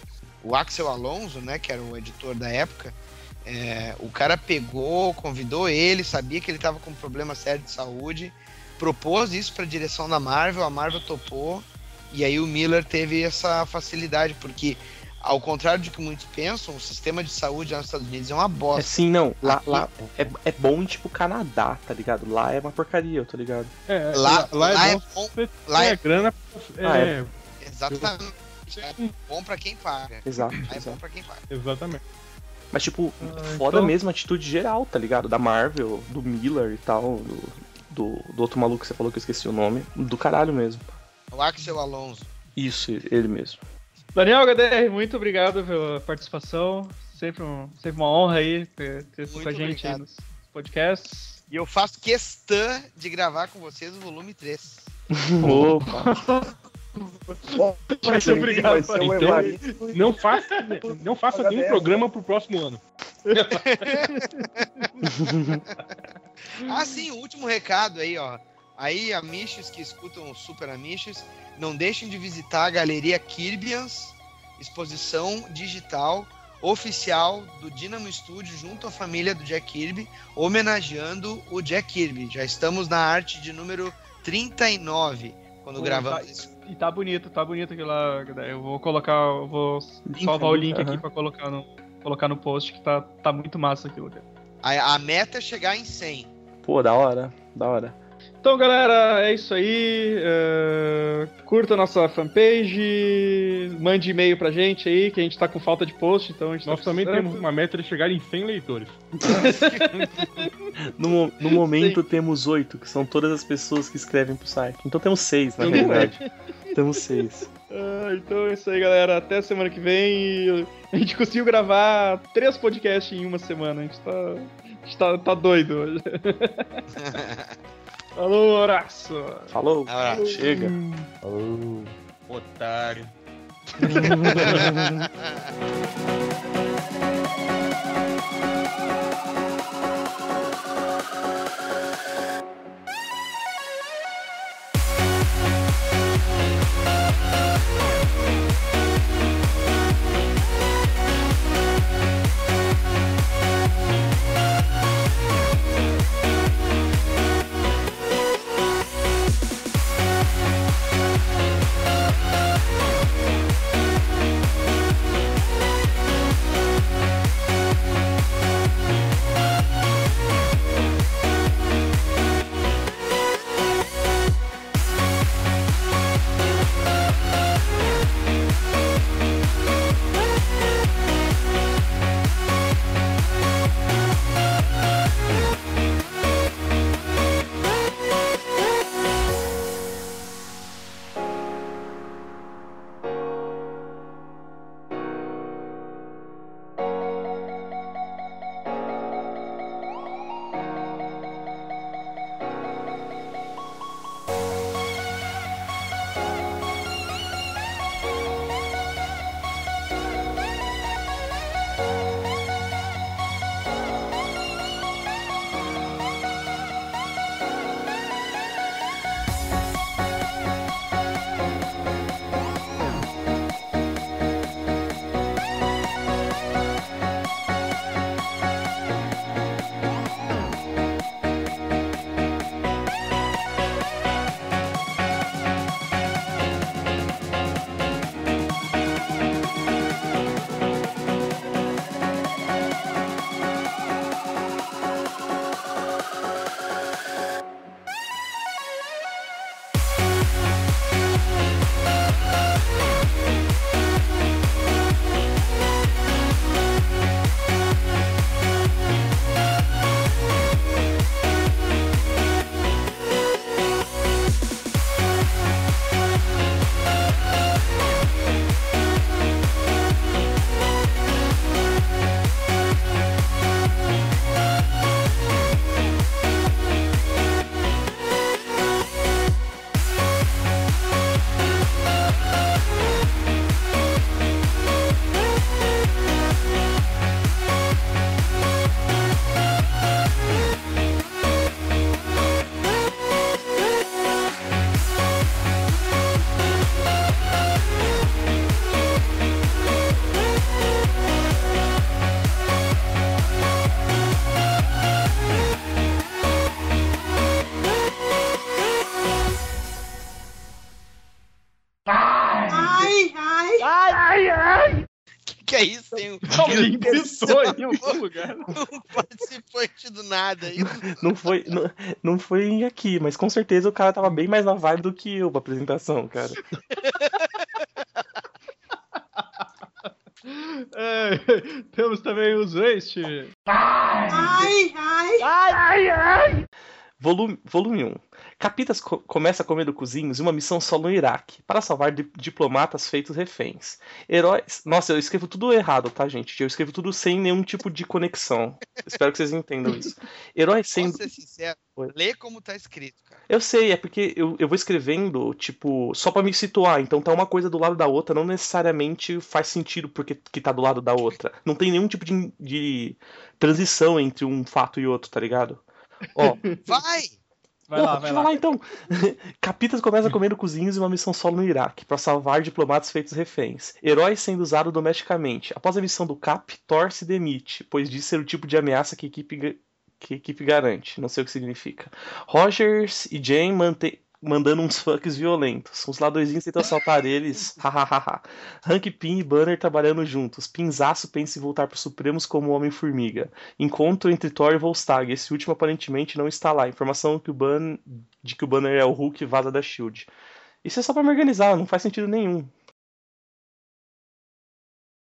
o Axel Alonso, né, que era o editor da época, é, o cara pegou, convidou ele, sabia que ele estava com um problema sério de saúde, propôs isso para a direção da Marvel, a Marvel topou, e aí o Miller teve essa facilidade, porque ao contrário do que muitos pensam, o sistema de saúde lá nos Estados Unidos é uma É bosta. sim, não, lá, Aqui- lá é, é bom tipo Canadá, tá ligado? Lá é uma porcaria, eu tô ligado. É, Lá, lá, lá é é bom. bom, Você lá é- a grana. Ah, É, exatamente, é bom para quem paga. Exato, Lá é bom para quem paga. exatamente. Mas, tipo, Ah, foda então- mesmo a atitude geral, tá ligado? Da Marvel, do Miller e tal, do, do, do outro maluco que você falou que eu esqueci o nome. Do caralho mesmo. O Axel Alonso. Isso, ele mesmo. Daniel HDR, muito obrigado pela participação. Sempre, um, sempre uma honra aí ter, ter com a gente aí nos podcasts. E eu faço questão de gravar com vocês o volume 3. Opa! Vai ser obrigado, vai ser o então- Não faça, não faça nenhum dessa. programa pro próximo ano. Ah, sim, o último recado aí, ó. Aí, amiches que escutam o Super Amiches, não deixem de visitar a Galeria Kirbians, exposição digital oficial do Dynamo Studio junto à família do Jack Kirby, homenageando o Jack Kirby. Já estamos na arte de número 39, quando Pô, gravamos tá- isso. E tá bonito, tá bonito aquilo lá. Eu vou colocar, eu vou Link, salvar o link, aqui pra colocar no, colocar no post, que tá, tá muito massa aquilo, cara. A, a meta é chegar em 100. Pô, da hora, da hora. Então, galera, é isso aí. é, Curta a nossa fanpage, mande e-mail pra gente aí, que a gente tá com falta de post, então a gente Nós tá também precisando. temos uma meta de chegar em 100 leitores. No, no momento temos oito, que são todas as pessoas que escrevem pro site. Então temos seis, na Eu não verdade. Temos seis. Ah, então é isso aí, galera. Até semana que vem. E A gente conseguiu gravar três podcasts em uma semana. A gente tá, a gente tá, tá doido hoje. Falou, abraço. Falou? Abraço. Chega. Falou. Otário. nada. Não foi, não, não foi aqui, mas com certeza o cara tava bem mais na vibe do que eu pra apresentação, cara. É, temos também os Waste. Ai, ai. Volume, volume 1. Capitas co- começa comendo cozinhos em uma missão solo no Iraque, para salvar di- diplomatas feitos reféns. Heróis. Nossa, eu escrevo tudo errado, tá, gente? Eu escrevo tudo sem nenhum tipo de conexão. Espero que vocês entendam isso. Heróis sendo. Posso ser sincero? Oi. Lê como tá escrito, cara. Eu sei, é porque eu, eu vou escrevendo, tipo, só pra me situar. Então tá uma coisa do lado da outra, não necessariamente faz sentido porque que tá do lado da outra. Não tem nenhum tipo de, de transição entre um fato e outro, tá ligado? Ó, Vai! Vai não, lá, vai lá. falar então. Capitas começa comendo cozinhos em uma missão solo no Iraque, para salvar diplomatas feitos reféns. Heróis sendo usado domesticamente. Após a missão do Cap, Thor se demite, pois diz ser o tipo de ameaça que a equipe, que a equipe garante. Não sei o que significa. Rogers e Jane mantêm. Mandando uns fucks violentos. Uns ladrõezinhos tentam assaltar eles. Hahaha. Hank Pym e Banner trabalhando juntos. Pinzaço pensa em voltar para Supremos como Homem-Formiga. Encontro entre Thor e Volstagg. Esse último aparentemente não está lá. Informação que o Ban... de que o Banner é o Hulk vaza da Shield. Isso é só pra me organizar, não faz sentido nenhum.